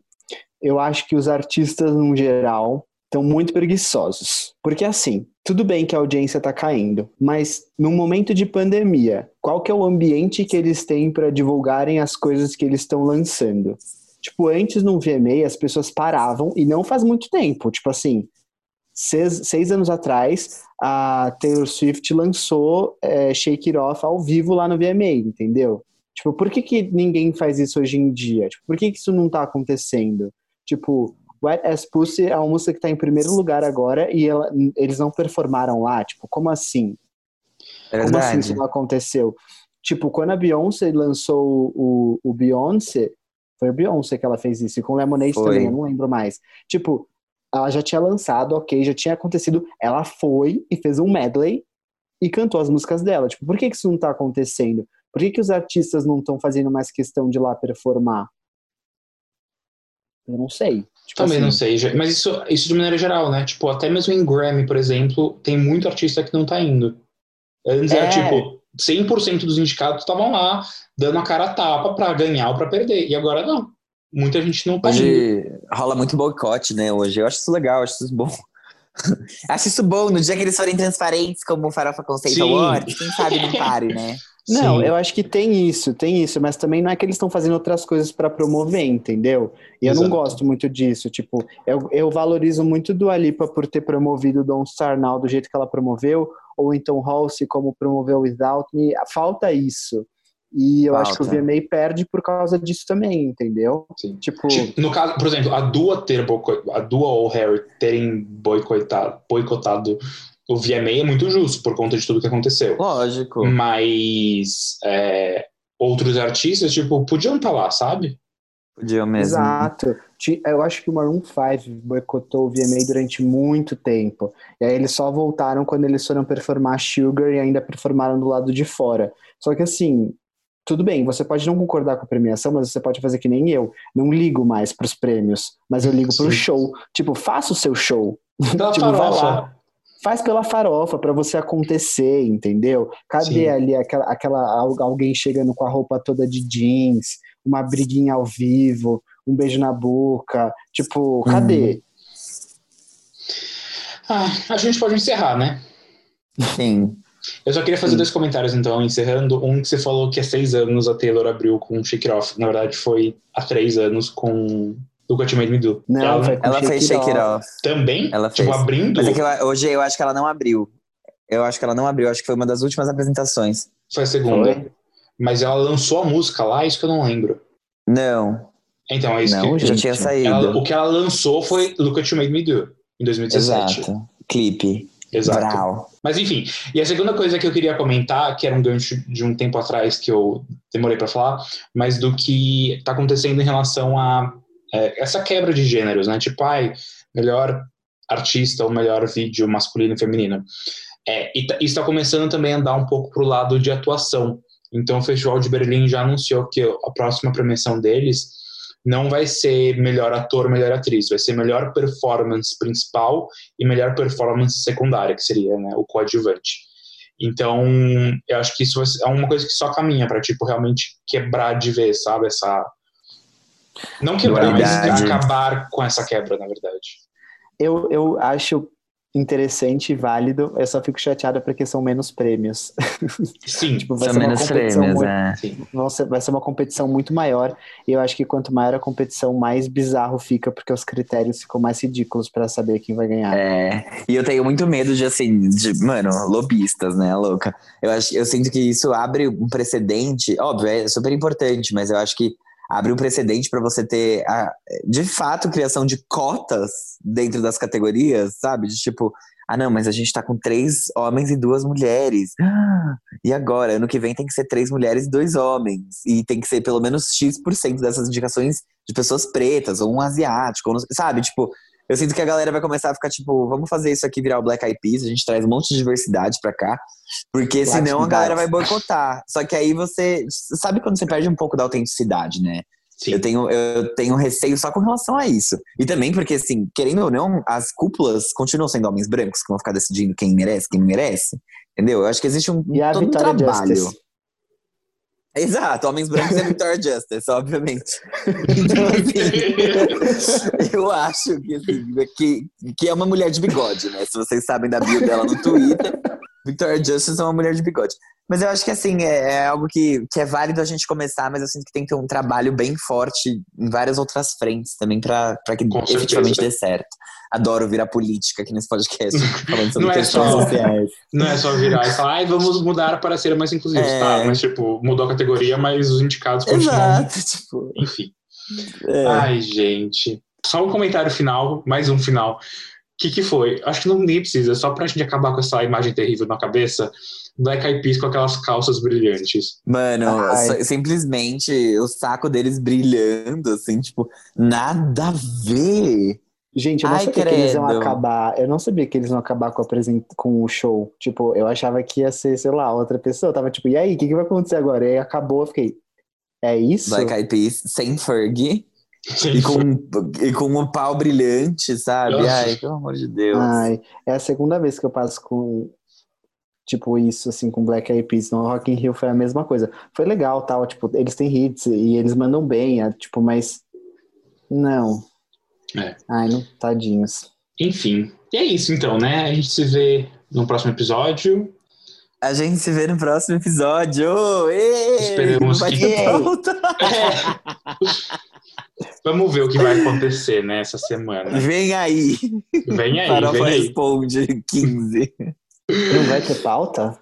Eu acho que os artistas, no geral, estão muito preguiçosos. Porque assim, tudo bem que a audiência tá caindo, mas num momento de pandemia, qual que é o ambiente que eles têm para divulgarem as coisas que eles estão lançando? Tipo, antes no VMA as pessoas paravam, e não faz muito tempo, tipo assim, seis, seis anos atrás, a Taylor Swift lançou é, Shake It Off ao vivo lá no VMA, entendeu? Tipo, por que, que ninguém faz isso hoje em dia? Tipo, por que, que isso não tá acontecendo? Tipo, Wet Ass Pussy é uma música que tá em primeiro lugar agora e ela- eles não performaram lá. Tipo, como assim? É Como assim verdade. isso não aconteceu? Tipo, quando a Beyoncé lançou o, o Beyoncé, foi a Beyoncé que ela fez isso, e com Lemonade Foi. também, eu não lembro mais. Tipo, ela já tinha lançado, ok, já tinha acontecido, ela foi e fez um medley e cantou as músicas dela. Tipo, por que, que isso não tá acontecendo? Por que, que os artistas não estão fazendo mais questão de ir lá performar? Eu não sei. Tipo Também assim, não sei, mas isso, isso de maneira geral, né? Tipo, até mesmo em Grammy, por exemplo, tem muito artista que não tá indo. Antes era É. tipo, 100% dos indicados estavam lá, dando a cara a tapa pra ganhar ou pra perder. E agora não. Muita gente não tá indo. Hoje rola muito boicote, né? Hoje. Eu acho isso legal, eu acho isso bom. acho isso bom. No dia que eles forem transparentes, como o Farofa Conceito Sim. Awards, quem sabe não pare, né? Não, Sim. eu acho que tem isso, tem isso, mas também não é que eles estão fazendo outras coisas para promover, entendeu? E eu não gosto muito disso. Tipo, eu, eu valorizo muito do Alipa por ter promovido Don't Star Now do jeito que ela promoveu, ou então Halsey como promoveu Without Me. Falta isso. E eu acho que o Falta. VMA perde por causa disso também, entendeu? Sim. Tipo, No caso, por exemplo, a Dua ter a Dua ou o Harry terem boicotado, boicotado o VMA é muito justo por conta de tudo que aconteceu. Lógico. Mas é, outros artistas, tipo, podiam estar lá, sabe? Podia mesmo. Exato. Eu acho que o Maroon 5 boicotou o VMA durante muito tempo. E aí eles só voltaram quando eles foram performar Sugar e ainda performaram do lado de fora. Só que assim, tudo bem, você pode não concordar com a premiação, mas você pode fazer que nem eu. Não ligo mais pros prêmios, mas eu ligo pro Sim. show. Tipo, faça o seu show. Tipo, vai lá. Faz pela farofa pra você acontecer, entendeu? Cadê Sim. ali aquela, aquela al- alguém chegando com a roupa toda de jeans, uma briguinha ao vivo, um beijo na boca, tipo, cadê? Ah, a gente pode encerrar, né? Sim. Eu só queria fazer dois comentários, então, encerrando. Um que você falou que há seis anos a Taylor abriu com Shake It Off. Na verdade, foi há três anos com Look What You Made Me Do. Não, ela foi com Ela fez Shake It Off. também, Ela tipo, fez. abrindo, Mas é que eu- hoje eu acho que ela não abriu. Eu acho que ela não abriu. Acho que foi uma das últimas apresentações. foi a segunda. Foi? Mas ela lançou a música lá, isso que eu não lembro. Não. Então, é isso Não, que... Já Gente, tinha saído. Ela- o que ela lançou foi Look What You Made Me Do, em 2017. Exato. Clipe. Exato. Brau. Mas enfim, e a segunda coisa que eu queria comentar, que era um gancho de um tempo atrás que eu demorei pra falar, mas do que tá acontecendo em relação a é, essa quebra de gêneros, né? Tipo, ai, melhor artista ou melhor vídeo masculino e feminino. É, e tá- isso está começando também a andar um pouco pro lado de atuação. Então o Festival de Berlim já anunciou que a próxima premiação deles não vai ser melhor ator, melhor atriz, vai ser melhor performance principal e melhor performance secundária, que seria né, o coadjuvante. Então, eu acho que isso é uma coisa que só caminha para tipo realmente quebrar de vez, sabe, essa não quebrar, mas Dualidade. acabar com essa quebra, na verdade. Eu, eu acho interessante e válido, eu só fico chateada porque são menos prêmios. Sim, tipo, vai São ser uma menos competição prêmios, muito, é. vai ser uma competição muito maior. E eu acho que quanto maior a competição, mais bizarro fica, porque os critérios ficam mais ridículos pra saber quem vai ganhar. É, e eu tenho muito medo de, assim, de, mano, lobistas, né, louca? Eu, acho, eu sinto que isso abre um precedente, óbvio, é super importante, mas eu acho que abre um precedente para você ter, a, de fato, criação de cotas dentro das categorias, sabe? De tipo, ah, não, mas a gente tá com três homens e duas mulheres. E agora? Ano que vem tem que ser três mulheres e dois homens. E tem que ser pelo menos X% dessas indicações de pessoas pretas, ou um asiático, ou não- sabe? Tipo, eu sinto que a galera vai começar a ficar tipo, vamos fazer isso aqui virar o Black Eyed Peas, a gente traz um monte de diversidade pra cá, porque Latin senão a galera vai boicotar. Só que aí você, sabe quando você perde um pouco da autenticidade, né? Sim. Eu tenho, eu tenho receio só com relação a isso. E também porque, assim, querendo ou não, as cúpulas continuam sendo homens brancos que vão ficar decidindo quem merece, quem não merece. Entendeu? Eu acho que existe um, E todo um trabalho. Justice. Exato, homens brancos é Victoria Justice, obviamente. Então, assim, eu acho que, assim, que, que é uma mulher de bigode, né? Se vocês sabem da bio dela no Twitter, Victoria Justice é uma mulher de bigode. Mas eu acho que, assim, é, é algo que, que é válido a gente começar, mas eu sinto que tem que ter um trabalho bem forte em várias outras frentes também pra que Com efetivamente certeza. dê certo. Adoro virar política aqui nesse podcast, falando sobre Não é questões só- sociais. Não é só virar e falar, ai, vamos mudar para ser mais inclusivos. É. Tá, mas tipo, mudou a categoria, mas os indicados continuam. Exato, tipo... Enfim. é. Ai, gente. Só um comentário final, mais um final. O que, que foi? Acho que não nem precisa, só pra gente acabar com essa imagem terrível na cabeça. Black Eyed Peas com aquelas calças brilhantes. Mano, Ai. simplesmente o saco deles brilhando, assim, tipo, nada a ver. Gente, eu não Ai, sabia que eles iam credo. acabar. Eu não sabia que eles iam acabar com, a apresen- com o show. Tipo, eu achava que ia ser, sei lá, outra pessoa. Eu tava tipo, e aí, o que, que vai acontecer agora? E aí acabou, eu fiquei. É isso? Black Eyed Peas sem Fergie Sim, e com, e com um pau brilhante, sabe? Nossa. Ai, pelo amor de Deus. Ai, é a segunda vez que eu passo com, tipo, isso, assim, com Black Eyed Peas. No Rock in Rio foi a mesma coisa. Foi legal, tal, tipo, eles têm hits e eles mandam bem, é, tipo, mas... Não. É. Ai, não, tadinhos. Enfim. E é isso então, né? A gente se vê no próximo episódio. A gente se vê no próximo episódio. Ê, Esperamos vai que- pauta. Vamos ver o que vai acontecer né, essa semana. Vem aí. Vem aí, Farofa vem aí. responde 15. Não vai ter pauta?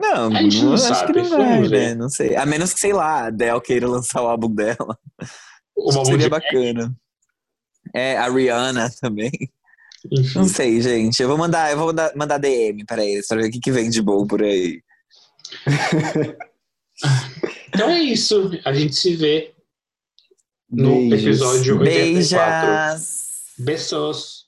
Não, A gente não não acho sabe, que não vai, ver. né? Não sei. A menos que, sei lá, a Adele queira lançar o álbum dela. O Acho que álbum seria bacana. É, a Rihanna também. enfim. Não sei, gente. Eu vou mandar, eu vou mandar, mandar DM pra eles pra ver o que, que vem de bom por aí. Então é isso. A gente se vê no Beijos. episódio 84. Beijas! Beijos.